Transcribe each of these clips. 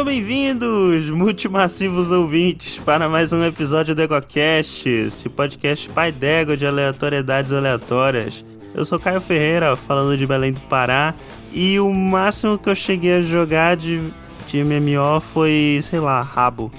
Sejam bem-vindos, multimassivos ouvintes, para mais um episódio do EgoCast, esse podcast pai d'ego de aleatoriedades aleatórias. Eu sou Caio Ferreira, falando de Belém do Pará, e o máximo que eu cheguei a jogar de, de MMO foi, sei lá, rabo.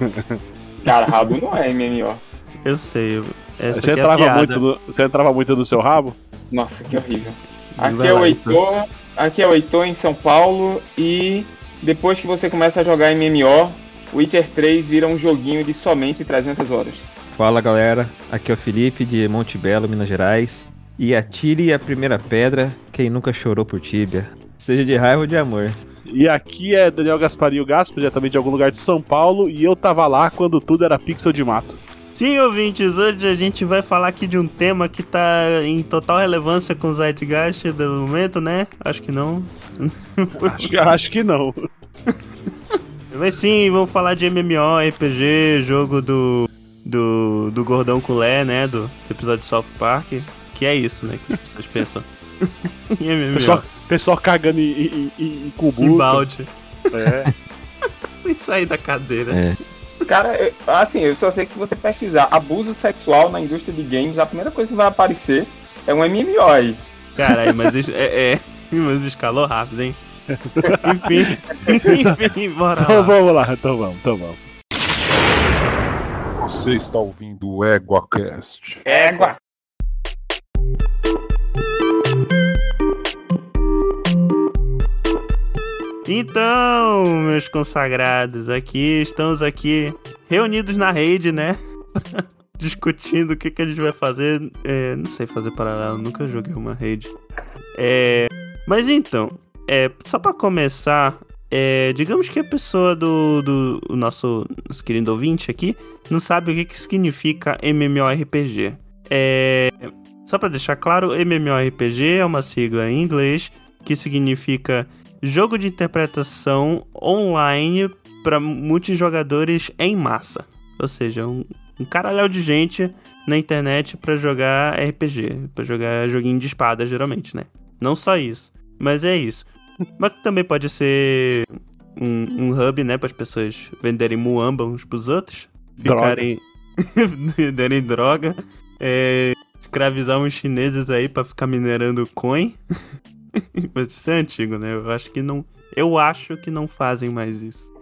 Cara, rabo não é MMO. Eu sei. Essa Você é a entrava, piada. muito no, você entrava muito no seu rabo? Nossa, que horrível. Aqui é o Heitor, aqui é o Heitor em São Paulo e depois que você começa a jogar MMO, Witcher 3 vira um joguinho de somente 300 horas. Fala galera, aqui é o Felipe de Monte Belo, Minas Gerais. E atire a primeira pedra quem nunca chorou por Tíbia, seja de raiva ou de amor. E aqui é Daniel Gasparinho Gaspo, diretamente de algum lugar de São Paulo, e eu tava lá quando tudo era pixel de mato. Sim, ouvintes, hoje a gente vai falar aqui de um tema que tá em total relevância com o Zeitgeist do momento, né? Acho que não. Acho, que- acho que não. Mas sim, vamos falar de MMO, RPG, jogo do, do, do Gordão Culé, né? Do, do episódio de South Park. Que é isso, né? Que as pessoas pensam. em MMO. Pessoal, pessoal cagando em, em, em, em cubu. em balde. É. Sem sair da cadeira. É, Cara, eu- assim, eu só sei que se você pesquisar abuso sexual na indústria de games, a primeira coisa que vai aparecer é um MMO aí. Caralho, mas isso- é, é, mas escalou rápido, hein? Enfim, enfim, bora Então lá. vamos lá, então vamos, então vamos. Você está ouvindo o EguaCast. Égua! Então, meus consagrados, aqui estamos aqui reunidos na rede, né? Discutindo o que, que a gente vai fazer. É, não sei fazer paralelo, nunca joguei uma rede. É, mas então, é, só pra começar, é, digamos que a pessoa do, do nosso, nosso querido ouvinte aqui não sabe o que, que significa MMORPG. É, só pra deixar claro, MMORPG é uma sigla em inglês que significa jogo de interpretação online para multijogadores em massa. Ou seja, um, um de gente na internet para jogar RPG, para jogar joguinho de espada, geralmente, né? Não só isso, mas é isso. Mas também pode ser um, um hub, né, para as pessoas venderem muamba uns pros outros, ficarem venderem droga, é, escravizar uns chineses aí para ficar minerando coin. Mas isso é antigo, né? Eu acho que não. Eu acho que não fazem mais isso.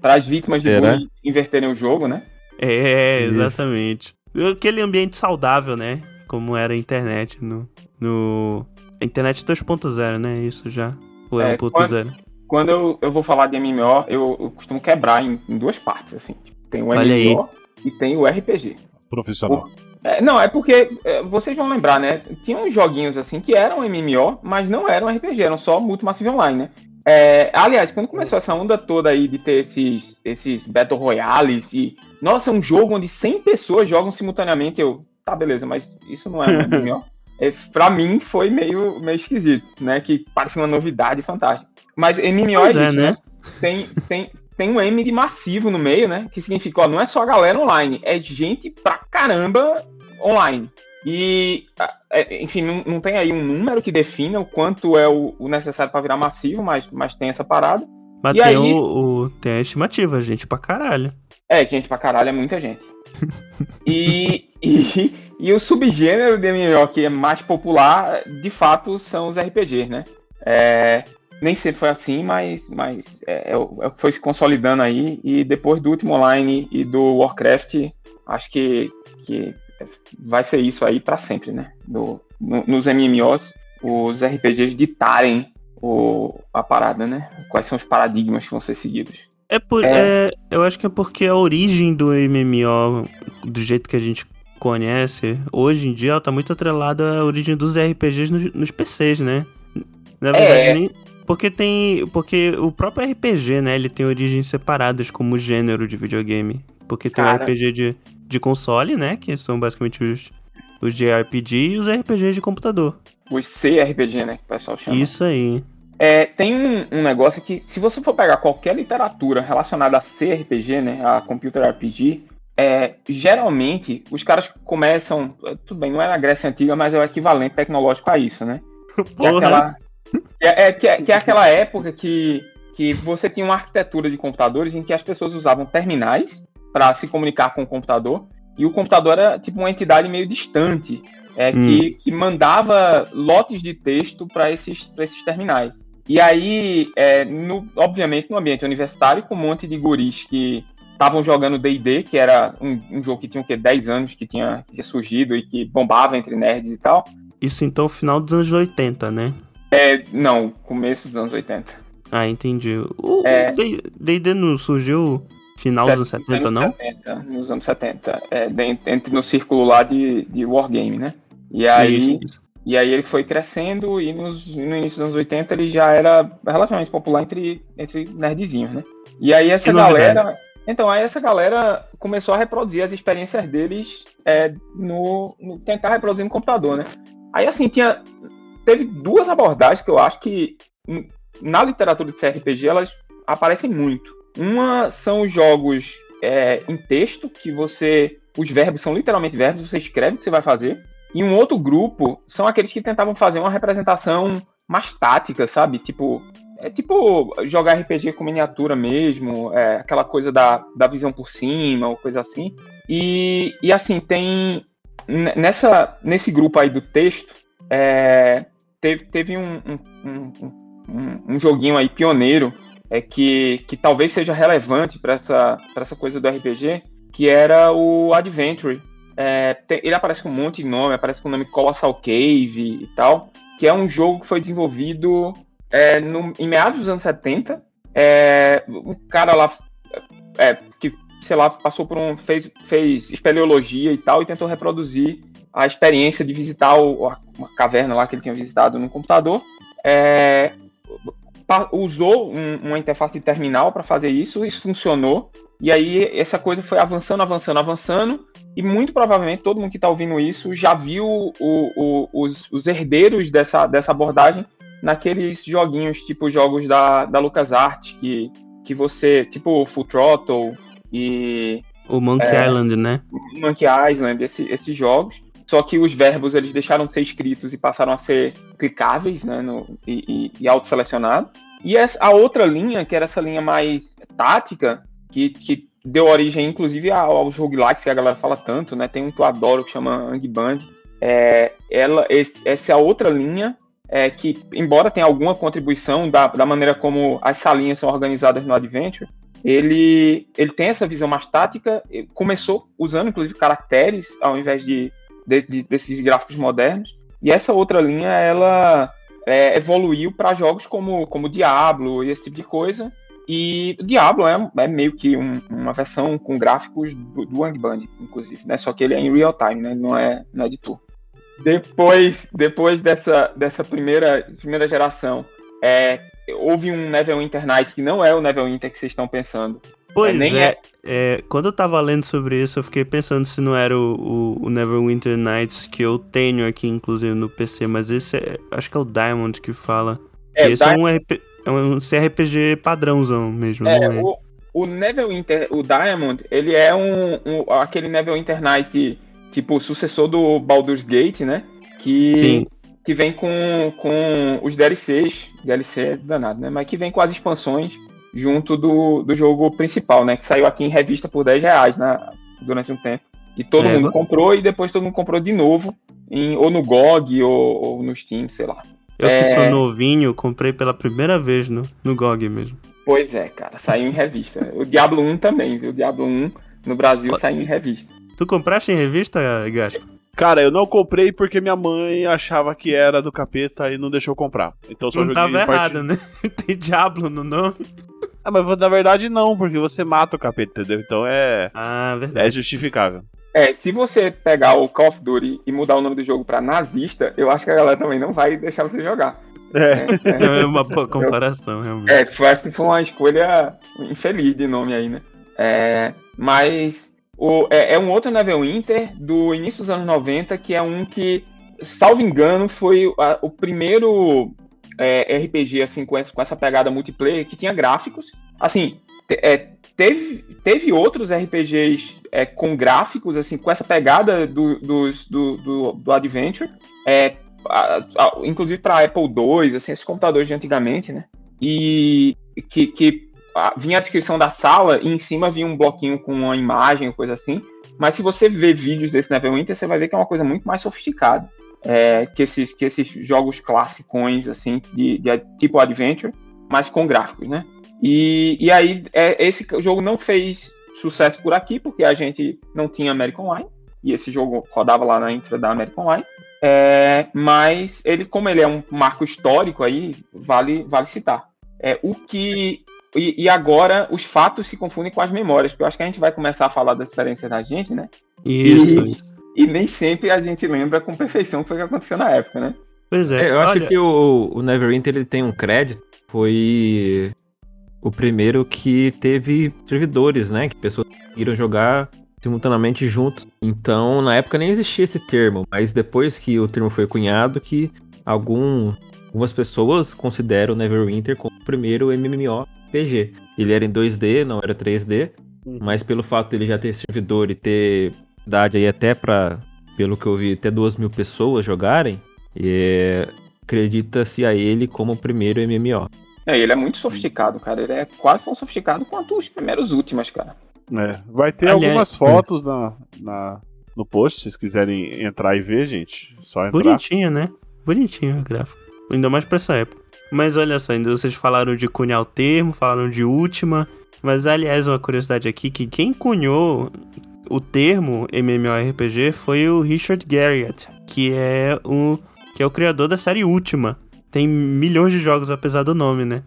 Para as vítimas de Será? bullying inverterem o jogo, né? É, Isso. exatamente. Aquele ambiente saudável, né? Como era a internet no. no... a Internet 2.0, né? Isso já. Ou é, É, 1.0. Quando eu, eu vou falar de MMO, eu, eu costumo quebrar em, em duas partes, assim. Tem o Olha aí. MMO e tem o RPG. Profissional. É, não, é porque é, vocês vão lembrar, né? Tinha uns joguinhos assim que eram MMO, mas não eram RPG, eram só Multimassive Online, né? É, aliás, quando começou essa onda toda aí de ter esses, esses Battle Royales e. Nossa, um jogo onde 100 pessoas jogam simultaneamente, eu. Tá, beleza, mas isso não é um MMO. É, pra mim foi meio, meio esquisito, né? Que parecia uma novidade fantástica. Mas MMO Pois é, é, isso, né? né? Tem, tem, tem um M de massivo no meio, né? Que significa, ó, não é só a galera online, é gente pra caramba online. E, é, enfim, não, não tem aí um número que defina o quanto é o, o necessário pra virar massivo, mas, mas tem essa parada. Mas E tem, aí- o, o- tem a estimativa, gente pra caralho. É, gente pra caralho, é muita gente. E, e, e o subgênero de MMO que é mais popular, de fato, são os RPGs, né? É, nem sempre foi assim, mas, mas é, é o é o que foi se consolidando aí. E depois do último online e do Warcraft, acho que, que vai ser isso aí pra sempre, né? No- no- nos MMOs, os RPGs ditarem o, a parada, né? Quais são os paradigmas que vão ser seguidos. É por, É. é, eu acho que é porque a origem do MMO, do jeito que a gente conhece, hoje em dia, ela tá muito atrelada à origem dos RPGs nos, nos PCs, né? Na verdade, É. nem. Porque tem. Porque o próprio RPG, né? Ele tem origens separadas como gênero de videogame. Porque tem o Cara. RPG de, de console, né? Que são basicamente os, os JRPG e os RPGs de computador. Os CRPG, né? Que o pessoal chama. Isso aí. É, tem um, um negócio que, se você for pegar qualquer literatura relacionada a CRPG, né, a Computer RPG, é, geralmente os caras começam, é, tudo bem, não é na Grécia Antiga, mas é o equivalente tecnológico a isso, né? Que é aquela, que é, é- que é- que é aquela época que, que você tinha uma arquitetura de computadores em que as pessoas usavam terminais para se comunicar com o computador e o computador era tipo uma entidade meio distante é, Hum. que, que mandava lotes de texto para esses, pra esses terminais. E aí, é, no- obviamente, no ambiente universitário, com um monte de guris que estavam jogando D&D, que era um, um jogo que tinha o quê? 10 anos que tinha, que tinha surgido e que bombava entre nerds e tal. Isso então final dos anos 80, né? É, não, começo dos anos 80. Ah, entendi. O É. D&D não surgiu final dos anos 70, não? 70, nos anos 70. É, dentro, entre no círculo lá de, de Wargame, né? E aí, Isso, isso. e aí ele foi crescendo e nos, no início dos anos 80 ele já era relativamente popular entre, entre nerdzinhos, né? E aí essa Que novidade. galera. Então, aí essa galera começou a reproduzir as experiências deles é, no, no. tentar reproduzir no computador, né? Aí assim, tinha. Teve duas abordagens que eu acho que na literatura de CRPG elas aparecem muito. Uma são os jogos é, em texto, que você. Os verbos são literalmente verbos, você escreve o que você vai fazer. E um outro grupo são aqueles que tentavam fazer uma representação mais tática, sabe? Tipo, é tipo jogar RPG com miniatura mesmo, é, aquela coisa da, da visão por cima, ou coisa assim. E, e assim, tem. Nessa, nesse grupo aí do texto, é, teve, teve um, um, um, um- um joguinho aí pioneiro é, que, que talvez seja relevante para essa, essa coisa do RPG, que era o Adventure. É, tem- ele aparece com um monte de nome, aparece com o nome Colossal Cave e tal, que é um jogo que foi desenvolvido é, no- em meados dos anos 70. É, um cara lá é, que, sei lá, passou por um. fez, fez espeleologia e tal, e tentou reproduzir a experiência de visitar o- a- uma caverna lá que ele tinha visitado no computador. É, usou um- uma interface de terminal para fazer isso, isso funcionou. E aí essa coisa foi avançando, avançando, avançando. E muito provavelmente todo mundo que está ouvindo isso já viu o- o- os, os herdeiros dessa, dessa abordagem naqueles joguinhos, tipo jogos da, da LucasArts, que, que você, tipo Full Throttle e O Monkey É. Island, né? Monkey Island, esse- esses jogos. Só que os verbos eles deixaram de ser escritos e passaram a ser clicáveis né, no, e, e, e. E essa, a outra linha, que era essa linha mais tática, que, que deu origem inclusive ao- aos roguelikes que a galera fala tanto, né? Tem um que eu adoro que chama Ang Band. É, ela, esse- essa é a outra linha é, que, embora tenha alguma contribuição da, da maneira como as salinhas são organizadas no Adventure, ele, ele tem essa visão mais tática. Começou usando, inclusive, caracteres ao invés de, de- de- desses gráficos modernos. E essa outra linha, ela é, evoluiu para jogos como, como Diablo e esse tipo de coisa. E Diablo é, é meio que um- uma versão com gráficos do, do Ang Band, inclusive, né? Só que ele é em real time, né? Não é, não é de. Depois, depois dessa, dessa primeira, primeira geração, é, houve um Neverwinter Night que não é o Neverwinter que vocês estão pensando. Pois nem é, é, Quando eu tava lendo sobre isso, eu fiquei pensando se não era o, o, o Neverwinter Nights que eu tenho aqui, inclusive, no PC, mas esse é. Acho que é o Diamond que fala. Que É, esse é um, RP, é um CRPG padrãozão mesmo, É, não é? o, o Neverwinter, o Diamond, ele é um, um- aquele Neverwinter Night, tipo, sucessor do Baldur's Gate, né? Que, Sim. que vem com, com os DLCs, DLC é danado, né? Mas que vem com as expansões junto do, do jogo principal, né? Que saiu aqui em revista por 10 reais né, durante um tempo. E todo É, mundo comprou e depois todo mundo comprou de novo, em, ou no GOG ou, ou no Steam, sei lá. Eu que é- sou novinho, comprei pela primeira vez no, no GOG mesmo. Pois é, cara, saiu em revista. O Diablo 1 também, viu? O Diablo 1 no Brasil saiu em revista. Tu compraste em revista, Gaspo? Cara, eu não comprei porque minha mãe achava que era do capeta e não deixou eu comprar. Então eu só Não joguei tava errado, né? Tem Diablo no nome. Ah, mas na verdade não, porque você mata o capeta, entendeu? Então é, Ah, é verdade. justificável. É, se você pegar o Call of Duty e mudar o nome do jogo pra nazista, eu acho que a galera também não vai deixar você jogar. É. É, Não, é uma boa comparação, realmente. é, acho que foi uma escolha infeliz de nome aí, né? É, mas o, é, é um outro Neverwinter do início dos anos 90, que é um que, salvo engano, foi a- o primeiro é, RPG assim, com essa, com essa pegada multiplayer que tinha gráficos. Assim, te- é, teve, teve outros RPGs é, com gráficos, assim, com essa pegada do, do, do, do Adventure. É, a- a- inclusive para Apple II, assim, esses computadores de antigamente, né? e que, que vinha a descrição da sala e em cima vinha um bloquinho com uma imagem, coisa assim. Mas se você ver vídeos desse Neverwinter, você vai ver que é uma coisa muito mais sofisticada. É, que, esses, que esses jogos classicões, assim, de, de tipo Adventure, mas com gráficos, né? E, e aí, é, esse jogo não fez sucesso por aqui, porque a gente não tinha American Online, e esse jogo rodava lá na infra da American Online. É, mas ele, como ele é um marco histórico aí, vale, vale citar. É, o que. E, e, agora os fatos se confundem com as memórias, porque eu acho que a gente vai começar a falar da experiência da gente, né? Isso. E, e nem sempre a gente lembra com perfeição o que aconteceu na época, né? Pois é. É, eu acho olha, que o, o Neverwinter ele tem um crédito. Foi o primeiro que teve servidores, né? Que pessoas conseguiram jogar simultaneamente juntos. Então, na época nem existia esse termo, mas depois que o termo foi cunhado, que algum, algumas pessoas consideram o Neverwinter como o primeiro MMORPG. Ele era em 2D, não era 3D, Uhum. mas pelo fato dele já ter servidor e ter idade aí até pra, pelo que eu vi, até duas mil pessoas jogarem, é, acredita-se a ele como o primeiro MMO. É, ele é muito sofisticado, cara. Ele é quase tão sofisticado quanto os primeiros últimos, cara. É, vai ter Aliás- algumas fotos na, na- no post, se vocês quiserem entrar e ver, gente. Só entrar. Bonitinho, né? Bonitinho o gráfico. Ainda mais pra essa época. Mas olha só, ainda vocês falaram de cunhar o termo, falaram de última. Mas aliás, uma curiosidade aqui, que quem cunhou o termo MMORPG foi o Richard Garriott, que é o, que é o criador da série Última. Tem milhões de jogos apesar do nome, né?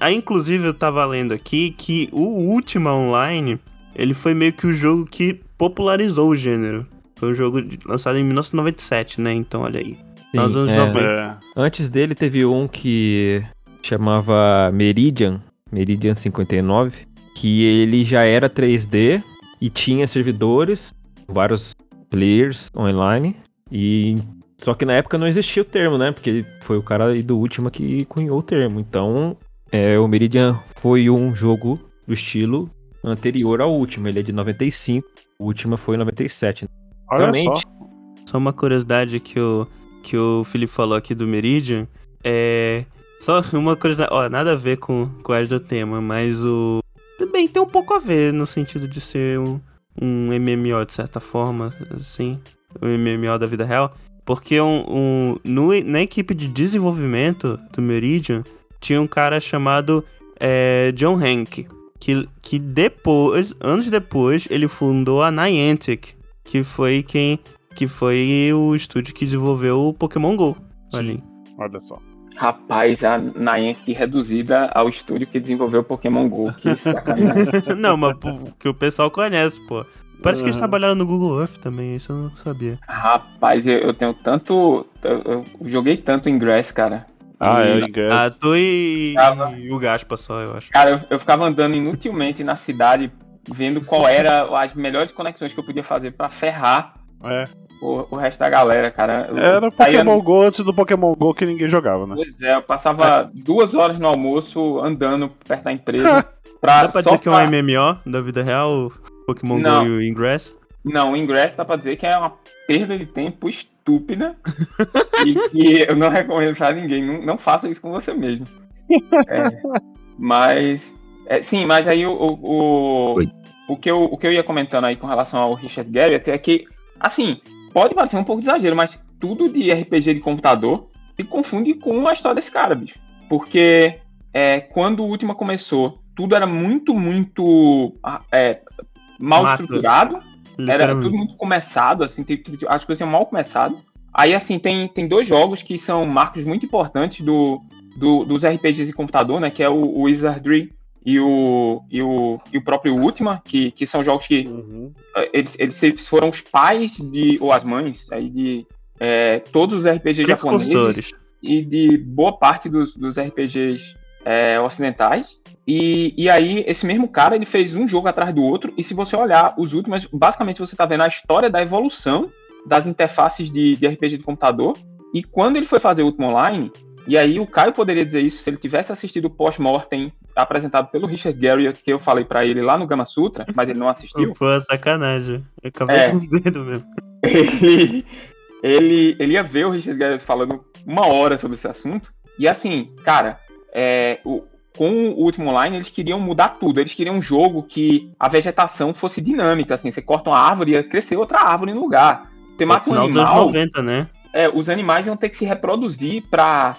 Aí, inclusive, eu tava lendo aqui que o Ultima Online, ele foi meio que o jogo que popularizou o gênero. Foi um jogo lançado em 1997, né? Então, olha aí. Final dos anos é. 90. É, Antes dele teve um que chamava Meridian, Meridian 59, que ele já era 3D e tinha servidores, vários players online e só que na época não existia o termo, né? Porque ele foi o cara aí do Ultima que cunhou o termo. Então, é, o Meridian foi um jogo do estilo anterior ao Ultima. Ele é de 95, o Ultima foi em 97. olha Realmente. só. Só uma curiosidade que o, que o Felipe falou aqui do Meridian. É. Só uma curiosidade. Ó, nada a ver com, com a do tema, mas o. Também tem um pouco a ver no sentido de ser um, um MMO de certa forma, assim. Um MMO da vida real. Porque um, um, no, na equipe de desenvolvimento do Meridian tinha um cara chamado é, John Hank. Que, que depois, anos depois, ele fundou a Niantic, que foi quem que foi o estúdio que desenvolveu o Pokémon GO. Ali. Olha só. Rapaz, a Niantic reduzida ao estúdio que desenvolveu o Pokémon GO. Que sacanagem. não, mas pô, que o pessoal conhece, pô. Parece que eles Uhum. trabalharam no Google Earth também, isso eu não sabia. Rapaz, eu, eu tenho tanto. Eu, eu joguei tanto Ingress, cara. Ah, é, E- o Ah, ingresso. tu e, Tava. e o Gaspa só, eu acho. Cara, eu, eu ficava andando inutilmente na cidade, vendo qual era as melhores conexões que eu podia fazer pra ferrar É. o, o resto da galera, cara. Era eu- Pokémon GO antes do Pokémon GO que ninguém jogava, né? Pois é, eu passava duas horas no almoço andando perto da empresa. Pra, Dá pra só dizer que é um pra- MMO da vida real, o Pokémon Não. GO e o Ingress? Não, o ingresso dá pra dizer que é uma perda de tempo estúpida e que eu não recomendo pra ninguém. Não, não faça isso com você mesmo. É, mas. é, sim, mas aí o, o, o, o que eu, o que eu ia comentando aí com relação ao Richard Garriott é que, assim, pode parecer um pouco de exagero, mas tudo de RPG de computador se confunde com a história desse cara, bicho. Porque é, quando o Ultima começou, tudo era muito, muito ah, é, mal estruturado. Era tudo muito começado, assim, as coisas tinham mal começado. Aí, assim, tem, tem dois jogos que são marcos muito importantes do, do- dos RPGs de computador, né? Que é o, o Wizardry e o, e o, e o próprio Ultima, que, que são jogos que Uhum. eh, eles, eles foram os pais de, ou as mães aí de eh, todos os RPGs japoneses e de boa parte dos, dos RPGs é, ocidentais. E, e aí, esse mesmo cara, ele fez um jogo atrás do outro, e se você olhar os últimos, basicamente você tá vendo a história da evolução das interfaces de, de RPG de computador, e quando ele foi fazer o Ultima Online, e aí o Caio poderia dizer isso se ele tivesse assistido o post-mortem apresentado pelo Richard Garriott, que eu falei pra ele lá no Gama Sutra, mas ele não assistiu. Pô, sacanagem. Eu acabei É. de vendo mesmo. ele, ele, ele ia ver o Richard Garriott falando uma hora sobre esse assunto. E assim, cara, é, o, com o último online, eles queriam mudar tudo. Eles queriam um jogo que a vegetação fosse dinâmica, assim, você corta uma árvore e ia crescer outra árvore no lugar. Você No mata um dos anos animal, 90, né? é, os animais iam ter que se reproduzir para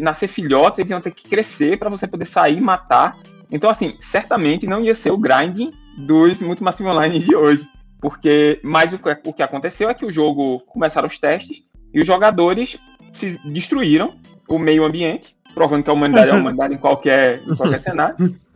nascer filhotes, eles iam ter que crescer para você poder sair e matar. Então, assim, certamente não ia ser o grinding dos Multimassive Online de hoje. Porque, mas o que, o que aconteceu é que o jogo começaram os testes e os jogadores se destruíram o meio ambiente, provando que a humanidade é a humanidade em qualquer, em qualquer cenário.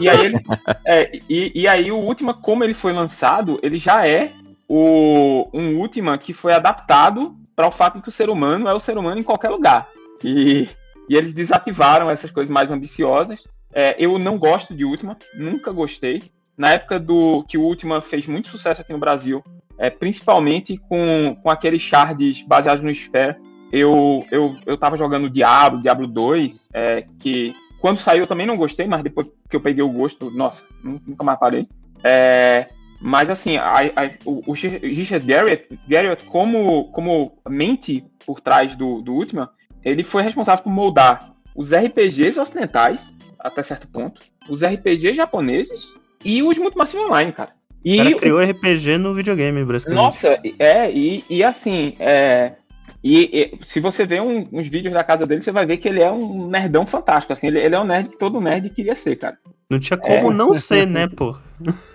E aí, ele- é, e, e aí o Ultima, como ele foi lançado, ele já é o, um Ultima que foi adaptado para o fato de que o ser humano é o ser humano em qualquer lugar. E, e eles desativaram essas coisas mais ambiciosas. É, eu não gosto de Ultima, nunca gostei. Na época do que o Ultima fez muito sucesso aqui no Brasil, é, principalmente com, com aqueles shards baseados no Sphere, eu, eu, eu tava jogando Diablo, Diablo 2, é, que quando saiu eu também não gostei, mas depois que eu peguei o gosto, nossa, nu- nunca mais parei. É, mas assim, a- a- o, o Richard Garriott, Garriott como, como mente por trás do, do Ultima, ele foi responsável por moldar os RPGs ocidentais, até certo ponto, os RPGs japoneses e os Multimassive Online, cara. O E cara o- criou RPG no videogame, basicamente. nossa, é, e, e assim, é, e, e se você ver um- uns vídeos da casa dele, você vai ver que ele é um nerdão fantástico, assim, ele, ele é um nerd que todo nerd queria ser, cara. Não tinha como É. não ser, né, pô?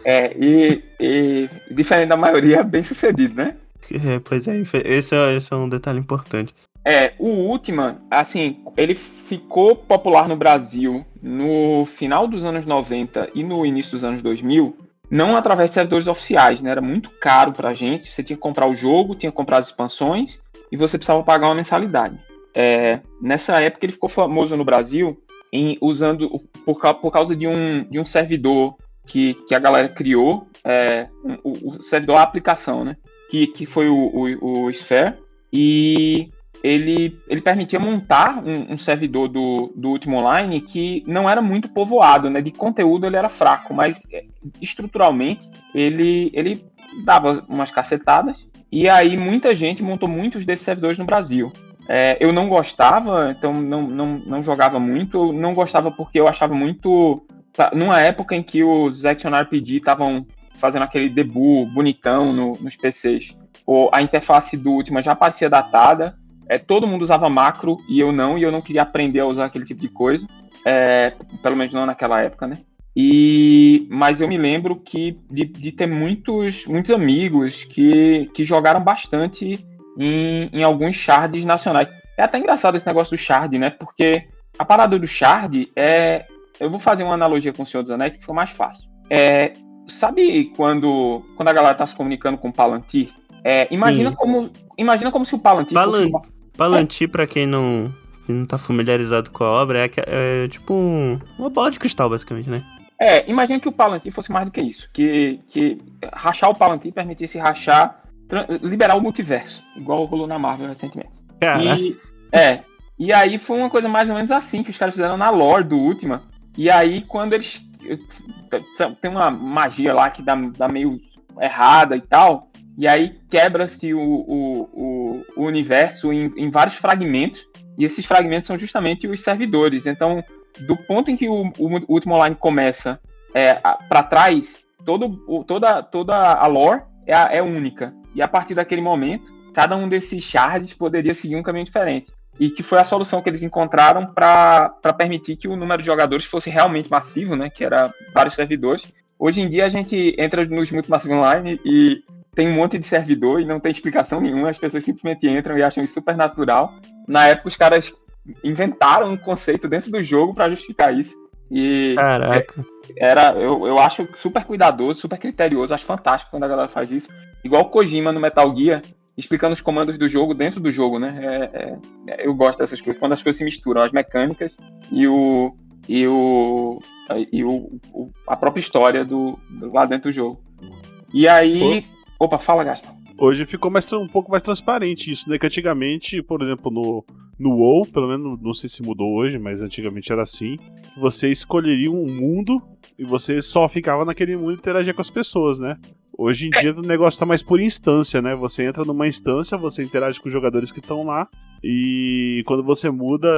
É, e, e diferente da maioria, bem sucedido, né? É, pois é, esse é, esse é um detalhe importante. É, o Ultima, assim, ele ficou popular no Brasil no final dos anos 90 e no início dos anos 2000, não através de servidores oficiais, né? Era muito caro pra gente, você tinha que comprar o jogo, tinha que comprar as expansões e você precisava pagar uma mensalidade. É, nessa época ele ficou famoso no Brasil em, usando por, por causa de um, de um servidor que, que a galera criou, é, um- o, o servidor a aplicação, né? Que, que foi o, o, o Sphere. E ele, ele permitia montar um, um servidor do, do Ultima Online que não era muito povoado, né? De conteúdo ele era fraco, mas é, estruturalmente ele, ele dava umas cacetadas. E aí muita gente montou muitos desses servidores no Brasil. É, eu não gostava, então não, não, não jogava muito. Não gostava porque eu achava muito. tá, Numa época em que os Action RPG estavam fazendo aquele debut bonitão no- nos PCs, ou a interface do Ultima já parecia datada. É, todo mundo usava macro e eu não, e eu não queria aprender a usar aquele tipo de coisa. É, pelo menos não naquela época, né? E, mas eu me lembro que de, de ter muitos, muitos amigos que, que jogaram bastante em, em alguns shards nacionais. É até engraçado esse negócio do shard, né? Porque a parada do shard é. Eu vou fazer uma analogia com o Senhor dos Anéis que fica mais fácil. É, sabe quando, quando a galera tá se comunicando com o Palantir? É, imagina, Sim. como, imagina como se o Palantir Palan- fosse Palantir, pra quem não, quem não tá familiarizado com a obra, é, que- é tipo um- uma bola de cristal, basicamente, né? É, imagina que o Palantir fosse mais do que isso. Que, que rachar o Palantir permitisse rachar, liberar o multiverso, igual rolou na Marvel recentemente. Cara, E, é, e aí foi uma coisa mais ou menos assim que os caras fizeram na lore do Ultima. E aí, quando eles. Tem uma magia lá que dá, dá meio errada e tal. E aí quebra-se o, o, o, o universo em, em vários fragmentos. E esses fragmentos são justamente os servidores. Então, do ponto em que o, o Ultima Online começa é, para trás, todo, toda, toda a lore é, é única. E a partir daquele momento, cada um desses shards poderia seguir um caminho diferente. E que foi a solução que eles encontraram para permitir que o número de jogadores fosse realmente massivo, né? Que era vários servidores. Hoje em dia a gente entra nos Multimassive Online e tem um monte de servidor e não tem explicação nenhuma, as pessoas simplesmente entram e acham isso super natural. Na época os caras inventaram um conceito dentro do jogo para justificar isso. E caraca. era, eu, eu acho super cuidadoso, super criterioso, acho fantástico quando a galera faz isso. Igual o Kojima no Metal Gear, explicando os comandos do jogo dentro do jogo, né? É- é- eu gosto dessas coisas, quando as coisas se misturam, as mecânicas e o. e o. e o, o- a própria história do, do- lá dentro do jogo. E aí. Opa, fala, Gaspar. Hoje ficou mais, um pouco mais transparente isso, né? Que antigamente, por exemplo, no, no WoW, pelo menos não sei se mudou hoje, mas antigamente era assim. Você escolheria um mundo e você só ficava naquele mundo e interagia com as pessoas, né? Hoje em dia o negócio tá mais por instância, né? Você entra numa instância, você interage com os jogadores que estão lá E quando você muda,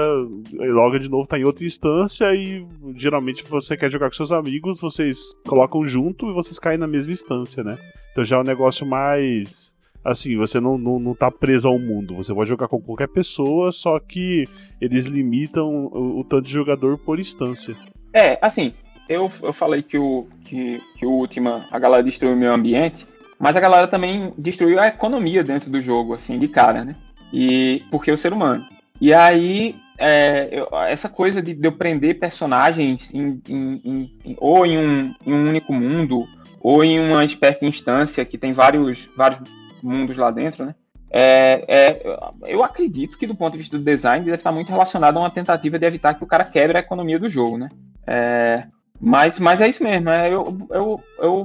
loga de novo tá em outra instância e geralmente você quer jogar com seus amigos, vocês colocam junto e vocês caem na mesma instância, né? Então já é um negócio mais. Assim, você não, não, não tá preso ao mundo. Você pode jogar com qualquer pessoa, só que eles limitam o, o tanto de jogador por instância. É, assim, eu, eu falei que o, que, que o Ultima, a galera destruiu o meio ambiente, mas a galera também destruiu a economia dentro do jogo, assim, de cara, né? E porque o ser humano. E aí, é, eu, essa coisa de, de, eu prender personagens em, em, em, ou em um, em um único mundo, ou em uma espécie de instância que tem vários, vários mundos lá dentro, né? É, é, eu acredito que do ponto de vista do design deve estar muito relacionado a uma tentativa de evitar que o cara quebre a economia do jogo, né? É, mas, mas é isso mesmo. É, eu, eu, eu,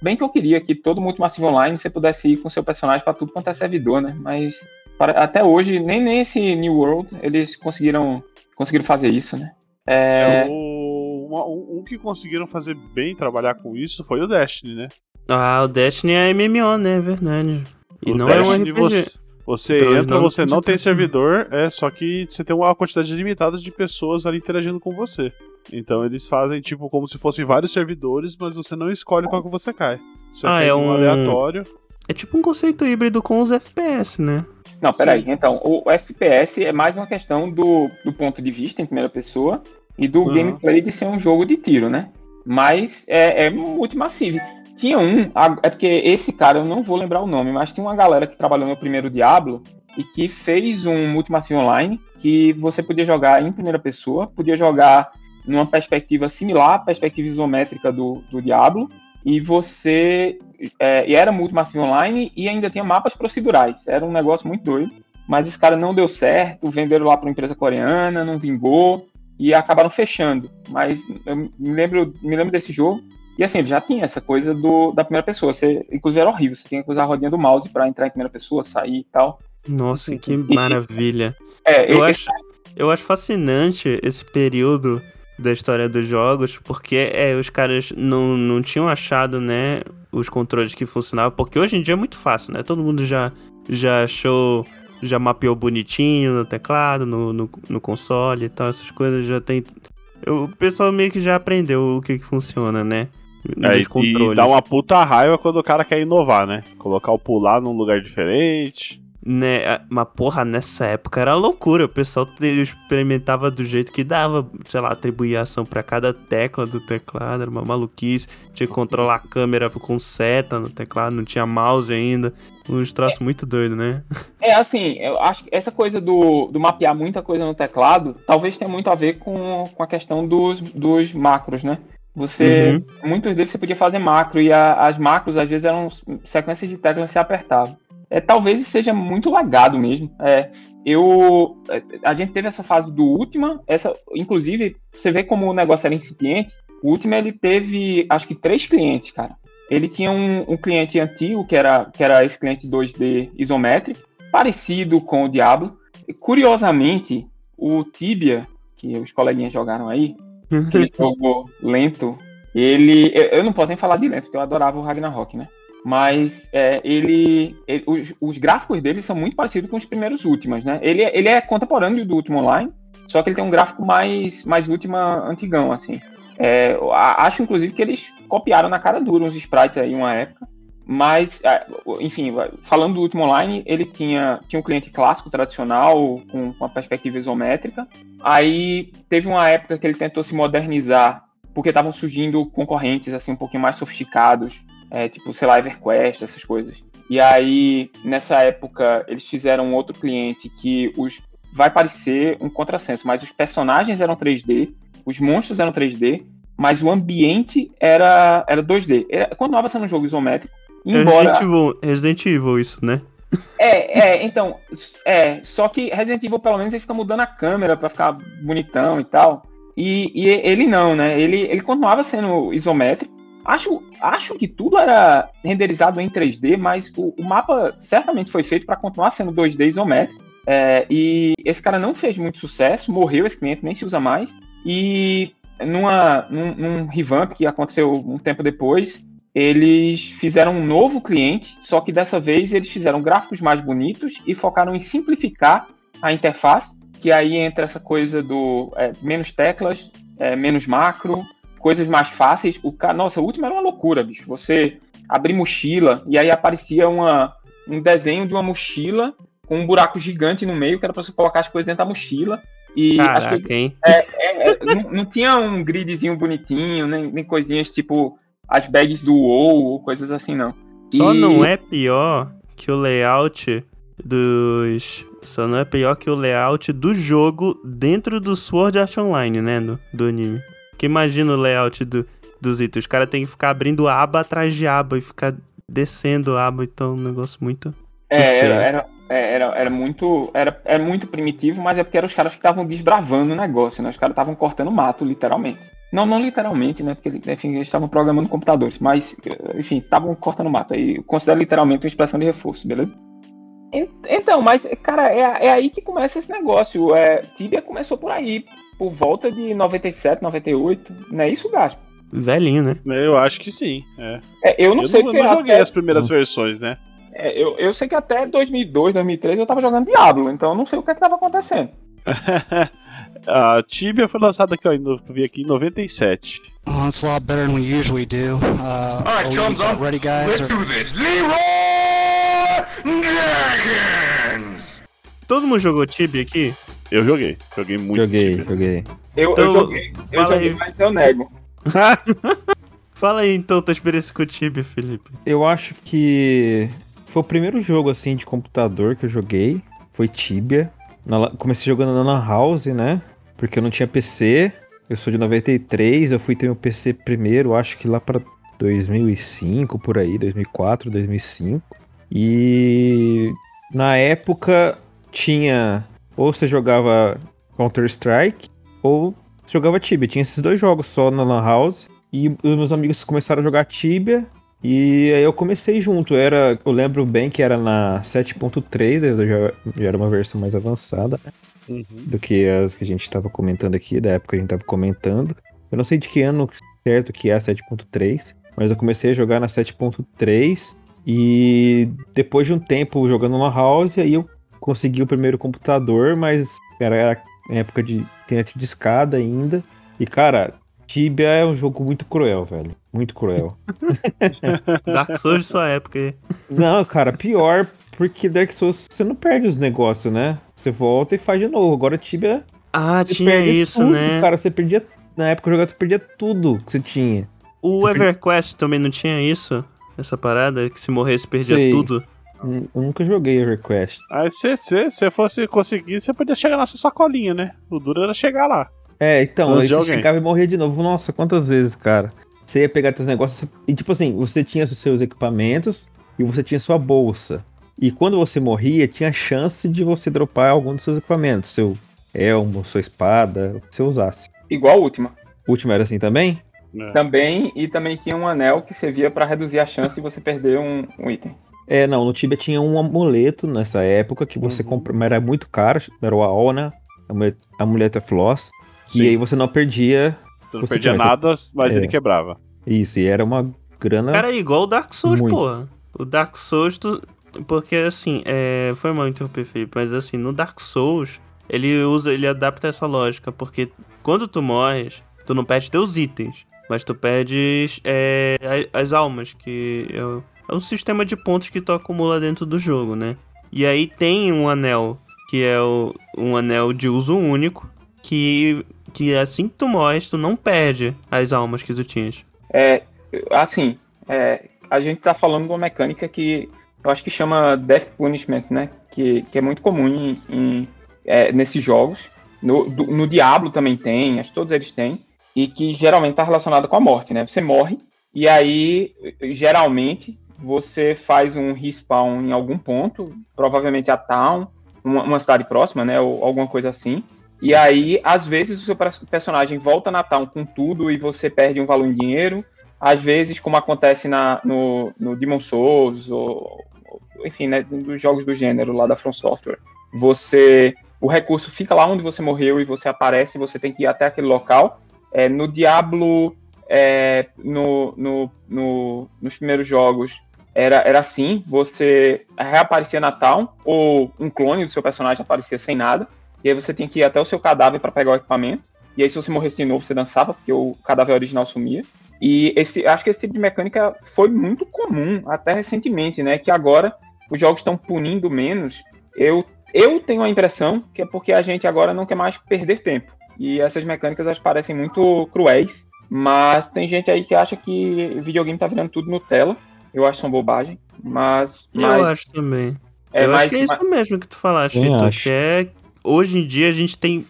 bem que eu queria que todo Multimassive Online você pudesse ir com seu personagem para tudo quanto é servidor, né? Mas até hoje, nem nesse New World eles conseguiram, conseguiram fazer isso, né? É... O, um, um que conseguiram fazer bem trabalhar com isso foi o Destiny, né? Ah, o Destiny é MMO, né? É verdade. E o não Destiny é um RPG. Você, você entra, você não tem servidor, é só que você tem uma quantidade limitada de pessoas ali interagindo com você. Então eles fazem tipo como se fossem vários servidores, mas você não escolhe qual que você cai. Você ah, é um aleatório. É tipo um conceito híbrido com os FPS, né? Não, peraí. Então, o FPS é mais uma questão do, do ponto de vista em primeira pessoa e do Uhum. gameplay de ser um jogo de tiro, né? Mas é, é muito massivo. Tinha um, é porque esse cara, eu não vou lembrar o nome, mas tinha uma galera que trabalhou no primeiro Diablo e que fez um Multimassive Online que você podia jogar em primeira pessoa, podia jogar numa perspectiva similar à perspectiva isométrica do, do Diablo, e você. É, e era Multimassive Online e ainda tinha mapas procedurais. Era um negócio muito doido. Mas esse cara não deu certo, venderam lá para uma empresa coreana, não vingou e acabaram fechando. Mas eu me lembro, me lembro desse jogo. E assim, já tinha essa coisa do, da primeira pessoa. Você, inclusive era horrível, você tinha que usar a rodinha do mouse para entrar em primeira pessoa, sair e tal. Nossa, que maravilha. É, Eu acho, eu acho fascinante esse período da história dos jogos, porque é, os caras não, não tinham achado, né, os controles que funcionavam, porque hoje em dia é muito fácil, né? Todo mundo já, já achou, já mapeou bonitinho no teclado, no, no, no console e tal, essas coisas já tem. O pessoal meio que já aprendeu o que, que funciona, né? É, e controles. dá uma puta raiva quando o cara quer inovar, né? Colocar o pular num lugar diferente. Né, mas porra, nessa época era loucura. O pessoal experimentava do jeito que dava, sei lá, atribuir ação pra cada tecla do teclado, era uma maluquice. Tinha que controlar a câmera com seta no teclado, não tinha mouse ainda. Uns troços muito doidos, né? É assim, eu acho que essa coisa do, do mapear muita coisa no teclado talvez tenha muito a ver com, com a questão dos, dos macros, né? Você. Muitos deles você podia fazer macro e a- as macros às vezes eram sequências de teclas que você apertava. É, talvez seja muito legado mesmo. É, eu. é, A gente teve essa fase do Ultima, essa, inclusive, você vê como o negócio era incipiente. O Ultima ele teve acho que três clientes, cara. Ele tinha um, um cliente antigo, que era, que era esse cliente 2D isométrico, parecido com o Diablo. E, curiosamente, o Tibia, que os coleguinhas jogaram aí, aquele jogo lento, ele. Eu, eu não posso nem falar de lento, porque eu adorava o Ragnarok, né? Mas é, ele. ele- os, os gráficos dele são muito parecidos com os primeiros últimos, né? Ele, ele é contemporâneo do último online, só que ele tem um gráfico mais, mais última antigão, assim. É, acho, inclusive, que eles copiaram na cara dura uns sprites aí uma época. Mas, é, enfim, falando do último online, ele tinha, tinha um cliente clássico, tradicional, com, com uma perspectiva isométrica. Aí teve uma época que ele tentou se modernizar, porque estavam surgindo concorrentes assim um pouquinho mais sofisticados, é, tipo, sei lá, EverQuest, essas coisas. E aí, nessa época, eles fizeram um outro cliente que os vai parecer um contrassenso, mas os personagens eram 3D, os monstros eram 3D, mas o ambiente era, era 2D. Era, continuava sendo um jogo isométrico, embora... Resident, Evil, Resident Evil, isso, né? É, é, então, é, só que Resident Evil, pelo menos, ele fica mudando a câmera pra ficar bonitão e tal. E, e ele não, né? Ele, ele continuava sendo isométrico. Acho, acho que tudo era renderizado em 3D, mas o, o mapa certamente foi feito para continuar sendo 2D isométrico. É, e esse cara não fez muito sucesso, morreu esse cliente, nem se usa mais. E numa, num, num revamp que aconteceu um tempo depois, eles fizeram um novo cliente, só que dessa vez eles fizeram gráficos mais bonitos e focaram em simplificar a interface, que aí entra essa coisa do é, menos teclas, é, menos macro, coisas mais fáceis. O cara, nossa, o último era uma loucura, bicho. Você abrir mochila e aí aparecia uma, um desenho de uma mochila com um buraco gigante no meio, que era pra você colocar as coisas dentro da mochila. E Caraca, coisas- hein? é, é, não, não tinha um gridzinho bonitinho, nem, nem coisinhas tipo as bags do WoW ou coisas assim, não. Só E- não é pior que o layout dos. Só não é pior que o layout do jogo dentro do Sword Art Online, né? Do, do anime. Que imagina o layout do, dos itens. Os caras têm que ficar abrindo aba atrás de aba e ficar descendo aba. Então, é um negócio muito. É, era, era, é, era, era muito era, era muito primitivo, mas é porque eram os caras que estavam desbravando o negócio, né? Os caras estavam cortando mato, literalmente. Não, não literalmente, né? Porque enfim, eles estavam programando computadores, mas, enfim, estavam cortando mato. Aí considero literalmente uma expressão de reforço, beleza? En- Então, mas, cara, é, é aí que começa esse negócio. É, Tibia começou por aí, por volta de 97, 98. Não é isso, Gaspo? Velhinho, né? Eu acho que sim. É. É, eu não eu sei não, porque não joguei até- as primeiras versões, né? é, eu, eu sei que até 2002, 2003 eu tava jogando Diablo, então eu não sei o que é que tava acontecendo. a Tibia foi lançada aqui, ó, em- eu vi aqui em 97. Oh, it's a lot better than we usually do. Uh, right, we thumbs about up. ready, guys? Let's or- do this. Leroy Jenkins! Todo mundo jogou Tibia aqui? Eu joguei, joguei muito. Joguei, Tibia. joguei. Eu, Então, eu joguei, eu joguei aí. mas eu nego. Fala aí então tua experiência com o Tibia, Felipe. Eu acho que foi o primeiro jogo assim de computador que eu joguei. Foi Tibia. Na comecei jogando na Lan House, né? Porque eu não tinha PC. Eu sou de 93, eu fui ter meu PC primeiro, acho que lá pra 2005, por aí, 2004, 2005. E na época tinha ou você jogava Counter Strike ou você jogava Tibia. Tinha esses dois jogos só na Lan House. E os meus amigos começaram a jogar Tibia. E aí eu comecei junto. Era, eu lembro bem que era na 7.3, eu já, já era uma versão mais avançada né, Uhum. do que as que a gente estava comentando aqui, da época que a gente estava comentando. Eu não sei de que ano certo que é a 7.3, mas eu comecei a jogar na 7.3 e depois de um tempo jogando uma house, aí eu consegui o primeiro computador, mas era a época de internet de escada ainda. E cara, Tibia é um jogo muito cruel, velho. Muito cruel. Dark Souls de sua época aí. Não, cara, pior porque Dark Souls você não perde os negócios, né? Você volta e faz de novo. Agora Tibia Ah, você tinha isso, tudo, né? Cara, você perdia. Na época jogada você perdia tudo que você tinha. O EverQuest também não tinha isso? Essa parada? Que se morresse perdia Sei. tudo? Eu nunca joguei EverQuest. Aí se você fosse conseguir, você podia chegar na sua sacolinha, né? O duro era chegar lá. É, então, aí você chegava e morria de novo. Nossa, quantas vezes, cara? Você ia pegar teus negócios e, tipo assim, você tinha os seus equipamentos e você tinha sua bolsa. E quando você morria, tinha chance de você dropar algum dos seus equipamentos. Seu elmo, sua espada, o que você usasse. Igual a última. O último era assim também? né? Também, e também tinha um anel que servia pra reduzir a chance de você perder um, um item. É, não, no Tibia tinha um amuleto nessa época que você Uhum. comprou, mas era muito caro, era o Aona, amuleto, amuleto Floss, Sim, e aí você não perdia você não você perdia tinha- nada, mas É. ele quebrava. isso, e era uma grana. Cara, é igual o Dark Souls, Muito. porra. O Dark Souls, tu... porque assim, é... foi mal interromper, Felipe, mas assim, no Dark Souls, ele usa, ele adapta essa lógica, porque quando tu morres, tu não perde teus itens, mas tu perdes é, as almas, que é o, é o sistema de pontos que tu acumula dentro do jogo, né? E aí tem um anel, que é o, um anel de uso único, que, que assim que tu morres, tu não perde as almas que tu tinhas. É, assim, é, a gente tá falando de uma mecânica que eu acho que chama Death Punishment, né? Que, que é muito comum em, em, é, nesses jogos. No, do- no Diablo também tem, acho que todos eles têm. E que geralmente está relacionada com a morte, né? Você morre e aí, geralmente, você faz um respawn em algum ponto, provavelmente a town, uma, uma cidade próxima, né? Ou alguma coisa assim. E aí, às vezes, o seu per- personagem volta na town com tudo e você perde um valor em dinheiro. Às vezes, como acontece na, no, no Demon Souls, ou, enfim, né, dos jogos do gênero lá da From Software, você. O recurso fica lá onde você morreu e você aparece você tem que ir até aquele local. É, no Diablo, é, no, no, no- nos primeiros jogos, era, era assim, você reaparecia na town, ou um clone do seu personagem aparecia sem nada, e aí você tinha que ir até o seu cadáver para pegar o equipamento, e aí se você morresse de novo, você dançava, porque o cadáver original sumia. E esse, acho que esse tipo de mecânica foi muito comum até recentemente, né? Que agora os jogos estão punindo menos. Eu, eu tenho a impressão que é porque a gente agora não quer mais perder tempo. E essas mecânicas elas parecem muito cruéis, mas tem gente aí que acha que videogame tá virando tudo Nutella. Eu acho uma bobagem, mas. mas Eu acho também. é eu mais, acho que é isso mesmo que tu falaste, Vitor. Que é. Hoje em dia a gente tem.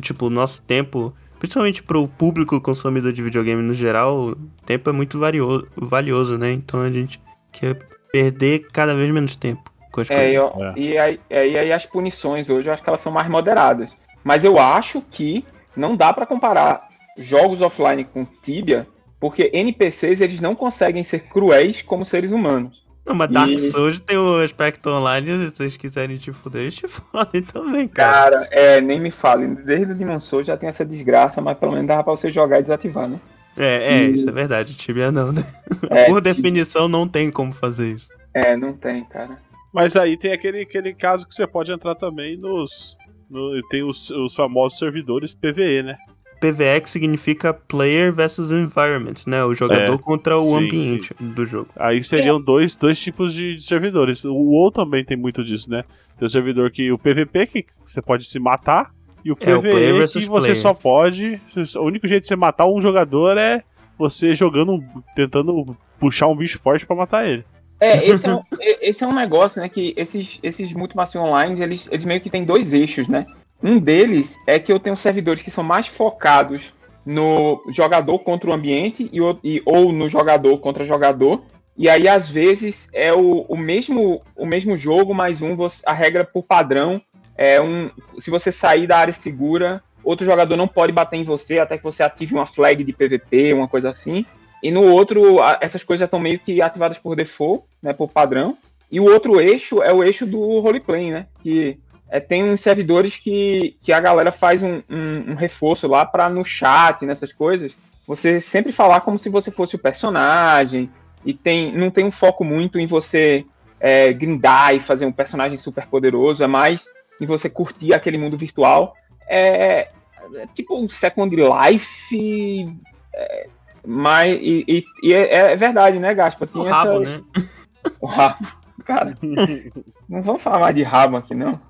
Tipo, o nosso tempo. Principalmente pro público consumidor de videogame no geral, o tempo é muito vario- valioso, né? Então a gente quer perder cada vez menos tempo com as É, coisas. eu- É. E, aí, e aí as punições hoje eu acho que elas são mais moderadas. Mas eu acho que não dá pra comparar jogos offline com Tibia, porque NPCs eles não conseguem ser cruéis como seres humanos. Não, mas Dark E- Souls tem o aspecto online, se vocês quiserem te fuder, eles te fodem também, cara. Cara, é, nem me fale. Desde o Demon Souls já tem essa desgraça, mas pelo menos dava pra você jogar e desativar, né? É, é, E- isso é verdade. Tibia não, né? É, Por definição, não tem como fazer isso. É, não tem, cara. Mas aí tem aquele, aquele caso que você pode entrar também nos. no- tem os, os famosos servidores PVE, né? PVE que significa Player versus Environment, né? O jogador É, contra o sim, ambiente do jogo. Aí seriam dois, dois tipos de, de servidores. O WoW também tem muito disso, né? Tem o servidor que o PVP, que você pode se matar, e o É, o player PVE versus que você player. só pode. O único jeito de você matar um jogador é você jogando, tentando puxar um bicho forte pra matar ele. É, esse é um, esse é um negócio, né, que esses, esses Multimassive Online, eles, eles meio que têm dois eixos, né? Um deles é que eu tenho servidores que são mais focados no jogador contra o ambiente e, e- ou no jogador contra jogador. E aí, às vezes, é o, o, mesmo, o mesmo jogo, mais um, a regra por padrão é um. Se você sair da área segura, outro jogador não pode bater em você até que você ative uma flag de PVP, uma coisa assim. E no outro, essas coisas estão meio que ativadas por default, né, por padrão. E o outro eixo é o eixo do roleplay, né? Que é, tem uns servidores que, que a galera faz um, um- um reforço lá para no chat, nessas coisas, você sempre falar como se você fosse o personagem. E tem, não tem um foco muito em você é, grindar e fazer um personagem super poderoso, é mais em você curtir aquele mundo virtual. É, é tipo um Second Life. é, mas, e, e- e é, é verdade, né, Gaspa? O Tinha rabo, essas- né? o rabo. Cara, não vamos falar mais de rabo aqui, não.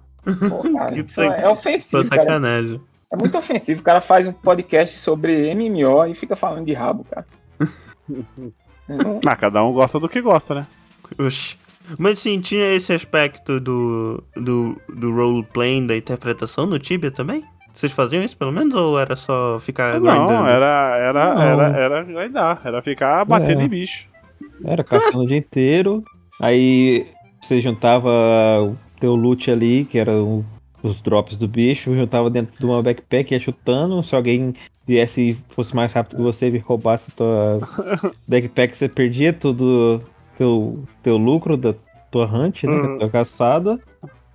Pô, cara, Que isso é, é ofensivo, Foi cara. sacanagem. É muito ofensivo. O cara faz um podcast sobre MMO e fica falando de rabo, cara. Não- Ah, cada um gosta do que gosta, né? Oxi. Mas sim, tinha esse aspecto do, do, do roleplaying, da interpretação no Tibia também? Vocês faziam isso pelo menos ou era só ficar Não, grindando? era, era, Não. era, era grindar, era ficar batendo É. em bicho. Era caçando o dia inteiro. Aí você juntava teu loot ali, que era o- os drops do bicho, juntava dentro de uma backpack, ia chutando. Se alguém viesse e fosse mais rápido que você e roubasse tua backpack, você perdia tudo teu, teu lucro da tua hunt, né, da tua caçada.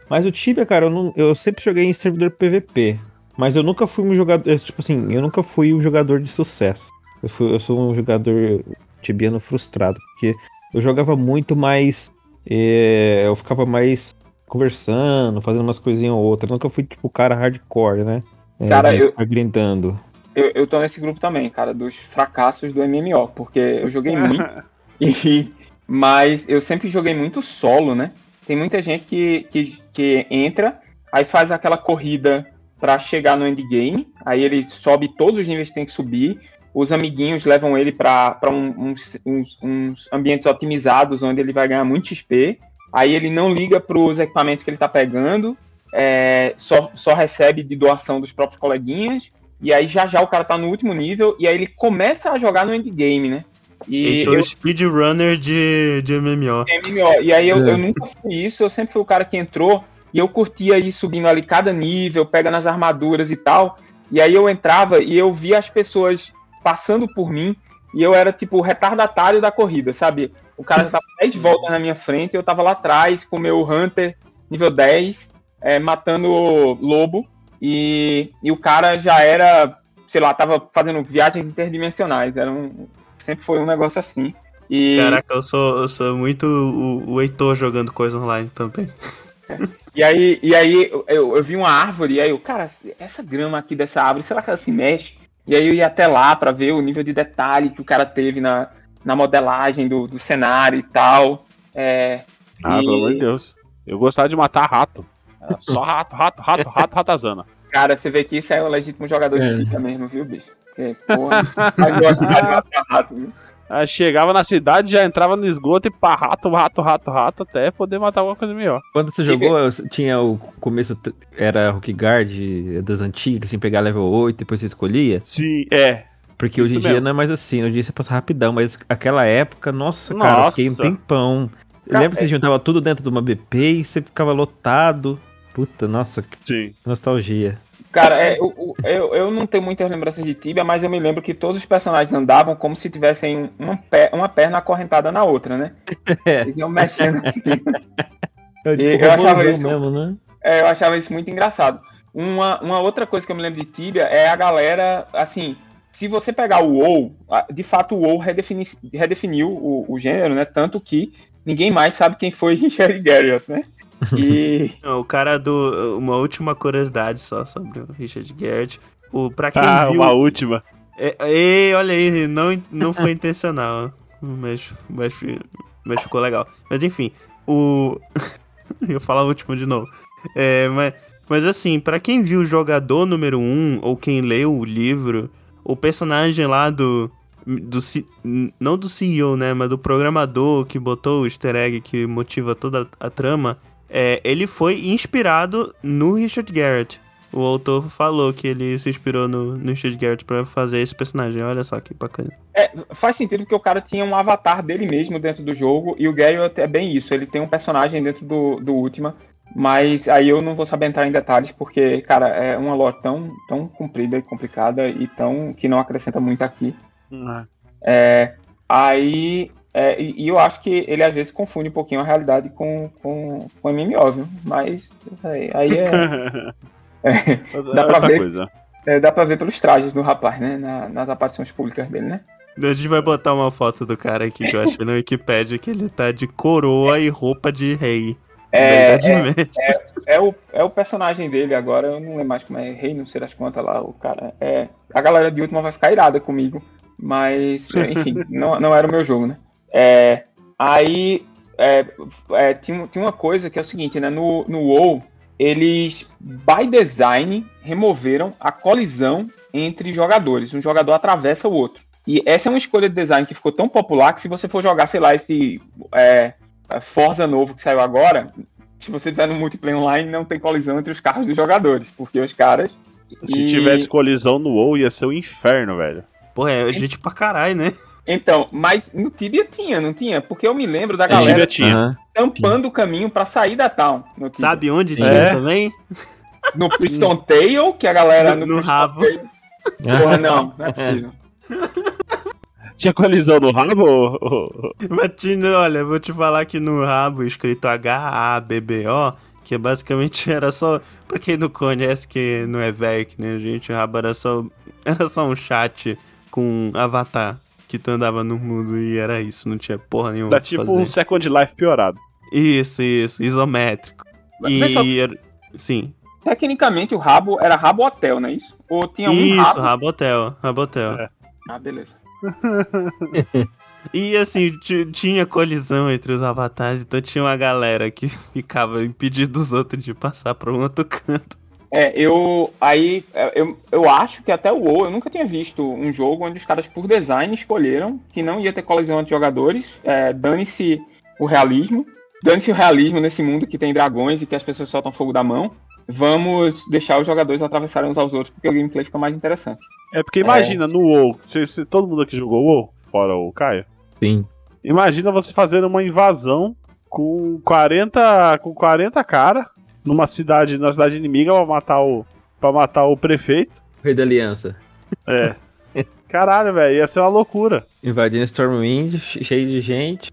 Mas o Tibia, cara, eu, não- eu sempre joguei em servidor PVP. Mas eu nunca fui um jogador. Tipo assim, eu nunca fui um jogador de sucesso. Eu, fui- eu sou um jogador tibiano frustrado, porque eu jogava muito mais. é, eu ficava mais conversando, fazendo umas coisinhas ou outras. Eu nunca fui tipo cara hardcore, né? É, Cara, eu- grindando. Eu, eu tô nesse grupo também, cara, dos fracassos do MMO, porque eu joguei muito, e, mas eu sempre joguei muito solo, né? Tem muita gente que, que, que entra, aí faz aquela corrida pra chegar no endgame, aí ele sobe todos os níveis que tem que subir, os amiguinhos levam ele pra pra um- uns, uns, uns ambientes otimizados, onde ele vai ganhar muito XP, aí ele não liga pros equipamentos que ele tá pegando, é, só, só recebe de doação dos próprios coleguinhas, e aí já já o cara tá no último nível e aí ele começa a jogar no endgame, né? E Esse é eu, o speedrunner de, de MMO. MMO, e aí eu, É. eu nunca fui isso, eu sempre fui o cara que entrou e eu curtia ir subindo ali cada nível, pega nas armaduras e tal. E aí eu entrava e eu via as pessoas passando por mim e eu era tipo o retardatário da corrida, sabe? O cara tava 10 voltas na minha frente, eu tava lá atrás com o meu Hunter nível 10, é, matando lobo. E, e o cara já era, sei lá, tava fazendo viagens interdimensionais. Era um, sempre foi um negócio assim. E, Caraca, eu sou, eu sou muito o, o Heitor jogando coisa online também. e aí, e aí eu, eu, eu vi uma árvore, e aí eu, cara, essa grama aqui dessa árvore, será que ela se mexe? E aí eu ia até lá pra ver o nível de detalhe que o cara teve na, na modelagem do, do cenário e tal. É, Ah, E- pelo amor de Deus. Eu gostava de matar rato. Era só rato, rato, rato, rato, ratazana. Cara, você vê que isso é o legítimo jogador É. de Tibia mesmo, viu, bicho? Porque, porra, mas gosta de matar rato, viu? Aí chegava na cidade, já entrava no esgoto e pá, rato, rato, rato, rato, até poder matar alguma coisa melhor. Quando você jogou, tinha o começo, era Rook Guard das antigas, tinha que pegar level 8 depois você escolhia. Sim, é. Porque hoje em Isso dia não é mais assim, hoje em dia você passa rapidão, mas aquela época, nossa, cara, eu fiquei um Nossa. tempão. Cara, Lembra que você juntava tudo dentro de uma BP e você ficava lotado. Puta, nossa, que Sim. nostalgia. Cara, é, o- eu, eu não tenho muitas lembranças de Tibia, mas eu me lembro que todos os personagens andavam como se tivessem uma, uma perna acorrentada na outra, né? É. Eles iam mexendo assim. Eu, E eu achava isso- mesmo, né? É, eu achava isso muito engraçado. Uma, uma outra coisa que eu me lembro de Tibia é a galera, assim, se você pegar o WoW, de fato o WoW redefini, redefiniu o, o gênero, né? Tanto que ninguém mais sabe quem foi Richard Garriott, né? E Não, o cara do. Uma última curiosidade só sobre o Richard Garrett. O, pra quem Ah, viu. uma última. É, ei, olha aí, não, não foi intencional. Mas, mas, mas ficou legal. Mas enfim, o. Eu falar o último de novo. É, mas, mas assim, pra quem viu o jogador número 1, um, ou quem leu o livro, o personagem lá do. do não do CEO, né? Mas do programador que botou o easter egg que motiva toda a trama. É, ele foi inspirado no Richard Garrett. O autor falou que ele se inspirou no, no Richard Garrett pra fazer esse personagem. Olha só que bacana. é, faz sentido porque o cara tinha um avatar dele mesmo dentro do jogo, e o Garriott é bem isso, ele tem um personagem dentro do, do Ultima, mas aí eu não vou saber entrar em detalhes, porque, cara, é uma lore tão, tão comprida e complicada, e tão que não acrescenta muito aqui. Ah, É, aí. é, e, e eu acho que ele às vezes confunde um pouquinho a realidade com, com, com MMO, viu? Mas aí, aí é, Dá pra Outra ver. coisa. é, dá pra ver pelos trajes do rapaz, né? Na- nas aparições públicas dele, né? A gente vai botar uma foto do cara aqui que eu achei no Wikipedia que ele tá de coroa e roupa de rei. É, Idade Média. é, o, é o personagem dele agora, eu não lembro mais como é, rei, não sei das quantas lá, o cara. É, a galera de última vai ficar irada comigo, mas, enfim, não, não era o meu jogo, né? É, aí, é, é, tinha, tinha uma coisa que é o seguinte, né? No, no WoW, eles, by design, removeram a colisão entre jogadores. Um jogador atravessa o outro. E essa é uma escolha de design que ficou tão popular que se você for jogar, sei lá, esse é, Forza novo que saiu agora, se você tiver no multiplayer online, não tem colisão entre os carros dos jogadores, porque os caras. Se e- tivesse colisão no WoW, ia ser um inferno, velho. Pô, é gente pra caralho, né? Então, mas no Tibia tinha, não tinha? Porque eu me lembro da A Tibia galera tinha. Tampando o caminho pra sair da town. No, Tibia. Sabe onde tinha É. também? no Priston Tail, que a galera No- no, no rabo. Tail- Porra, não, não é possível. Tinha colisão no rabo? Mas olha, eu vou te falar que no rabo escrito H-A-B-B-O, que basicamente era só. Pra quem não conhece, que não é velho que nem a gente, o rabo era só. Era só um chat com um avatar que tu andava no mundo e era isso, não tinha porra nenhuma. Era tipo fazer. um Second Life piorado. Isso, isso, isométrico. Mas só- E. era- Sim. Tecnicamente o rabo era rabo hotel, não é isso? Ou tinha um Isso, rabo. Rabotel, Rabotel. É. Ah, beleza. E assim, ti- tinha colisão entre os avatares, então tinha uma galera que ficava impedindo os outros de passar pra um outro canto. É, eu. Aí. é, Eu, eu acho que até o WoW, eu nunca tinha visto um jogo onde os caras, por design, escolheram que não ia ter colisão entre jogadores. É, dane-se o realismo. Dane-se o realismo nesse mundo que tem dragões e que as pessoas soltam fogo da mão. Vamos deixar os jogadores atravessarem uns aos outros, porque o gameplay fica mais interessante. É porque imagina, no WoW, se, se todo mundo aqui jogou WoW, fora o Caio, Sim. imagina você fazendo uma invasão com 40, com 40 cara numa cidade, na cidade inimiga pra matar o, pra matar o prefeito. Rei da Aliança. É. Caralho, velho, ia ser uma loucura. Invadindo Stormwind, cheio de gente.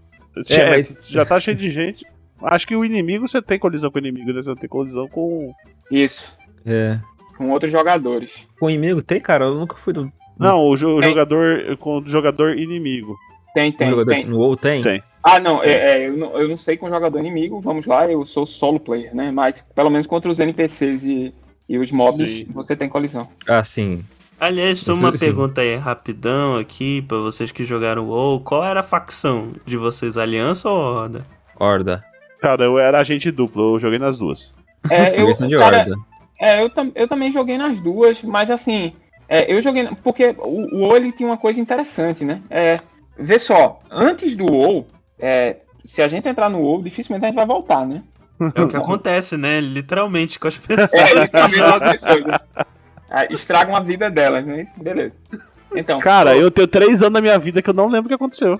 É, mas- Já tá cheio de gente. Acho que o inimigo, você tem colisão com o inimigo, né? Você tem colisão com... Isso. É. Com outros jogadores. Com inimigo tem, cara? Eu nunca fui do. Não, o jo- Tem. jogador com o jogador inimigo. Tem, tem, jogador tem. no WoW tem? Tem. Ah, não, é, é, eu não, eu não sei com o jogador inimigo, vamos lá, eu sou solo player, né? Mas pelo menos contra os NPCs e, e os mobs, Sim. você tem colisão. Ah, sim. Aliás, só uma sim. pergunta aí rapidão aqui pra vocês que jogaram WoW. Qual era a facção de vocês, Aliança ou Horda? Horda. Cara, eu era agente duplo, eu joguei nas duas. É, eu, cara, é, eu, tam- eu também joguei nas duas, mas assim, é, eu joguei. Porque o, o WoW ele tinha uma coisa interessante, né? É, vê só, antes do WoW, é, se a gente entrar no WoW, dificilmente a gente vai voltar, né? É o que acontece, né? Literalmente com as pessoas. É, pessoas. Ah, estragam a vida delas, né? Isso, beleza. Então, Cara, eu tenho três anos da minha vida que eu não lembro o que aconteceu.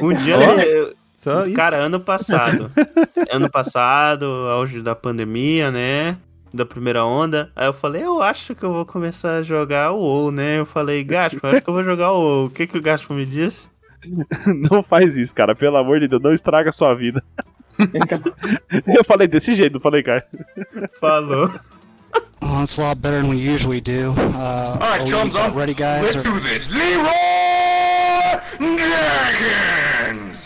Um dia, eu- Só isso. cara, ano passado. ano passado, auge da pandemia, né? Da primeira onda. Aí eu falei, eu acho que eu vou começar a jogar o WoW, né? Eu falei, Gaspo, eu acho que eu vou jogar o WoW. O que, que o Gaspo me disse? Não faz isso, cara. Pelo amor de Deus, não estraga a sua vida. Eu falei desse jeito, não falei, cara. Falou. Oh, it's a lot better than we usually do. Uh, All right, chums up. ready, guys? Let's or- do this. Leroy Jenkins!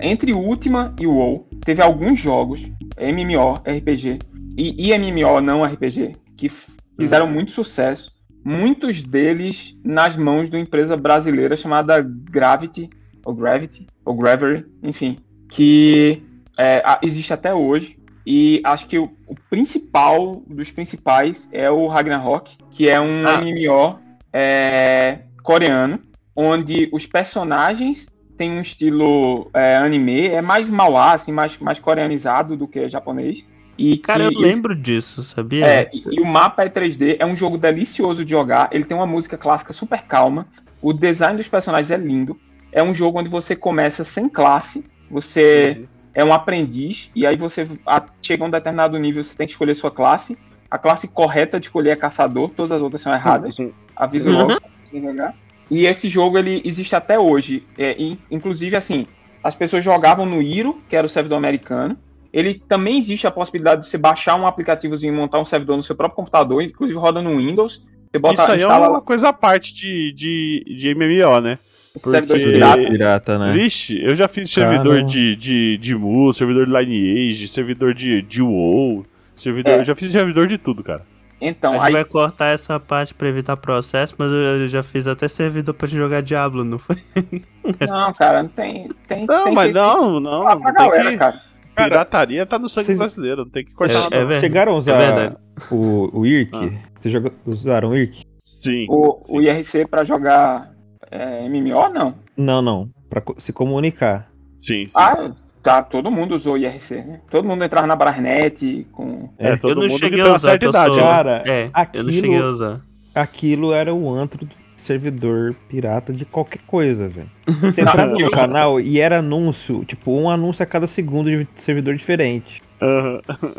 Entre Ultima e WoW, teve alguns jogos, MMO, RPG, e, e MMO não RPG, que fizeram muito sucesso. Muitos deles nas mãos de uma empresa brasileira chamada Gravity, ou Gravity, ou Gravity, enfim, que é, existe até hoje. E acho que o, o principal dos principais é o Ragnarok, que é um Ah. MMO é, coreano, onde os personagens têm um estilo é, anime, é mais mauá, assim, mais, mais coreanizado do que japonês. E Cara, que eu lembro disso, sabia? é, e, e o mapa é 3D, é um jogo delicioso de jogar, ele tem uma música clássica super calma, o design dos personagens é lindo, é um jogo onde você começa sem classe, você é um aprendiz, e aí você a- chega a um determinado nível, você tem que escolher sua classe, a classe correta de escolher é caçador, todas as outras são erradas, aviso logo pra você jogar. E esse jogo ele existe até hoje, é, in- inclusive assim, as pessoas jogavam no Iro, que era o servidor americano, ele também existe a possibilidade de você baixar um aplicativozinho e montar um servidor no seu próprio computador, inclusive roda no Windows. Você bota, Isso aí é instala uma coisa à parte de, de, de MMO, né? porque- piratas. Pirata, né? Vixe, eu já fiz servidor de, de, de Mu, servidor de Lineage, servidor de, de WoW, servidor, É. eu já fiz servidor de tudo, cara. Então, a gente aí, vai cortar essa parte pra evitar processo, mas eu já fiz até servidor pra jogar Diablo, não foi? não, cara, não tem. tem Não, tem mas que- não, não, pra não tem galera, que... cara. Pirataria tá no sangue Vocês- brasileiro, não tem que cortar É, nada. é. Chegaram a usar verdade. o, o IRC? Ah. Vocês joga- usaram o IRC? Sim. O, sim. o IRC pra jogar é, MMO, não. Não, não. Pra se comunicar. Sim, sim. Ah, tá, todo mundo usou IRC, né? Todo mundo entrava na Brasnet com. É, todo eu não mundo cheguei a usar, certa idade, sou... Cara, É, eu não aquilo- cheguei a usar. Aquilo era o antro do servidor pirata de qualquer coisa, velho. Você entrava no canal e era anúncio, tipo, um anúncio a cada segundo de servidor diferente.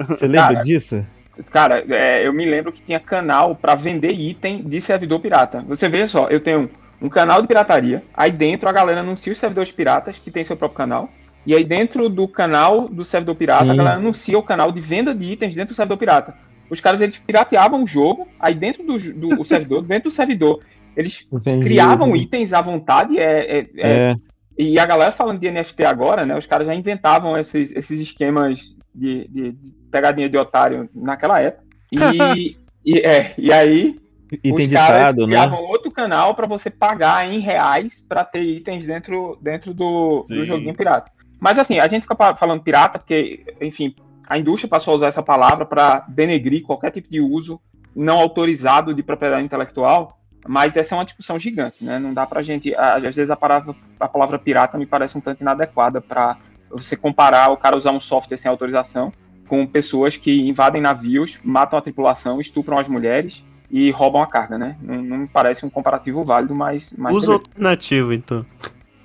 Você lembra Cara, disso? Cara, é, eu me lembro que tinha canal pra vender item de servidor pirata. Você vê só, eu tenho um canal de pirataria, aí dentro a galera anuncia os servidores piratas, que tem seu próprio canal, e aí dentro do canal do servidor pirata, a Sim. galera anuncia o canal de venda de itens dentro do servidor pirata. Os caras, eles pirateavam o jogo, aí dentro do, do o servidor, dentro do servidor, eles criavam itens à vontade, é, é- é- É, e a galera falando de NFT agora, né? Os caras já inventavam esses, esses esquemas de, de- de pegadinha de otário naquela época. E, e, é, e aí item os caras ditado, né? criavam outro canal para você pagar em reais para ter itens dentro, dentro do, Sim. do joguinho pirata. Mas assim, a gente fica falando pirata porque, enfim, a indústria passou a usar essa palavra para denegrir qualquer tipo de uso não autorizado de propriedade intelectual. Mas essa é uma discussão gigante, né? Não dá pra gente. Às vezes a palavra, a palavra pirata me parece um tanto inadequada para você comparar o cara usar um software sem autorização com pessoas que invadem navios, matam a tripulação, estupram as mulheres e roubam a carga, né? Não, não me parece um comparativo válido, mas. mas Uso beleza. alternativo, então.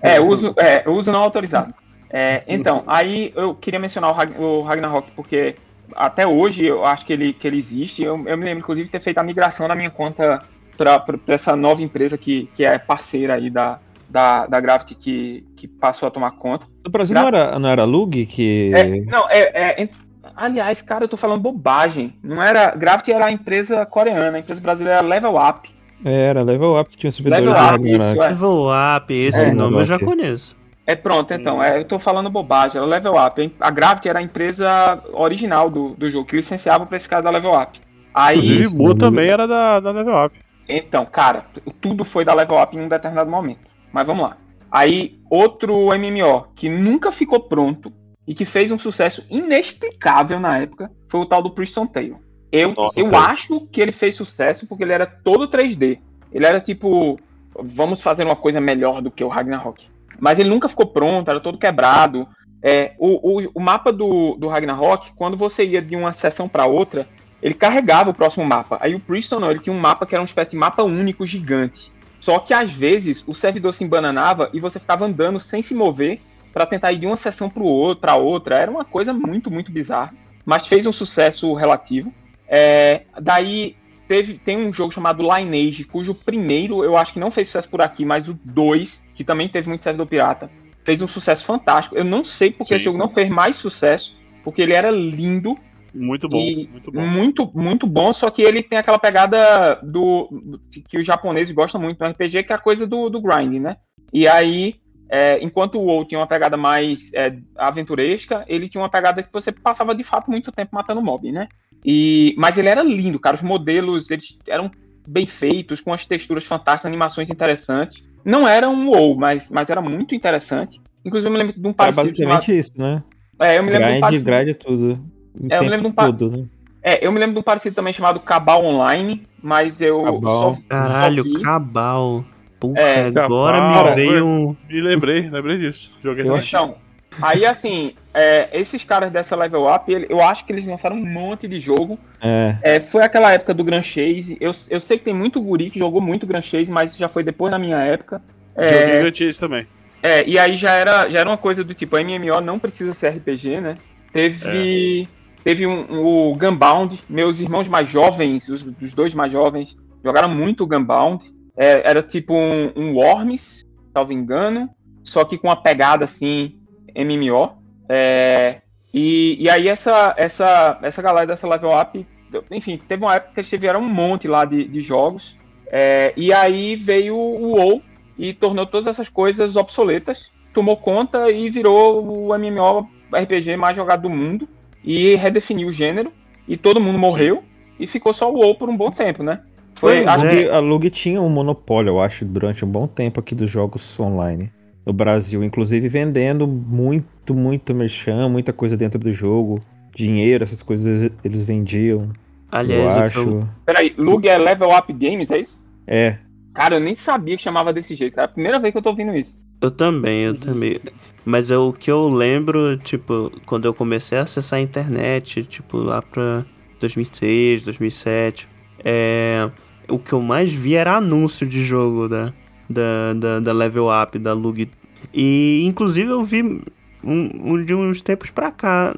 É, uso, é, uso não autorizado. É, então, aí eu queria mencionar o, Rag- o Ragnarok, porque até hoje eu acho que ele, que ele existe. Eu, eu me lembro, inclusive, de ter feito a migração da minha conta para essa nova empresa que, que é parceira aí da, da, da Gravity que, que passou a tomar conta. No Brasil não era, não era Lug que. É, não, é, é- Aliás, cara, eu tô falando bobagem. Não era. Gravity era a empresa coreana, a empresa brasileira era Level Up. Era, Level Up que tinha servidor Level de Up, isso, é. Level Up, esse É, nome eu já conheço. É pronto, então. É, eu tô falando bobagem. Era o Level Up. A Gravity era a empresa original do, do jogo, que licenciava pra esse cara da Level Up. Aí, Inclusive, Isso, Mu também era da, da Level Up. então, cara, tudo foi da Level Up em um determinado momento. Mas vamos lá. Aí, outro MMO que nunca ficou pronto e que fez um sucesso inexplicável na época foi o tal do Priston Tale. Eu, Nossa, eu cara. acho que ele fez sucesso porque ele era todo 3D. Ele era tipo, vamos fazer uma coisa melhor do que o Ragnarok. Mas ele nunca ficou pronto, era todo quebrado. É, o, o, o mapa do, do Ragnarok, quando você ia de uma seção para outra, ele carregava o próximo mapa. Aí o Priston não, ele tinha um mapa que era uma espécie de mapa único gigante. Só que às vezes o servidor se embananava e você ficava andando sem se mover para tentar ir de uma seção para outra. Era uma coisa muito, muito bizarra. Mas fez um sucesso relativo. É, daí teve, tem um jogo chamado Lineage, cujo primeiro eu acho que não fez sucesso por aqui, mas o 2, que também teve muito servidor pirata, fez um sucesso fantástico. Eu não sei porque Sim. esse jogo não fez mais sucesso, porque ele era lindo, Muito bom, muito bom. muito, muito bom, só que ele tem aquela pegada do que os japoneses gostam muito no RPG, que é a coisa do, do grind, né? E aí, é, enquanto o WoW tinha uma pegada mais é, aventuresca, ele tinha uma pegada que você passava de fato muito tempo matando mob, né? E, mas ele era lindo, cara. Os modelos eles eram bem feitos, com as texturas fantásticas, animações interessantes. Não era um WoW, mas, mas era muito interessante. Inclusive, eu me lembro de um Era parecido chamado... basicamente isso, né? É, eu me lembro de um Grind, parecido... grind tudo. É, eu me lembro de um pa- todo, né? É, eu me lembro de um parecido também chamado Cabal Online, mas eu Cabal. só, Caralho, só Cabal. Porra, É, agora Cabal, me veio um. Me lembrei, lembrei disso. Joguei Eu Então, aí assim, é, esses caras dessa Level Up, eu acho que eles lançaram um monte de jogo. É. É, foi aquela época do Grand Chase. Eu, eu sei que tem muito guri que jogou muito Grand Chase, mas já foi depois da minha época. É, Joguei Grand Chase também. É, e aí já era, já era uma coisa do tipo, a MMO não precisa ser RPG, né? Teve, teve um, um- o Gunbound, meus irmãos mais jovens, os, os dois mais jovens, jogaram muito Gunbound. É, era tipo um, um Worms, salvo engano, só que com uma pegada assim, MMO. É, e, e aí essa, essa, essa galera dessa Level Up, enfim, teve uma época que eles tiveram um monte lá de, de jogos. É, e aí veio o WoW e tornou todas essas coisas obsoletas, tomou conta e virou o MMO RPG mais jogado do mundo e redefiniu o gênero e todo mundo morreu e ficou só o WoW por um bom tempo, né? Foi Pois acho é. que- A Lug tinha um monopólio, eu acho, durante um bom tempo aqui dos jogos online no Brasil, inclusive vendendo muito, muito merchan, muita coisa dentro do jogo, dinheiro, essas coisas eles vendiam. eu Aliás, eu- acho. Peraí, Lug é Level Up Games, é isso? É, Cara, eu nem sabia que chamava desse jeito, cara. É a primeira vez que eu tô ouvindo isso. Eu também, eu também. Mas é o que eu lembro, tipo, quando eu comecei a acessar a internet, tipo, lá pra 2006, 2007, é... o que eu mais vi era anúncio de jogo da, da, da, da Level Up, da Lug. E, inclusive, eu vi um, um de uns tempos pra cá.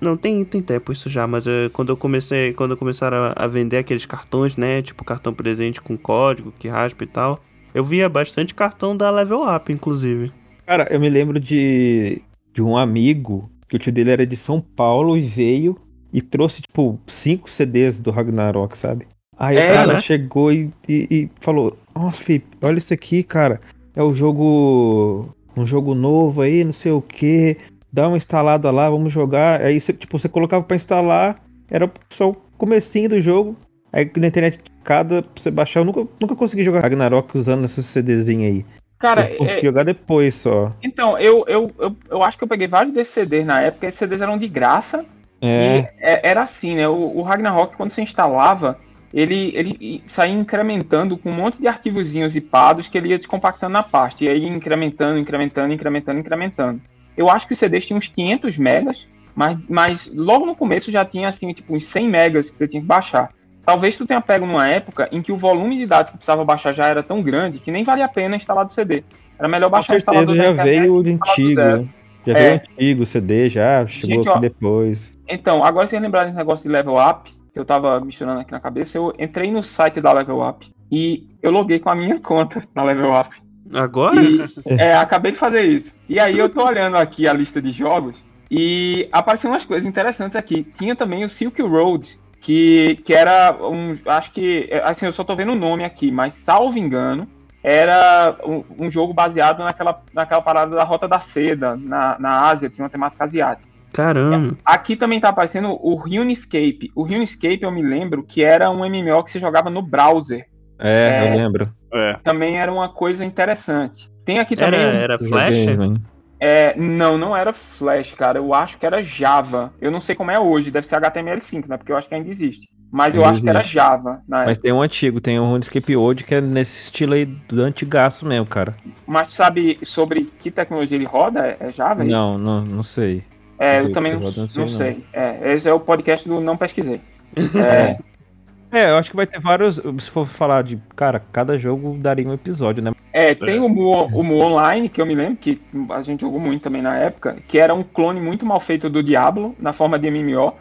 Não, tem, tem tempo isso já, mas é, quando eu comecei, quando começaram a, a vender aqueles cartões, né, tipo cartão presente com código, que raspa e tal, eu via bastante cartão da Level Up, inclusive. Cara, eu me lembro de, de um amigo que o tio dele era de São Paulo e veio e trouxe, tipo, cinco CDs do Ragnarok, sabe? Aí É, o cara né? chegou e, e- e falou: Nossa, Felipe, olha isso aqui, cara. É o jogo. Um jogo novo aí, não sei o que. Dá uma instalada lá, vamos jogar. Aí, você, tipo, você colocava pra instalar, era só o comecinho do jogo. Aí na internet, cada pra você baixar, eu nunca, nunca consegui jogar Ragnarok usando esses CDzinhos aí. Cara, eu consegui é- jogar depois só. então, eu, eu, eu, eu acho que eu peguei vários desses CDs na época, esses CDs eram de graça. É. E é- era assim, né? O, o Ragnarok, quando você instalava, ele, ele saía incrementando com um monte de arquivozinhos zipados que ele ia descompactando na pasta. E aí incrementando, incrementando, incrementando, incrementando. Eu acho que os CDs tinham uns 500 megas, mas, mas logo no começo já tinha, assim, tipo, uns 100 megas que você tinha que baixar. Talvez tu tenha pego numa época em que o volume de dados que precisava baixar já era tão grande que nem valia a pena instalar do CD. Era melhor Com baixar o certeza instalador da já veio de instalar do antigo. né? Já É. veio antigo o CD, já chegou Gente, aqui ó, depois. Então, agora vocês lembrarem desse negócio de level up, que eu tava misturando aqui na cabeça, eu entrei no site da level up e eu loguei com a minha conta na level up. Agora? E, é, acabei de fazer isso. E aí eu tô olhando aqui a lista de jogos e apareceram umas coisas interessantes aqui. Tinha também o Silk Road, que, que era um. Acho que. Assim, eu só tô vendo o nome aqui, mas salvo engano, era um, um jogo baseado naquela, naquela parada da Rota da Seda, na, na Ásia, tinha uma temática asiática. Caramba. Aqui também tá aparecendo o RuneScape. O RuneScape, eu me lembro que era um MMO que você jogava no browser. É, É. eu lembro. É. Também era uma coisa interessante. Tem aqui Era, também. era Eu Flash? joguei, mano. É, não, não era Flash, cara. Eu acho que era Java. Eu não sei como é hoje. Deve ser HTML5, né? Porque eu acho que ainda existe. Mas eu Ainda acho que era. Java na Mas época. tem um antigo, tem um RuneScape Old que é nesse estilo aí do antigaço mesmo, cara. Mas tu sabe sobre que tecnologia ele roda? É é Java? isso? Não, não, não sei. É, eu Sobre também não, não não sei. sei, É, esse é o podcast do Não Pesquisei. É, É, eu acho que vai ter vários. Se for falar de. Cara, cada jogo daria um episódio, né? é, tem o Mu, o Mu Online, que eu me lembro, que a gente jogou muito também na época, que era um clone muito mal feito do Diablo, na forma de MMO.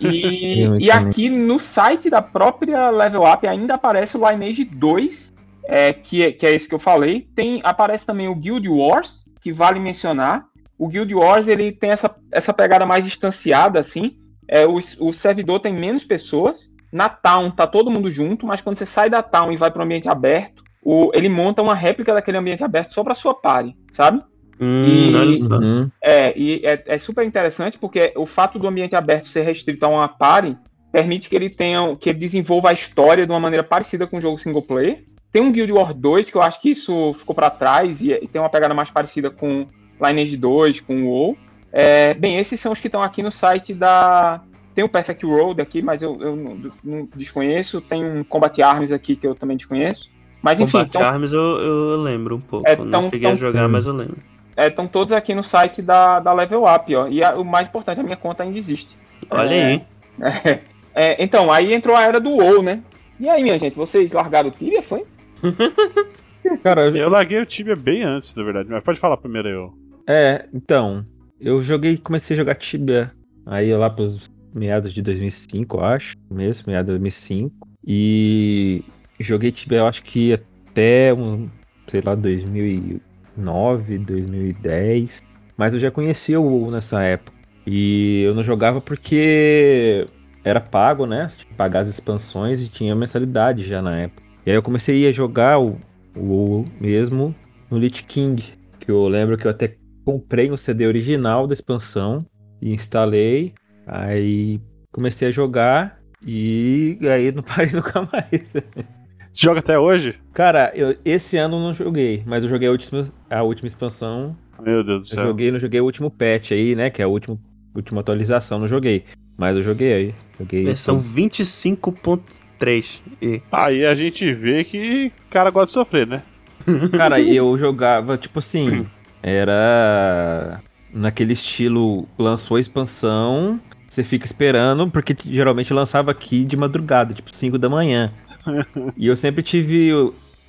E, Eu e aqui no site da própria Level Up ainda aparece o Lineage 2, é, que, é, que é esse que eu falei. Tem, aparece também o Guild Wars, que vale mencionar. O Guild Wars ele tem essa, essa pegada mais distanciada, assim. É, o, o servidor tem menos pessoas. Na Town tá todo mundo junto, mas quando você sai da Town e vai para o ambiente aberto, o, ele monta uma réplica daquele ambiente aberto só para sua party, sabe? Hum, E-. Uhum. É, e é, é super interessante porque o fato do ambiente aberto ser restrito a uma party permite que ele tenha, que ele desenvolva a história de uma maneira parecida com o jogo single player. Tem um Guild Wars 2 que eu acho que isso ficou para trás e, e tem uma pegada mais parecida com Lineage 2, com o WoW. É, bem, esses são os que estão aqui no site da. Tem o Perfect Road aqui, mas eu, eu não, não desconheço. Tem um Combat Arms aqui que eu também desconheço. Mas enfim, Combat então, Arms eu, eu lembro um pouco. É, não tão- cheguei a tão- jogar, mas eu lembro. estão todos aqui no site da, da Level Up, ó. E a- o mais importante, a minha conta ainda existe. Olha É, aí. É, então, aí entrou a era do WoW, né? E aí, minha gente, vocês largaram o Tibia, foi? Cara, eu- Eu larguei o Tibia bem antes, na verdade. Mas pode falar primeiro eu. É, então. Eu joguei, comecei a jogar Tibia aí lá pros meados de 2005, eu acho. Começo, meados de 2005. E joguei Tibia, eu acho que até um, sei lá, 2009, 2010. Mas eu já conhecia o WoW nessa época. E eu não jogava porque era pago, né? Tinha que pagar as expansões e tinha mensalidade já na época. E aí eu comecei a jogar o, o WoW mesmo no Lich King. Que eu lembro que eu até comprei um CD original da expansão e instalei. Aí comecei a jogar e aí não parei nunca mais. Você joga até hoje? Cara, eu, esse ano eu não joguei, mas eu joguei a última, a última expansão. Meu Deus do Eu céu. joguei, não joguei o último patch aí, né? Que é a última, última atualização, não joguei. Mas eu joguei aí. Joguei. Versão 25.3. E Aí a gente vê que o cara gosta de sofrer, né? Cara, eu jogava, tipo assim, era naquele estilo, lançou a expansão, você fica esperando, porque geralmente lançava aqui de madrugada, tipo 5 da manhã. e eu sempre tive,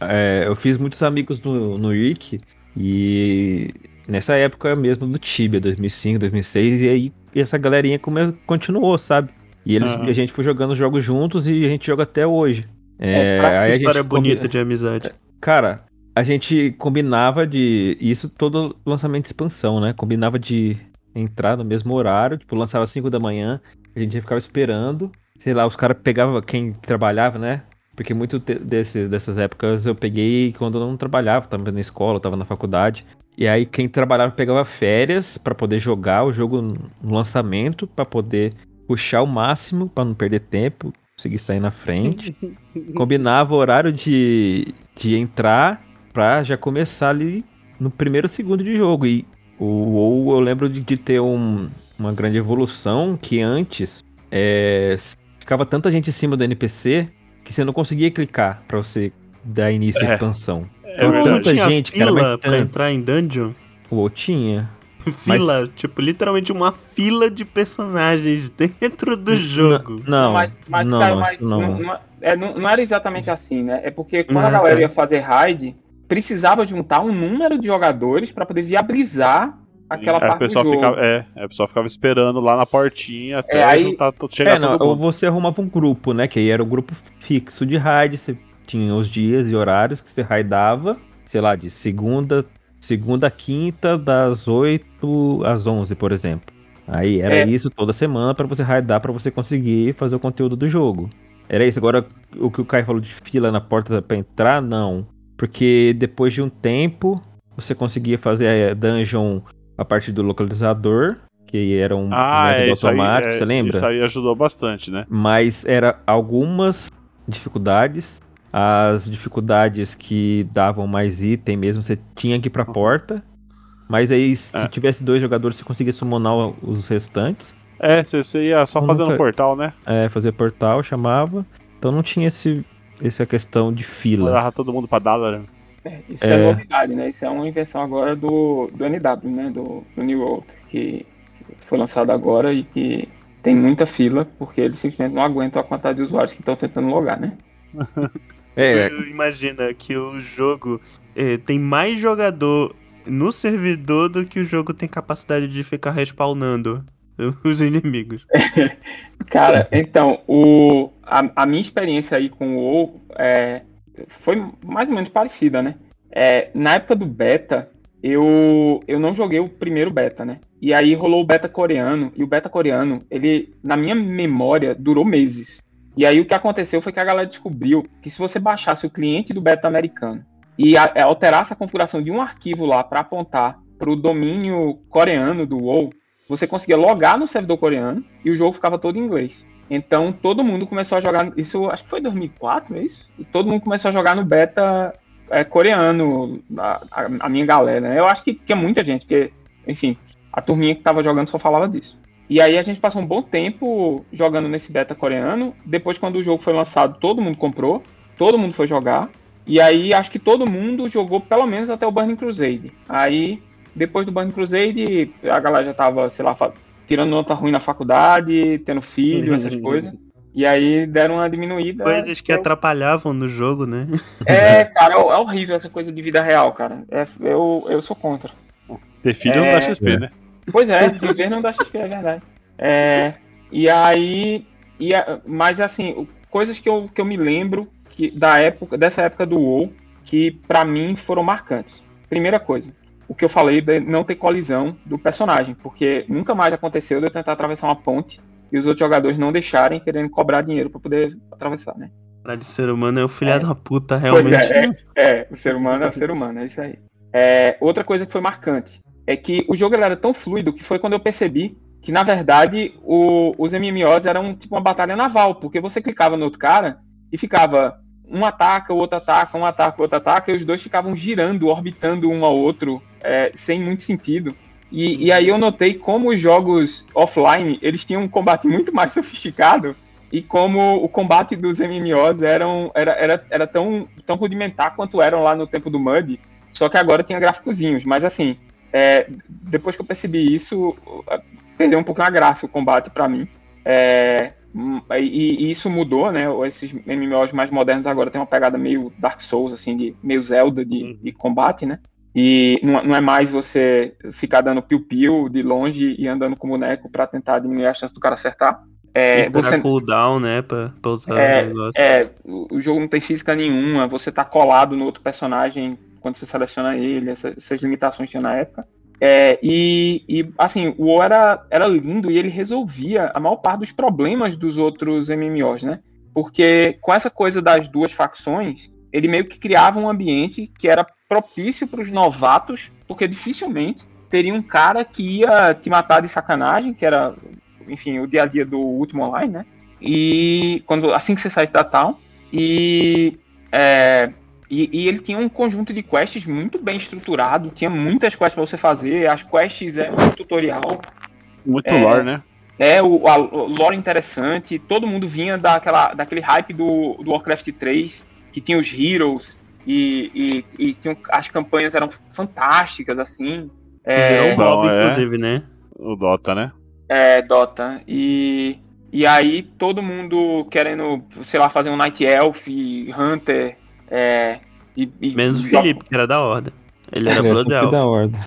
é, eu fiz muitos amigos no, no Rick, e nessa época mesmo do Tibia, 2005, 2006, e aí essa galerinha continuou, sabe? E eles, e a gente foi jogando jogos juntos e a gente joga até hoje. É, É, a gente história combi- bonita de amizade. Cara, a gente combinava de. Isso todo lançamento de expansão, né? Combinava de entrar no mesmo horário, tipo, lançava 5 da manhã, a gente ficava esperando. Sei lá, os caras pegavam quem trabalhava, né? Porque muito desse, dessas épocas eu peguei quando eu não trabalhava, tava na escola, tava na faculdade. E aí quem trabalhava pegava férias pra poder jogar o jogo no lançamento, pra poder puxar o máximo, pra não perder tempo, conseguir sair na frente combinava o horário de, de entrar pra já começar ali no primeiro segundo de jogo. E o WoW eu lembro de, de ter um- uma grande evolução que antes é, ficava tanta gente em cima do NPC que você não conseguia clicar pra você dar início à É. expansão. É Então, tanta tinha gente, cara, fila mas pra tanto. entrar em dungeon? O WoW tinha. Fila, tipo, literalmente uma fila de personagens dentro do jogo. Não, mas, mas, não, cara, mas não. não, não- é, não- não era exatamente assim, né? É porque quando Ah, a galera tá. ia fazer raid, precisava juntar um número de jogadores pra poder viabilizar aquela o parte do pessoal jogo. ficava, é, aí o pessoal ficava esperando lá na portinha até É, aí- juntar, chegar É, não, todo ou você arrumava um grupo, né? Que aí era o grupo fixo de raid, você tinha os dias e horários que você raidava, sei lá, de segunda, segunda a quinta, das 8 às 11, por exemplo. Aí era É. isso toda semana pra você raidar pra você conseguir fazer o conteúdo do jogo. Era isso. Agora, o que o Caio falou de fila na porta pra entrar, não. Porque depois de um tempo, você conseguia fazer a dungeon a partir do localizador, que era um Ah, método é, isso aí, automático, é, você lembra? Isso aí ajudou bastante, né? Mas era algumas dificuldades. As dificuldades que davam mais item mesmo, você tinha que ir pra porta. Mas aí, se É. tivesse dois jogadores, você conseguia summonar os restantes. É, você, você ia só Eu fazendo nunca- portal, né? É, fazer portal, chamava. Então não tinha esse, essa questão de fila. Levava todo mundo pra Dalaran. É, isso é. É. novidade, né? Isso é uma invenção agora do, do NW, né? Do, do New World, que foi lançado agora e que tem muita fila, porque eles simplesmente não aguentam a quantidade de usuários que estão tentando logar, né? É, Imagina que o jogo eh, tem mais jogador no servidor do que o jogo tem capacidade de ficar respawnando os inimigos. Cara, então, o, a, a minha experiência aí com o WoW é, foi mais ou menos parecida, né? É, na época do beta, eu, eu não joguei o primeiro beta, né? E aí rolou o beta coreano, e o beta coreano, ele, na minha memória, durou meses. E aí o que aconteceu foi que a galera descobriu que se você baixasse o cliente do beta americano e a- alterasse a configuração de um arquivo lá para apontar para o domínio coreano do WoW, você conseguia logar no servidor coreano e o jogo ficava todo em inglês. Então todo mundo começou a jogar. Isso acho que foi 2004, é isso? E todo mundo começou a jogar no beta é, coreano, a, a- a minha galera. Né? Eu acho que, que é muita gente, porque, enfim, a turminha que tava jogando só falava disso. E aí a gente passou um bom tempo jogando nesse beta coreano. Depois, quando o jogo foi lançado, todo mundo comprou, todo mundo foi jogar. E aí acho que todo mundo jogou pelo menos até o Burning Crusade. Aí, depois do Burning Crusade, a galera já tava, sei lá, tirando nota ruim na faculdade, tendo filho, essas coisas. E aí deram uma diminuída. Coisas que Eu- atrapalhavam no jogo, né? É, cara, é é horrível essa coisa de vida real, cara. É, eu, eu sou contra. Ter filho não É. dá XP, É. né? Pois é, viver não dá XP, é verdade. É, e aí. E a- mas assim, coisas que eu, que eu me lembro que, da época, dessa época do WoW, que pra mim foram marcantes. Primeira coisa, o que eu falei de não ter colisão do personagem, porque nunca mais aconteceu de eu tentar atravessar uma ponte e os outros jogadores não deixarem, querendo cobrar dinheiro pra poder atravessar, né? Cara de ser humano é o filho É. da puta, realmente. é, é, é, o ser humano é o ser humano, é isso aí. É, outra coisa que foi marcante é que o jogo era tão fluido que foi quando eu percebi que, na verdade, o- os MMOs eram tipo uma batalha naval, porque você clicava no outro cara e ficava um ataca, o outro ataca, um ataca, o outro ataca, e os dois ficavam girando, orbitando um ao outro, é, sem muito sentido. E, e aí eu notei como os jogos offline, eles tinham um combate muito mais sofisticado e como o combate dos MMOs eram, era, era, era tão, tão rudimentar quanto eram lá no tempo do Mud, só que agora tinha gráficozinhos. Mas assim, é, depois que eu percebi isso, perdeu um pouco a graça o combate pra mim. É, e, e isso mudou, né? Esses MMOs mais modernos agora tem uma pegada meio Dark Souls, assim, de meio Zelda de, Uhum. de combate, né? E não, não é mais você ficar dando piu-piu de longe e andando com o boneco pra tentar diminuir a chance do cara acertar. É, Esperar você, cooldown, né? Pra, pra usar É, o é, o jogo não tem física nenhuma, você tá colado no outro personagem quando você seleciona ele, essas, essas limitações tinha na época. É, e, e, assim, o WoW era, era lindo e ele resolvia a maior parte dos problemas dos outros MMOs, né? Porque com essa coisa das duas facções, ele meio que criava um ambiente que era propício para os novatos, porque dificilmente teria um cara que ia te matar de sacanagem, que era, enfim, o dia a dia do último online, né? E quando assim que você sai da town, e, é, e, e ele tinha um conjunto de quests muito bem estruturado, tinha muitas quests para você fazer, as quests é um tutorial, Muito É. lore, né? é o, a, o lore interessante, todo mundo vinha daquela, daquele hype do, do Warcraft 3, que tinha os heroes, e, e, e tinham, as campanhas eram fantásticas, assim. É, mob, Não, é. inclusive, né? O Dota, né? é, Dota. E, e aí todo mundo querendo, sei lá, fazer um Night Elf, Hunter, é, e, e- Menos o Felipe, que era da Horda. Ele era É, Blood Elf. da ordem.